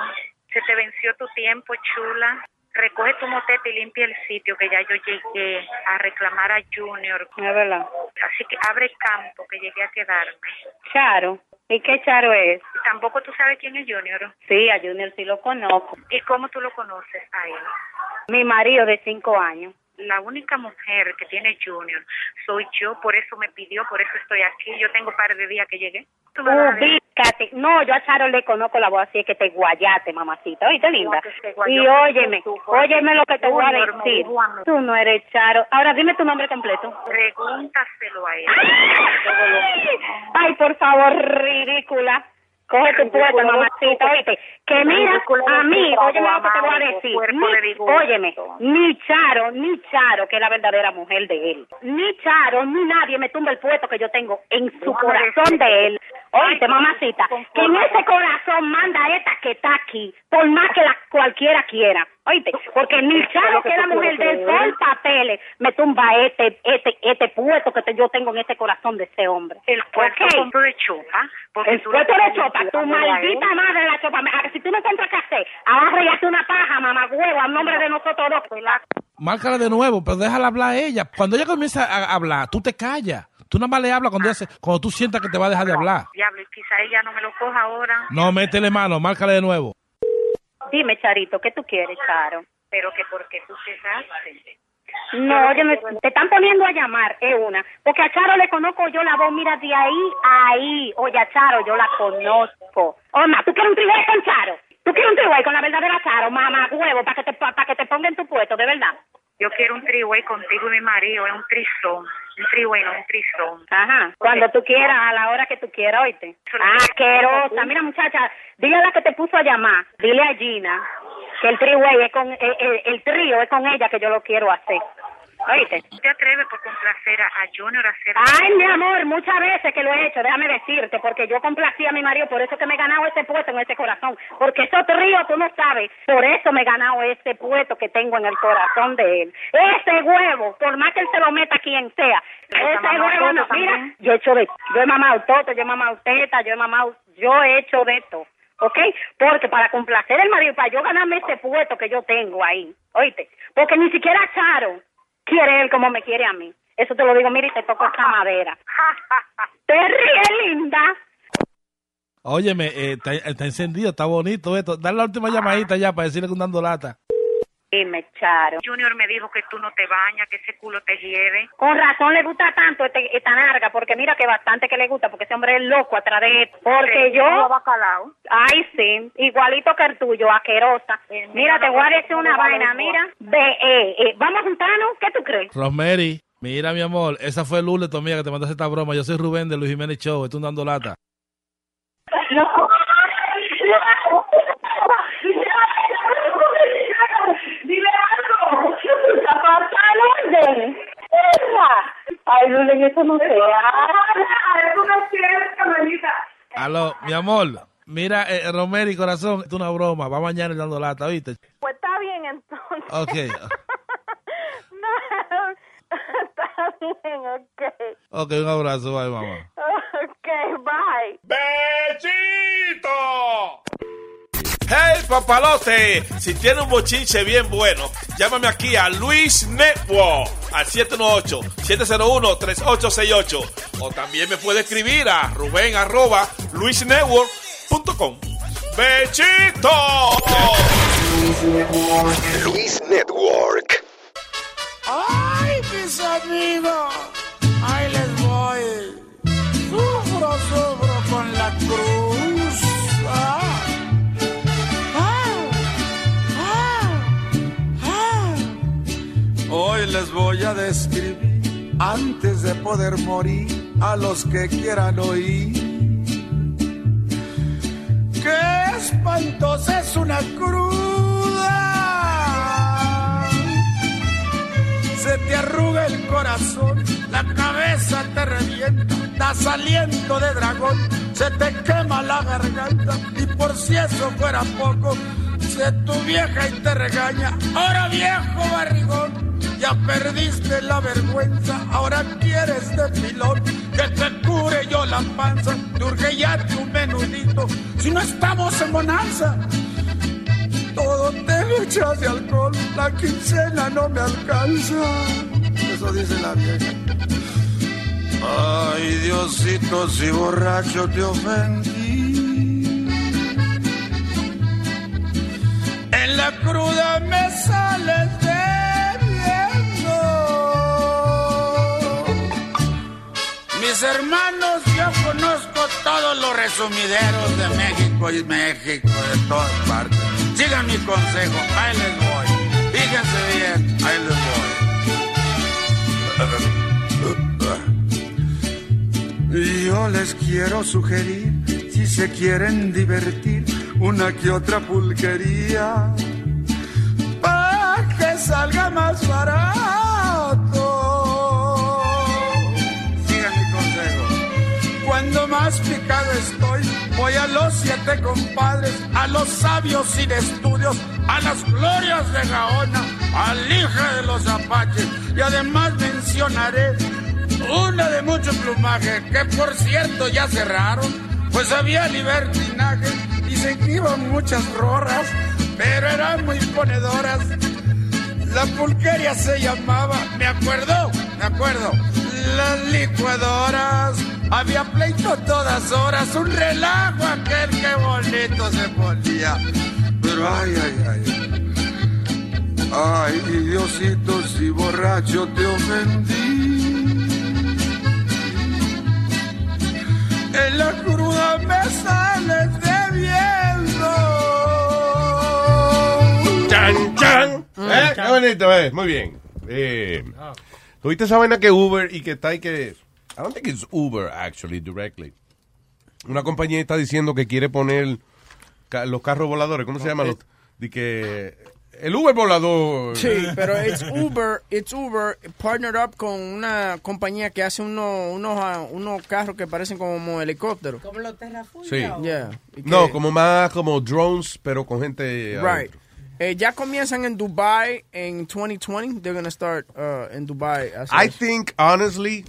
Se te venció tu tiempo, chula. Recoge tu motete y limpia el sitio que ya yo llegué a reclamar a Junior. Es verdad. Así que abre campo que llegué a quedarme. Charo. ¿Y qué Charo es? Tampoco tú sabes quién es Junior. Sí, a Junior sí lo conozco. ¿Y cómo tú lo conoces a él? Mi marido de cinco años. La única mujer que tiene Junior soy yo, por eso me pidió, por eso estoy aquí. Yo tengo un par de días que llegué. Tú me vas a Ubícate. No, yo a Charo le conozco la voz así es que te guayate, mamacita. Oíste, linda. Y óyeme, tú, óyeme lo que te voy a decir. Tú no eres Charo. Ahora dime tu nombre completo. Pregúntaselo a él. Ay, por favor, ridícula. Coge tu puesto, mamacita, oíste. Que mira, a mí, óyeme lo que te voy a decir. Ni, óyeme, ni Charo, ni Charo, que es la verdadera mujer de él. Ni Charo, ni nadie me tumba el puesto que yo tengo en su corazón de él. Oíste, mamacita, que en ese corazón manda esta que está aquí, por más que la cualquiera quiera. Oíste, porque ni Charo, que la mujer de por papeles, me tumba este, este, este puesto que te- yo tengo en este corazón de ese hombre. El puesto de chopa. Porque El tú puesto le de chopa, tu él. maldita madre la chopa. A que si tú no encuentras qué hacer, agarra y hazte una paja, mamá huevo, a nombre de nosotros dos. Márcala de nuevo, pero déjala hablar a ella. Cuando ella comienza a hablar, tú te callas. Tú nada más le hablas cuando, se- cuando tú sientas que te va a dejar de hablar. Diablo, y quizá ella no me lo coja ahora. No, métele mano, márcale de nuevo. Dime, Charito, ¿qué tú quieres, Charo? Pero que porque tú cerraste. No, oye, me- te están poniendo a llamar, es una. Porque a Charo le conozco yo la voz, mira, de ahí a ahí. Oye, a Charo yo la conozco. Oma, ¿tú quieres un tribuay con Charo? ¿Tú quieres un tribuay con la verdadera Charo, mamá huevo, para que te para que te ponga en tu puesto, de verdad? Yo quiero un triway contigo y mi marido, es un trizón. Un triway, no un trizón. Ajá, cuando tú quieras, a la hora que tú quieras, oíste. Asquerosa. Mira, muchacha, dile a la que te puso a llamar, dile a Gina, que el triway es con, el, el- el trío es con ella que yo lo quiero hacer. Oíste. ¿Tú te atreves por complacer a, Junior a hacer Ay, mi amor, muchas veces que lo he hecho, déjame decirte, porque yo complací a mi marido, por eso que me he ganado ese puesto en ese corazón, porque esos tríos tú no sabes, por eso me he ganado ese puesto que tengo en el corazón de él. Ese huevo, por más que él se lo meta a quien sea, ese huevo, no, mira, también. yo he hecho de, yo he mamado toto, yo he mamado teta, yo he mamado, yo he hecho de esto. ¿Ok? Porque para complacer el marido, para yo ganarme ese puesto que yo tengo ahí, oíste, porque ni siquiera Charo quiere él como me quiere a mí. Eso te lo digo, mira, y te toco esta madera. te ríes, linda. Óyeme, eh, está, está encendido, está bonito esto. Dale la última llamadita ya para decirle que un dando lata. Dime, Charo. Junior me dijo que tú no te bañas, que ese culo te hiede. Con razón le gusta tanto este, esta narga, porque mira que bastante que le gusta, porque ese hombre es loco atrás de él. Porque Sí, yo... bacalao. Ay, sí, igualito que el tuyo, asquerosa. Mira, te voy a decir una vaina, mira. Ve, eh, eh, vamos a juntarnos, ¿qué tú crees? Rosemary, mira mi amor, esa fue Lule, tu amiga, que te mandó esta broma. Yo soy Rubén de Luis Jiménez Show, estoy dando lata. No. El orden. Ay, Lule, eso no se hace. Eso no es cierto, manita. Aló, mi amor, mira, eh, Rosemary, corazón, es una broma. Va mañana el dando lata, ¿viste? Pues está bien entonces. Ok, No, está bien, ok. ok, un abrazo, bye, mamá. Ok, bye. ¡Bechito! ¡Hey, papalote! Si tiene un bochinche bien bueno, llámame aquí a Luis Network al 718-701-3868. O también me puede escribir a Rubén arroba luisnetwork.com. ¡Bechito! Luis Network. ¡Ay, mis amigos! Les voy a describir antes de poder morir a los que quieran oír. Qué espantosa es una cruda. Se te arruga el corazón, la cabeza te revienta, da saliendo de dragón, se te quema la garganta y por si eso fuera poco, se tu vieja y te regaña, ahora viejo barrigón, ya perdiste la vergüenza, ahora quieres de pilón, que te cure yo la panza, te urge ya tu menudito, si no estamos en bonanza. Todo te lo de alcohol, la quincena no me alcanza. Eso dice la vieja. Ay, Diosito, si borracho te ofendí. En la cruda me sales debiendo. Mis hermanos, yo conozco todos los resumideros de México y México, de todas partes. Sigan mi consejo, ahí les voy. Fíjense bien, ahí les voy. Yo les quiero sugerir, si se quieren divertir, una que otra pulquería, para que salga más barato. Sigan mi consejo. Cuando más picado estoy, voy a los siete compadres, a los sabios sin estudios, a las glorias de Gaona, al hija de los apaches, y además mencionaré una de mucho plumaje, que por cierto ya cerraron, pues había libertinaje, que iban muchas rorras, pero eran muy ponedoras. La pulqueria se llamaba, me acuerdo, me acuerdo, las licuadoras. Había pleito todas horas, un relajo aquel que bonito se ponía. Pero ay, ay, ay. Ay, Diosito, si borracho te ofendí. En la cruda me sales debiendo. Chan, chan. ¿Eh? Qué bonito, eh. Muy bien. Eh, ¿Tuviste esa vaina que Uber y que está ahí que... I don't think it's Uber, actually, directly. Una compañía está diciendo que quiere poner ca- los carros voladores, ¿cómo se llama? Los, de que el Uber volador. Sí, pero it's Uber, it's Uber partnered up con una compañía que hace unos unos ah, unos carros que parecen como helicópteros. Como los terrafugios. Sí. Yeah. No, como más como drones, pero con gente. Right. Eh, ya comienzan en Dubai en 2020. They're gonna start uh, en Dubai. I es. think, honestly,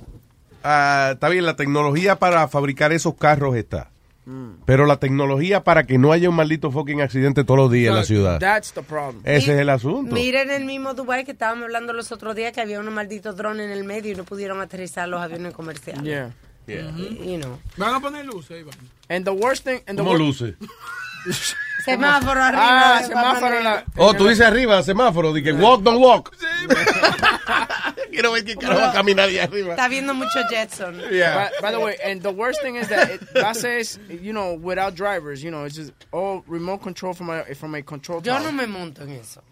ah, está bien, la tecnología para fabricar esos carros está. Mm. Pero la tecnología para que no haya un maldito fucking accidente todos los días en la ciudad. That's the problem. Ese es el asunto. Miren el mismo Dubai que estábamos hablando los otros días que había unos malditos drones en el medio y no pudieron aterrizar los aviones comerciales. Yeah. Y- you know. Van a poner luces, Iván. And the worst thing. And the ¿Cómo wor- luce? Semáforo arriba. Ah, semáforo en la. Oh, tú dices arriba, semáforo, que walk, don't walk. Quiero ver quién carajo va a caminar ahí arriba. Está viendo mucho Jetson. By, by the way, and the worst thing is that it, buses, you know, without drivers, you know, it's just all remote control from a from a control Yo tower. no me monto en eso.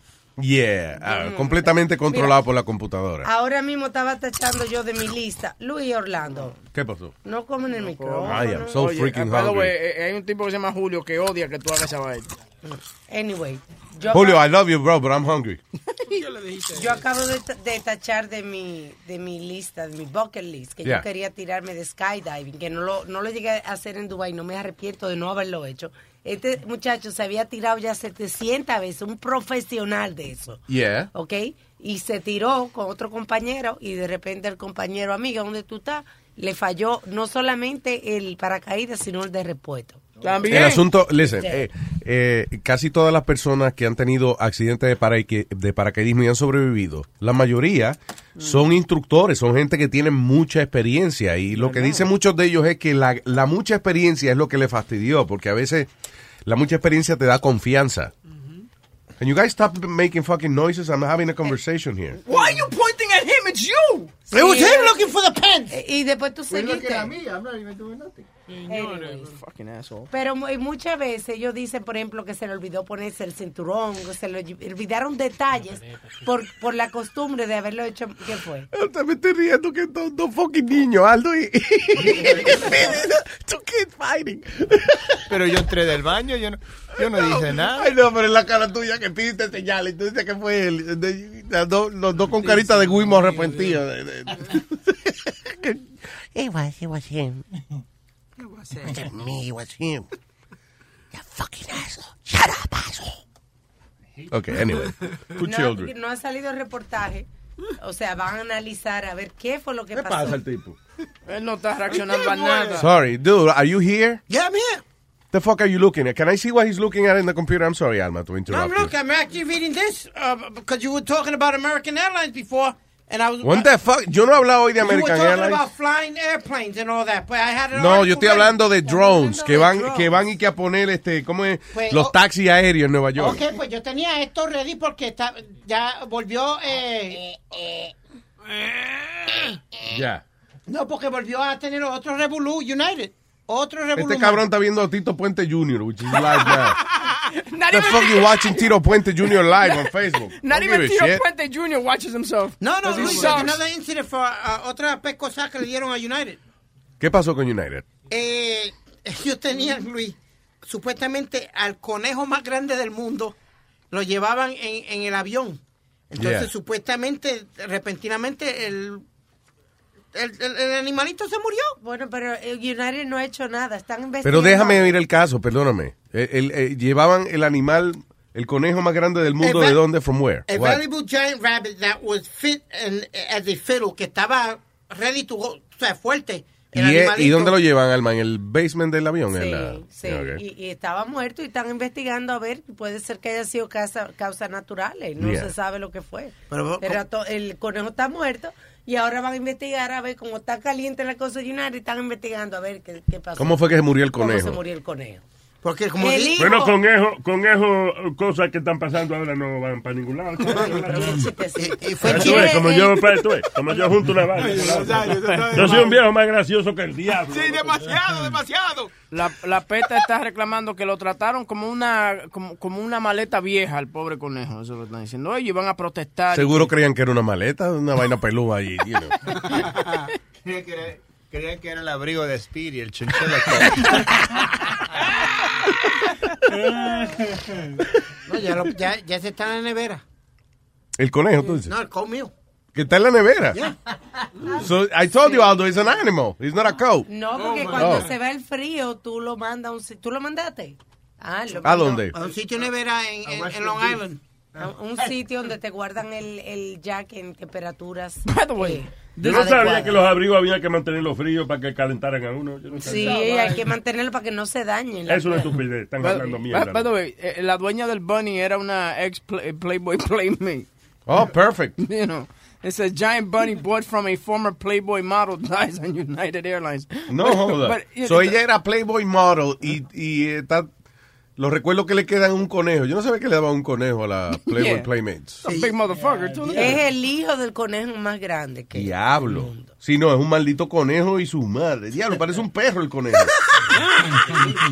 Yeah, ah, completamente controlado por la computadora. Ahora mismo estaba tachando yo de mi lista. Luis Orlando. ¿Qué pasó? No comen el micrófono. I am so Oye, freaking by the hungry. way, eh, hay un tipo que se llama Julio que odia que tú hagas esa vaina. Anyway. Yo Julio, acabo- I love you, bro, but I'm hungry. Yo acabo de, de tachar de mi, de mi lista, de mi bucket list, que Yeah. yo quería tirarme de skydiving, que no lo, no lo llegué a hacer en Dubai, no me arrepiento de no haberlo hecho. Este muchacho se había tirado ya 700 veces, un profesional de eso, Yeah. ¿ok? Y se tiró con otro compañero y de repente el compañero, amiga, ¿dónde tú estás? Le falló no solamente el paracaídas, sino el de repuesto. El asunto, listen, Sí. eh, eh, casi todas las personas que han tenido accidentes de, paraque- de paracaidismo y han sobrevivido, la mayoría son instructores, son gente que tienen mucha experiencia y lo que dicen muchos de ellos es que la, la mucha experiencia es lo que le fastidió, porque a veces la mucha experiencia te da confianza. Can you guys stop making fucking noises? I'm having a conversation here. Why are you pointing at him? It's you. It was him looking for the pens. Y después tú seguiste. I'm not even doing nothing. Anyways. Fucking asshole. Pero muchas veces ellos dicen, por ejemplo, que se le olvidó ponerse el cinturón, se le olvidaron detalles por, por la costumbre de haberlo hecho. ¿Qué fue? Te me estoy riendo que dos dos fucking niños, Aldo y... Two kids fighting. Pero yo entré del baño, yo no, yo no dije nada. Ay, no, pero es la cara tuya que pidiste señal y tú dices que fue él. De- las dos- los dos con carita de Guimo arrepentido. de- de- It was, it was him. It was It wasn't me, it was him. You fucking asshole. Shut up, asshole. Okay, anyway. Two no, children. no ha salido el reportaje. O sea, van a analizar a ver qué fue lo que ¿Qué pasó. pasa el tipo? Él no está reaccionando a nada. Sorry, dude, are you here? Yeah, I'm here. The fuck are you looking at? Can I see what he's looking at in the computer? I'm sorry, Alma, to interrupt. No, interrupt look, I'm actually reading this uh, because you were talking about American Airlines before, and I was. What the fuck? Yo no he hablado hoy de American Airlines. flying airplanes and all that, but I had an No, yo estoy hablando de drones, que van, drones. que van y que a poner este, ¿cómo es? Pues, Los oh. taxis aéreos en Nueva York. Ok, pues yo tenía esto ready porque está, ya volvió. Eh, Ya. no, porque volvió a tener otro Revolu United. Otro. Este cabrón está viendo a Tito Puente Jr., which is live now. Not the even- fuck you watching Tito Puente Jr. live on Facebook? Not Don't even Tito shit. Puente Jr. watches himself. No, no, Luis, sucks. another incident for uh, otra pescosa que le dieron a United. ¿Qué pasó con United? Eh, ellos tenían, Luis, supuestamente al conejo más grande del mundo, lo llevaban en, en el avión. Entonces, Yeah. supuestamente, repentinamente, el, el, el- el animalito se murió. Bueno, pero eh, United no ha hecho nada. Están investigando. Pero déjame oír el caso, perdóname. El- el- eh, llevaban el animal, el conejo más grande del mundo, ¿de dónde? From where? A What? valuable giant rabbit that was fit and, as a fiddle, que estaba ready to go, o sea, fuerte. ¿Y, eh, animalito. ¿Y dónde lo llevan, Alma? ¿En el basement del avión? Sí, En la- sí. Ok. Y, y estaba muerto y están investigando a ver, puede ser que haya sido causa, causas naturales, no Yeah. se sabe lo que fue. Pero- Pero el conejo está muerto y ahora van a investigar a ver cómo está caliente la cosa de United, están investigando a ver qué, qué pasó. ¿Cómo fue que se murió el ¿Cómo conejo? se murió el conejo? Porque como El hijo- Bueno, con eso, con eso, cosas que están pasando ahora no van para ningún lado. y fue es, como yo, pues, tú ves, como yo junto una vaina. Yo soy un viejo más gracioso que el diablo. Sí, demasiado, demasiado. La, la PETA está reclamando que lo trataron como una como, como una maleta vieja al pobre conejo. Eso lo están diciendo. Ellos van a protestar. Seguro creían que era una maleta, una vaina pelúa ahí. you know. Creían que era, creían que era el abrigo de Speedy, el chinchilla. No, ya, lo- ya, ya se está en la nevera. El conejo, tú dices. No, el cow mío. Que está en la nevera. Yeah. So, I told you, Aldo, it's an animal. It's not a cow. No, porque cuando se va el frío, tú lo mandas a un si- ¿Tú lo mandaste? Ah, lo ¿A dónde? A un sitio nevera en, en, en Long Island. A un sitio donde te guardan el, el jack en temperaturas. By the way, eh, Yo no sabía que los abrigos había que mantenerlos fríos para que calentaran a uno. Yo no Sí, sabía. hay que mantenerlo para que no se dañen. Es una estupidez. Están hablando mierda. by the way, eh, la dueña del bunny era una ex play- Playboy Playmate. Oh, perfect. You know, it says giant bunny bought from a former Playboy model dies on United Airlines. No But- joda. but, so know, ella era Playboy model y, y está... Los recuerdos que le quedan un conejo. Yo no sabía que le daban un conejo a la Playboy Yeah. Playmates. big motherfucker, Es el hijo del conejo más grande que Diablo. Si no, es un maldito conejo y su madre. Diablo, parece un perro el conejo.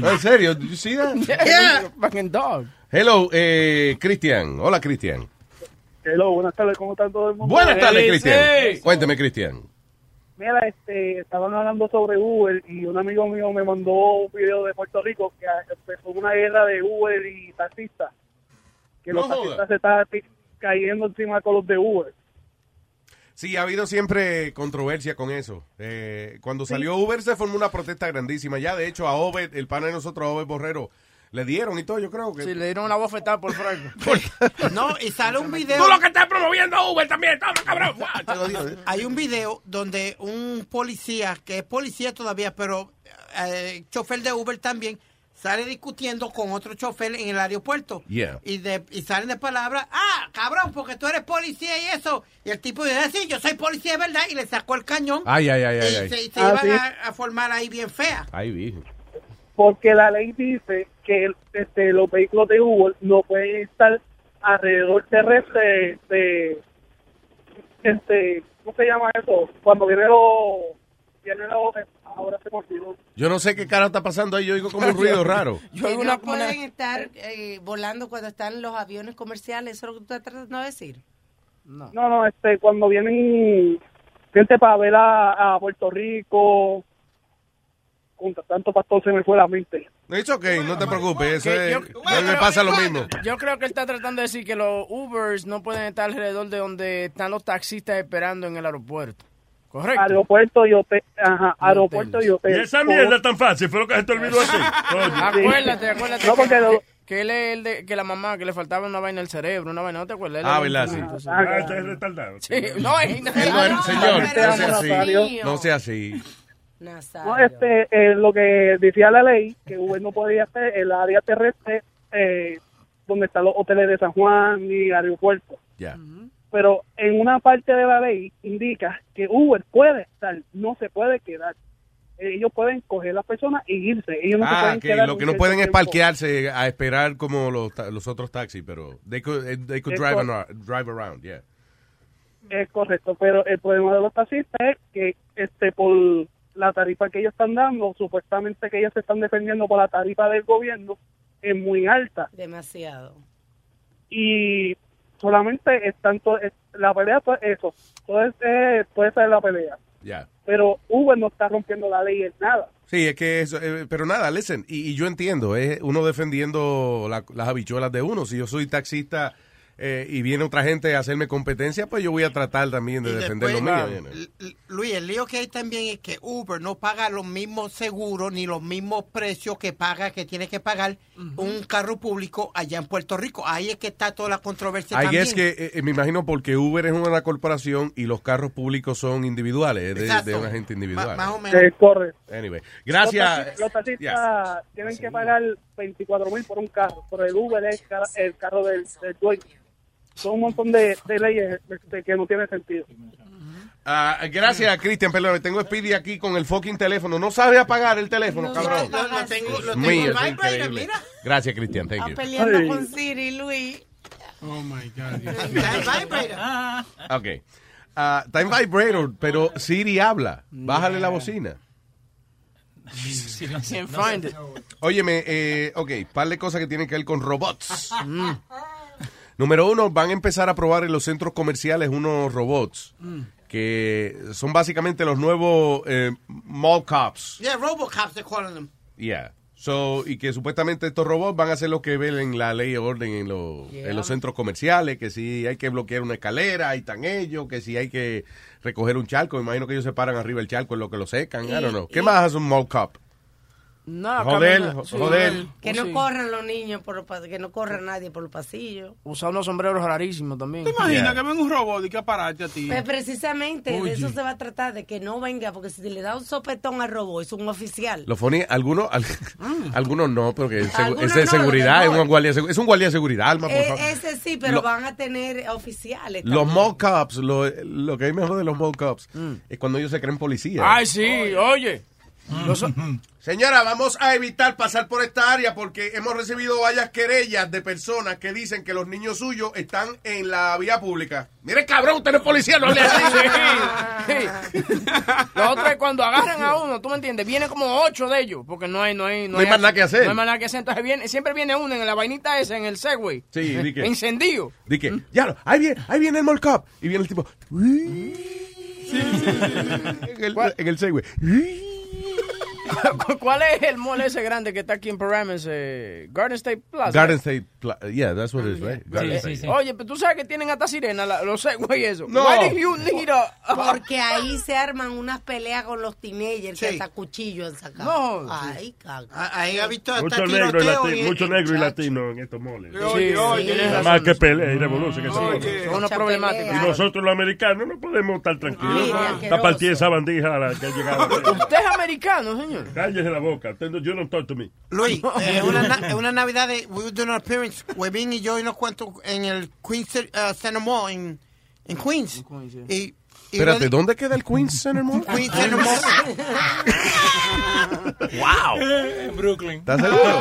No, en serio, did you see that? Yeah. Fucking dog. Hello, eh, Cristian. Hola, Cristian. Hello, buenas tardes, ¿cómo está todo el mundo? Buenas tardes, Cristian. Cuénteme, Cristian. Mira, este, estaban hablando sobre Uber y un amigo mío me mandó un video de Puerto Rico que empezó una guerra de Uber y taxistas. Que No los taxistas se están cayendo encima con los de Uber. Sí, ha habido siempre controversia con eso. Eh, cuando salió Uber se formó una protesta grandísima. Ya, de hecho, a Obed, el pana de nosotros, a Obed Borrero, le dieron y todo, yo creo que... Sí, le dieron una bofetada por Franco. No, y sale un video. Tú lo que estás promoviendo Uber también, toma, cabrón. Hay un video donde un policía, que es policía todavía, pero eh, chofer de Uber también, sale discutiendo con otro chofer en el aeropuerto. Yeah. Y, de, y salen de palabras, ah, cabrón, porque tú eres policía y eso. Y el tipo dice, sí, yo soy policía de verdad. Y le sacó el cañón. Ay, ay, ay, ay, y ay. se, Ah, iban sí. a, a formar ahí bien fea. Ay, viejo. Porque la ley dice que el- este, los vehículos de Uber no pueden estar alrededor terrestre de, este, ¿cómo se llama eso? Cuando viene los, viene los, ahora se olvidó. Yo no sé qué cara está pasando ahí, yo oigo como un ruido raro. Que no pueden estar eh, volando cuando están los aviones comerciales, ¿eso es lo que tú estás tratando de decir? No, no, este, cuando vienen gente para ver a, a Puerto Rico, tanto pastor se me fue la mente. It's okay, no te preocupes, eso es, yo- me pasa lo mismo. Yo creo que él está tratando de decir que los Ubers no pueden estar alrededor de donde están los taxistas esperando en el aeropuerto. ¿Correcto? Aeropuerto y hotel, ajá, aeropuerto y Y hotel. esa mierda tan fácil, fue lo que se te olvidó así. Acuérdate, acuérdate No, que, porque lo- que él es el de, que la mamá, que le faltaba una vaina al cerebro, una vaina, ¿no te acuerdas? Ah, verdad, sí. Ah, este es retardado. Sí, no, es- Él no es- señor, no sea así. No sea así. No, este, eh, lo que decía la ley, que Uber no podía hacer el área terrestre eh, donde están los hoteles de San Juan y aeropuertos. Ya. Pero en una parte de la ley indica que Uber puede estar, no se puede quedar. Ellos pueden coger a las personas y irse. Ellos no se Ah, pueden que quedar. lo que no pueden es tiempo. parquearse a esperar como los, ta- los otros taxis, pero they could, eh, they could Es drive, cor- around, drive around, yeah. Es correcto, pero el problema de los taxistas es que este por la tarifa que ellos están dando, supuestamente que ellos se están defendiendo por la tarifa del gobierno, es muy alta. Demasiado. y solamente es tanto es- la pelea pues eso todo es, eh, puede ser la pelea Ya. pero Uber no está rompiendo la ley en nada Sí, es que eso, eh, pero nada, listen, y, y yo entiendo, es uno defendiendo la- las habichuelas de uno. Si yo soy taxista eh, y viene otra gente a hacerme competencia, pues yo voy a tratar también de Y defender lo mío. Luis, el lío que hay también es que Uber no paga los mismos seguros ni los mismos precios que paga, que tiene que pagar un carro público allá en Puerto Rico. Ahí es que está toda la controversia I también. guess que eh, eh, me imagino porque Uber es una corporación y los carros públicos son individuales, es de, una gente individual. Ma- más o menos. Eh, corre Anyway, los, gracias. los taxistas tienen que pagar 24 mil por un carro pero el Uber es el carro del, del dueño son un montón de, de leyes este, que no tienen sentido Ah, gracias, Cristian, perdón, tengo Speedy aquí con el fucking teléfono. No sabe apagar el teléfono, cabrón. Lo, lo tengo, lo tengo Mío, vibrator, increíble. mira. Gracias, Cristian, thank you. peleando con Siri, Luis. Oh my God. Está en vibrator. Ok. Ah, está en vibrator, pero Siri habla. Bájale la bocina. Can't find it. Óyeme, eh, ok, par de cosas que tienen que ver con robots. Número uno, van a empezar a probar en los centros comerciales unos robots que son básicamente los nuevos eh, mall cops. Yeah, Robocops, they're calling them. Yeah. So, y que supuestamente estos robots van a hacer lo que ven la ley y orden en, los- Yeah. en los centros comerciales, que si hay que bloquear una escalera, ahí están ellos, que si hay que recoger un charco, me imagino que ellos se paran arriba del charco en lo que lo secan, I don't know. ¿Qué más hace un mall cop? No, Joder, camina- sí, joder. Que no sí. corran los niños, por los que no corra nadie por los pasillos. Usa unos sombreros rarísimos también. ¿Te imaginas que venga un robot y que aparate a ti? Pues precisamente Oye. de eso se va a tratar, de que no venga, porque si le da un sopetón al robot, es un oficial. Lo funny, algunos, al- algunos no, porque es, de no, seguridad, es un guardia, es un guardia de seguridad, alma, por Eh, favor. ese sí, pero Lo- van a tener oficiales. Los también. cops, lo, lo que hay mejor de los mall cops es cuando ellos se creen policías. Ay, sí, oye. Los- Señora, vamos a evitar pasar por esta área porque hemos recibido varias querellas de personas que dicen que los niños suyos están en la vía pública. Mire, cabrón, usted no es policía, no así. Sí, sí. Lo otro es cuando agarran a uno, tú me entiendes, viene como ocho de ellos, porque no hay, no hay, No hay más nada que hacer. No hay más nada que hacer. Entonces viene, siempre viene uno en la vainita esa, en el Segway. Sí, di que- Encendido. Di que, ya, lo- ahí viene, ahí viene el mall cop. Y viene el tipo. En el, en el Segway. ¿Cuál es el mall ese grande que está aquí en Paramus? Eh, Garden State Plaza. Garden State. Pla- yeah, that's what it is, right? Garden State. Oye, pero tú sabes que tienen hasta sirena la- los Segway y eso. No. Why do you need a- Porque ahí se arman unas peleas con los teenagers que hasta cuchillos han sacado. No. Ay, caga. Ahí ha visto hasta Mucho negro, y latino, y- mucho negro y latino en estos moles. Oye, oye, más que pelea y revolución. son unos problemáticos. Y nosotros los americanos no podemos estar tranquilos. Está partida esa bandija a la que ha llegado. Usted es americano, señor. Cállese la boca. You don't talk to me. Luis, eh, una, na- en una Navidad de, we were doing an appearance, Webin y yo y nos cuento en el Queens uh, Center Mall en, en Queens. Y, y Espérate, ¿dónde queda el Queens Center Mall? Queens Center Mall. wow. Brooklyn. ¿Estás seguro?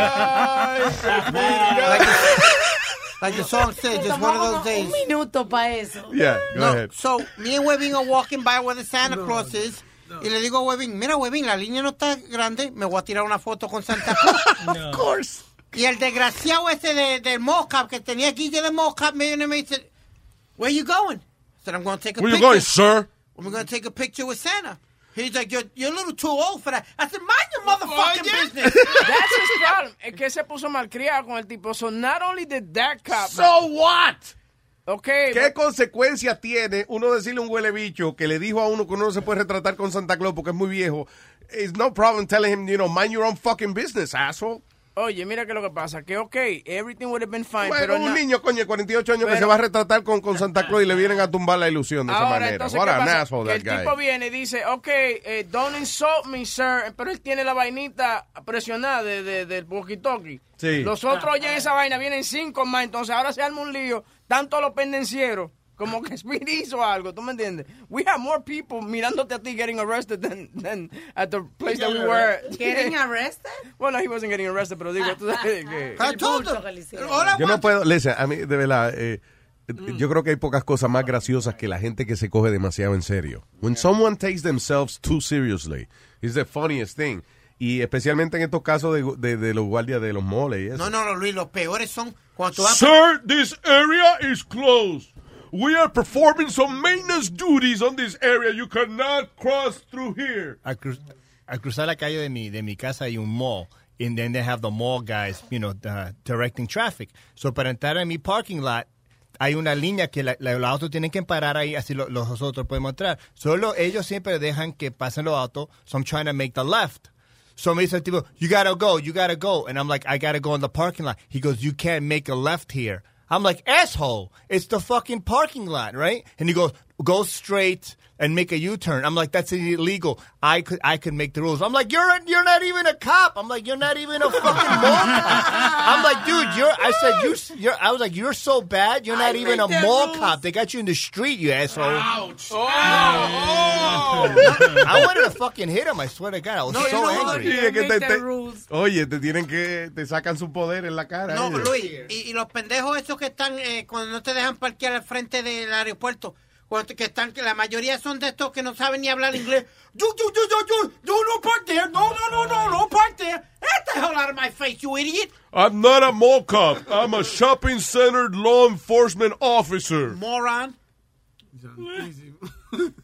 like the song says, just one of those days. Un minuto para eso. Yeah, go no, ahead. so me and Webin are walking by where the Santa Claus is, Y le digo a Webin, mira Webin, la línea no está grande, me voy a tirar una foto con Santa Claus. Of course. Y el desgraciado ese de, del mocap, que tenía guille de mocap, me viene y me dice, where you going? I said, I'm going to take a Where you picture. going, sir? I'm going to take a picture with Santa. He's like, you're, you're a little too old for that. I said, mind your motherfucking business. That's his problem. Es que se puso malcriado con el tipo. So not only did that cop. So what? Okay. ¿Qué consecuencia tiene uno decirle a un huele bicho que le dijo a uno que uno no se puede retratar con Santa Claus porque es muy viejo? It's no problem telling him, you know, mind your own fucking business, asshole. Oye, mira que lo que pasa. Que ok, everything would have been fine. Bueno, pero un na- niño, coño, de 48 años que Pero- se va a retratar con, con Santa Claus y le vienen a tumbar la ilusión de esa Ahora, manera. entonces, What ¿qué an pasa? asshole Que that el tipo guy. viene y dice, ok, eh, don't insult me, sir, pero él tiene la vainita presionada de, de- del walkie-talkie. Sí. Los otros oyen esa vaina, vienen cinco más, entonces ahora se arma un lío, tanto los pendencieros, como que Speed hizo algo, ¿tú me entiendes? We have more people mirándote a ti getting arrested than, than at the place that we were. Getting arrested? Well, no, he wasn't getting arrested, pero digo, tú sabes que... Yo no puedo, listen, a mí, de verdad, eh, yo creo que hay pocas cosas más graciosas que la gente que se coge demasiado en serio. When someone takes themselves too seriously, it's the funniest thing. Y especialmente en estos casos de, de, de los guardias de los moles y eso. No, no, no, Luis, los peores son cuando tú vas... Sir, this area is closed. We are performing some maintenance duties on this area. You cannot cross through here. Al, cru- al cruzar la calle de mi, de mi casa hay un mall. And then they have the mall guys, you know, uh, directing traffic. So para entrar en mi parking lot, hay una línea que la- la- los autos tienen que parar ahí, así lo- los otros podemos entrar. Solo ellos siempre dejan que pasen los autos, so I'm trying to make the left. So dice el tipo, you gotta go, you gotta go. And I'm like, I gotta go in the parking lot. He goes, you can't make a left here. I'm like, asshole, it's the fucking parking lot, right? And he goes, go straight and make a U-turn. I'm like, that's illegal. I could, I could make the rules. I'm like, you're, a, you're not even a cop. I'm like, you're not even a fucking mall cop. I'm like, dude, you're, I said, you, you're, I was like, you're so bad. You're not I even a mall rules. cop. They got you in the street, you asshole. Ouch. I wanted to fucking hit him. I swear to God, I was No, so no, angry. Sí, es que te- te- oye, te tienen que, te sacan su poder en la cara. No, ellos. Luis, y, y los pendejos esos que están, eh, cuando no te dejan parquear al frente del aeropuerto, que están, que la mayoría son de estos que no saben ni hablar inglés. You, you, you, you, you, you no park there, no, no, no, no, no park there. Get the hell out of my face, you idiot. I'm not a mall cop. I'm a shopping center law enforcement officer. Moron.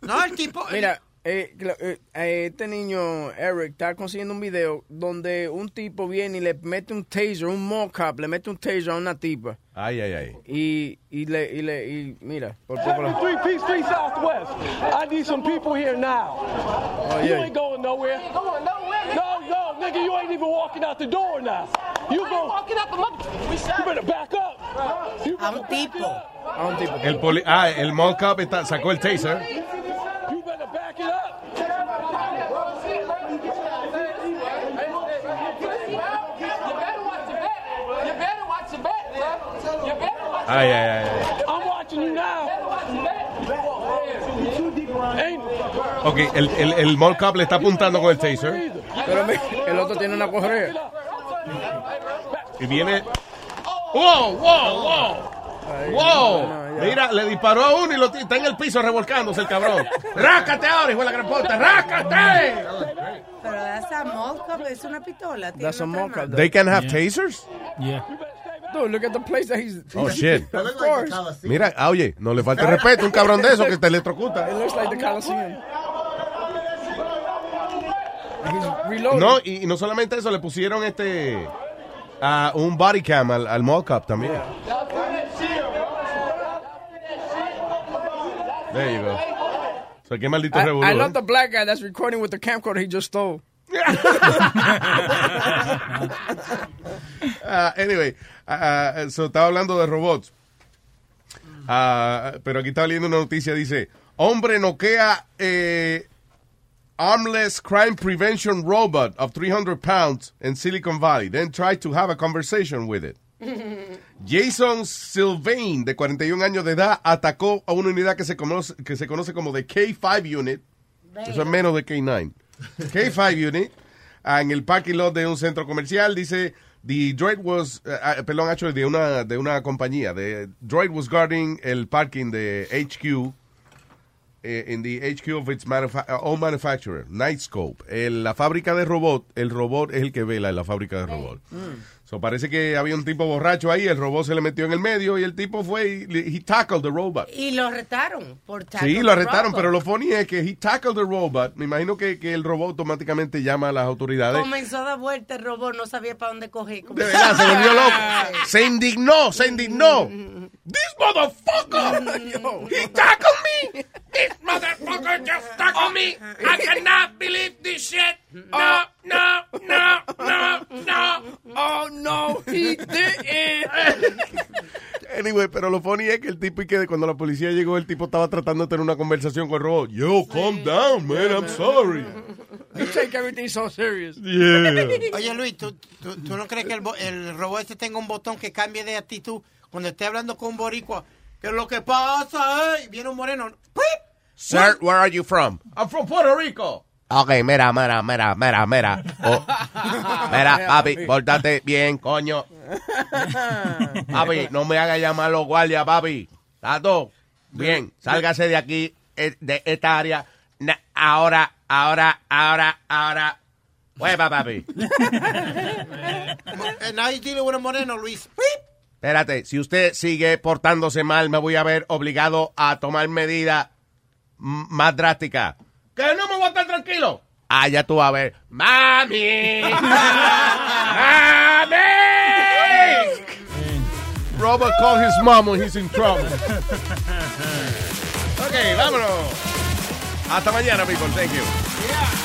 No, el tipo... Mira, eh, eh, este niño, Eric, está consiguiendo un video donde un tipo viene y le mete un taser, un mall cop, le mete un taser a una tipa. Ay, ay, ay. Y, y, le, y, le, y mira, por poco la- Three P Street Southwest. I need some people here now. Oh, you ain't going nowhere. Going nowhere? No, no, nigga, you ain't even walking out the door now. You go walking out the mother. You better back up. You better tipo. a un tipo. El poli ah, el mall cop está- sacó el taser. Back it up. Ay, ay, ay. ay. I'm watching you now. Ok, el, el, el mall cop le está apuntando con el taser. Pero el otro tiene una correa. Y viene. ¡Wow, wow, wow! ¡Wow! Mira, le disparó a uno y lo, está en el piso revolcándose el cabrón. ¡Rácate ahora, hijo de la gran puta! ¡Rácate! Pero esa mall cop es una pistola. tiene That's a. They can have tasers? Yeah. Dude, look at the place that he's. Oh, shit. Of course. Mira, ah, oye, no le falta respeto a un cabrón de eso que te electrocuta. It looks like the Coliseum. No, y, y no solamente eso, le pusieron este a un body cam al, al mall cop también. There you go. O sea, qué maldito I. I ¿eh? love the black guy that's recording with the camcorder he just stole. Ah, anyway, ah, so, estaba hablando de robots. Ah, pero aquí estaba leyendo una noticia, dice, hombre noquea eh, armless crime prevention robot of 300 pounds in Silicon Valley, then tried to have a conversation with it. Jason Sylvain, de 41 años de edad, atacó a una unidad que se conoce, que se conoce como the K5 Unit. Eso es menos de K9. K5 Unit, ah, en el parking lot de un centro comercial. Dice, the droid was, ah, perdón, actually, de una, de una compañía. The droid was guarding el parking de HQ eh, in the HQ of its manufa- uh, own manufacturer, Nightscope. El- la fábrica de robot, el robot es el que vela en la fábrica de robot. So, parece que había un tipo borracho ahí, el robot se le metió en el medio y el tipo fue y he tackled the robot. Y lo retaron por tackle Sí, lo arrestaron, pero lo funny es que he tackled the robot. Me imagino que, que el robot automáticamente llama a las autoridades. Comenzó a dar vuelta el robot, no sabía para dónde coger. De verdad, se volvió loco. Se indignó, se indignó. This motherfucker! He tackled me! This motherfucker just tackled me. I cannot believe this shit. No, no, no, no, no. Oh, no, he didn't. Anyway, pero lo funny es que el tipo y que cuando la policía llegó, el tipo estaba tratando de tener una conversación con el robot. Yo, calm down, man, I'm sorry. You take everything so serious. Yeah. Oye, Luis, ¿tú, tú, tú no crees que el, bo- el robot este tenga un botón que cambie de actitud cuando esté hablando con un boricua? Que lo que pasa es... Y viene un moreno... Sir, where are you from? I'm from Puerto Rico. Ok, mira, mira, mira, mira, mira. Oh. Mira, papi, pórtate bien, coño. Papi, no me haga llamar los guardias, papi. Tato, bien, sálgase de aquí, eh, de esta área. Ahora, ahora, ahora, ahora. Hueva, papi. Eh, dealing with a moreno, Luis. Espérate, si usted sigue portándose mal, me voy a ver obligado a tomar medidas más drásticas. Que no me voy a estar tranquilo. Ah, ya tú vas a ver. ¡Mami! ¡Mami! Robert called his mom when he's in trouble. ok, vámonos. Hasta mañana, people. Thank you.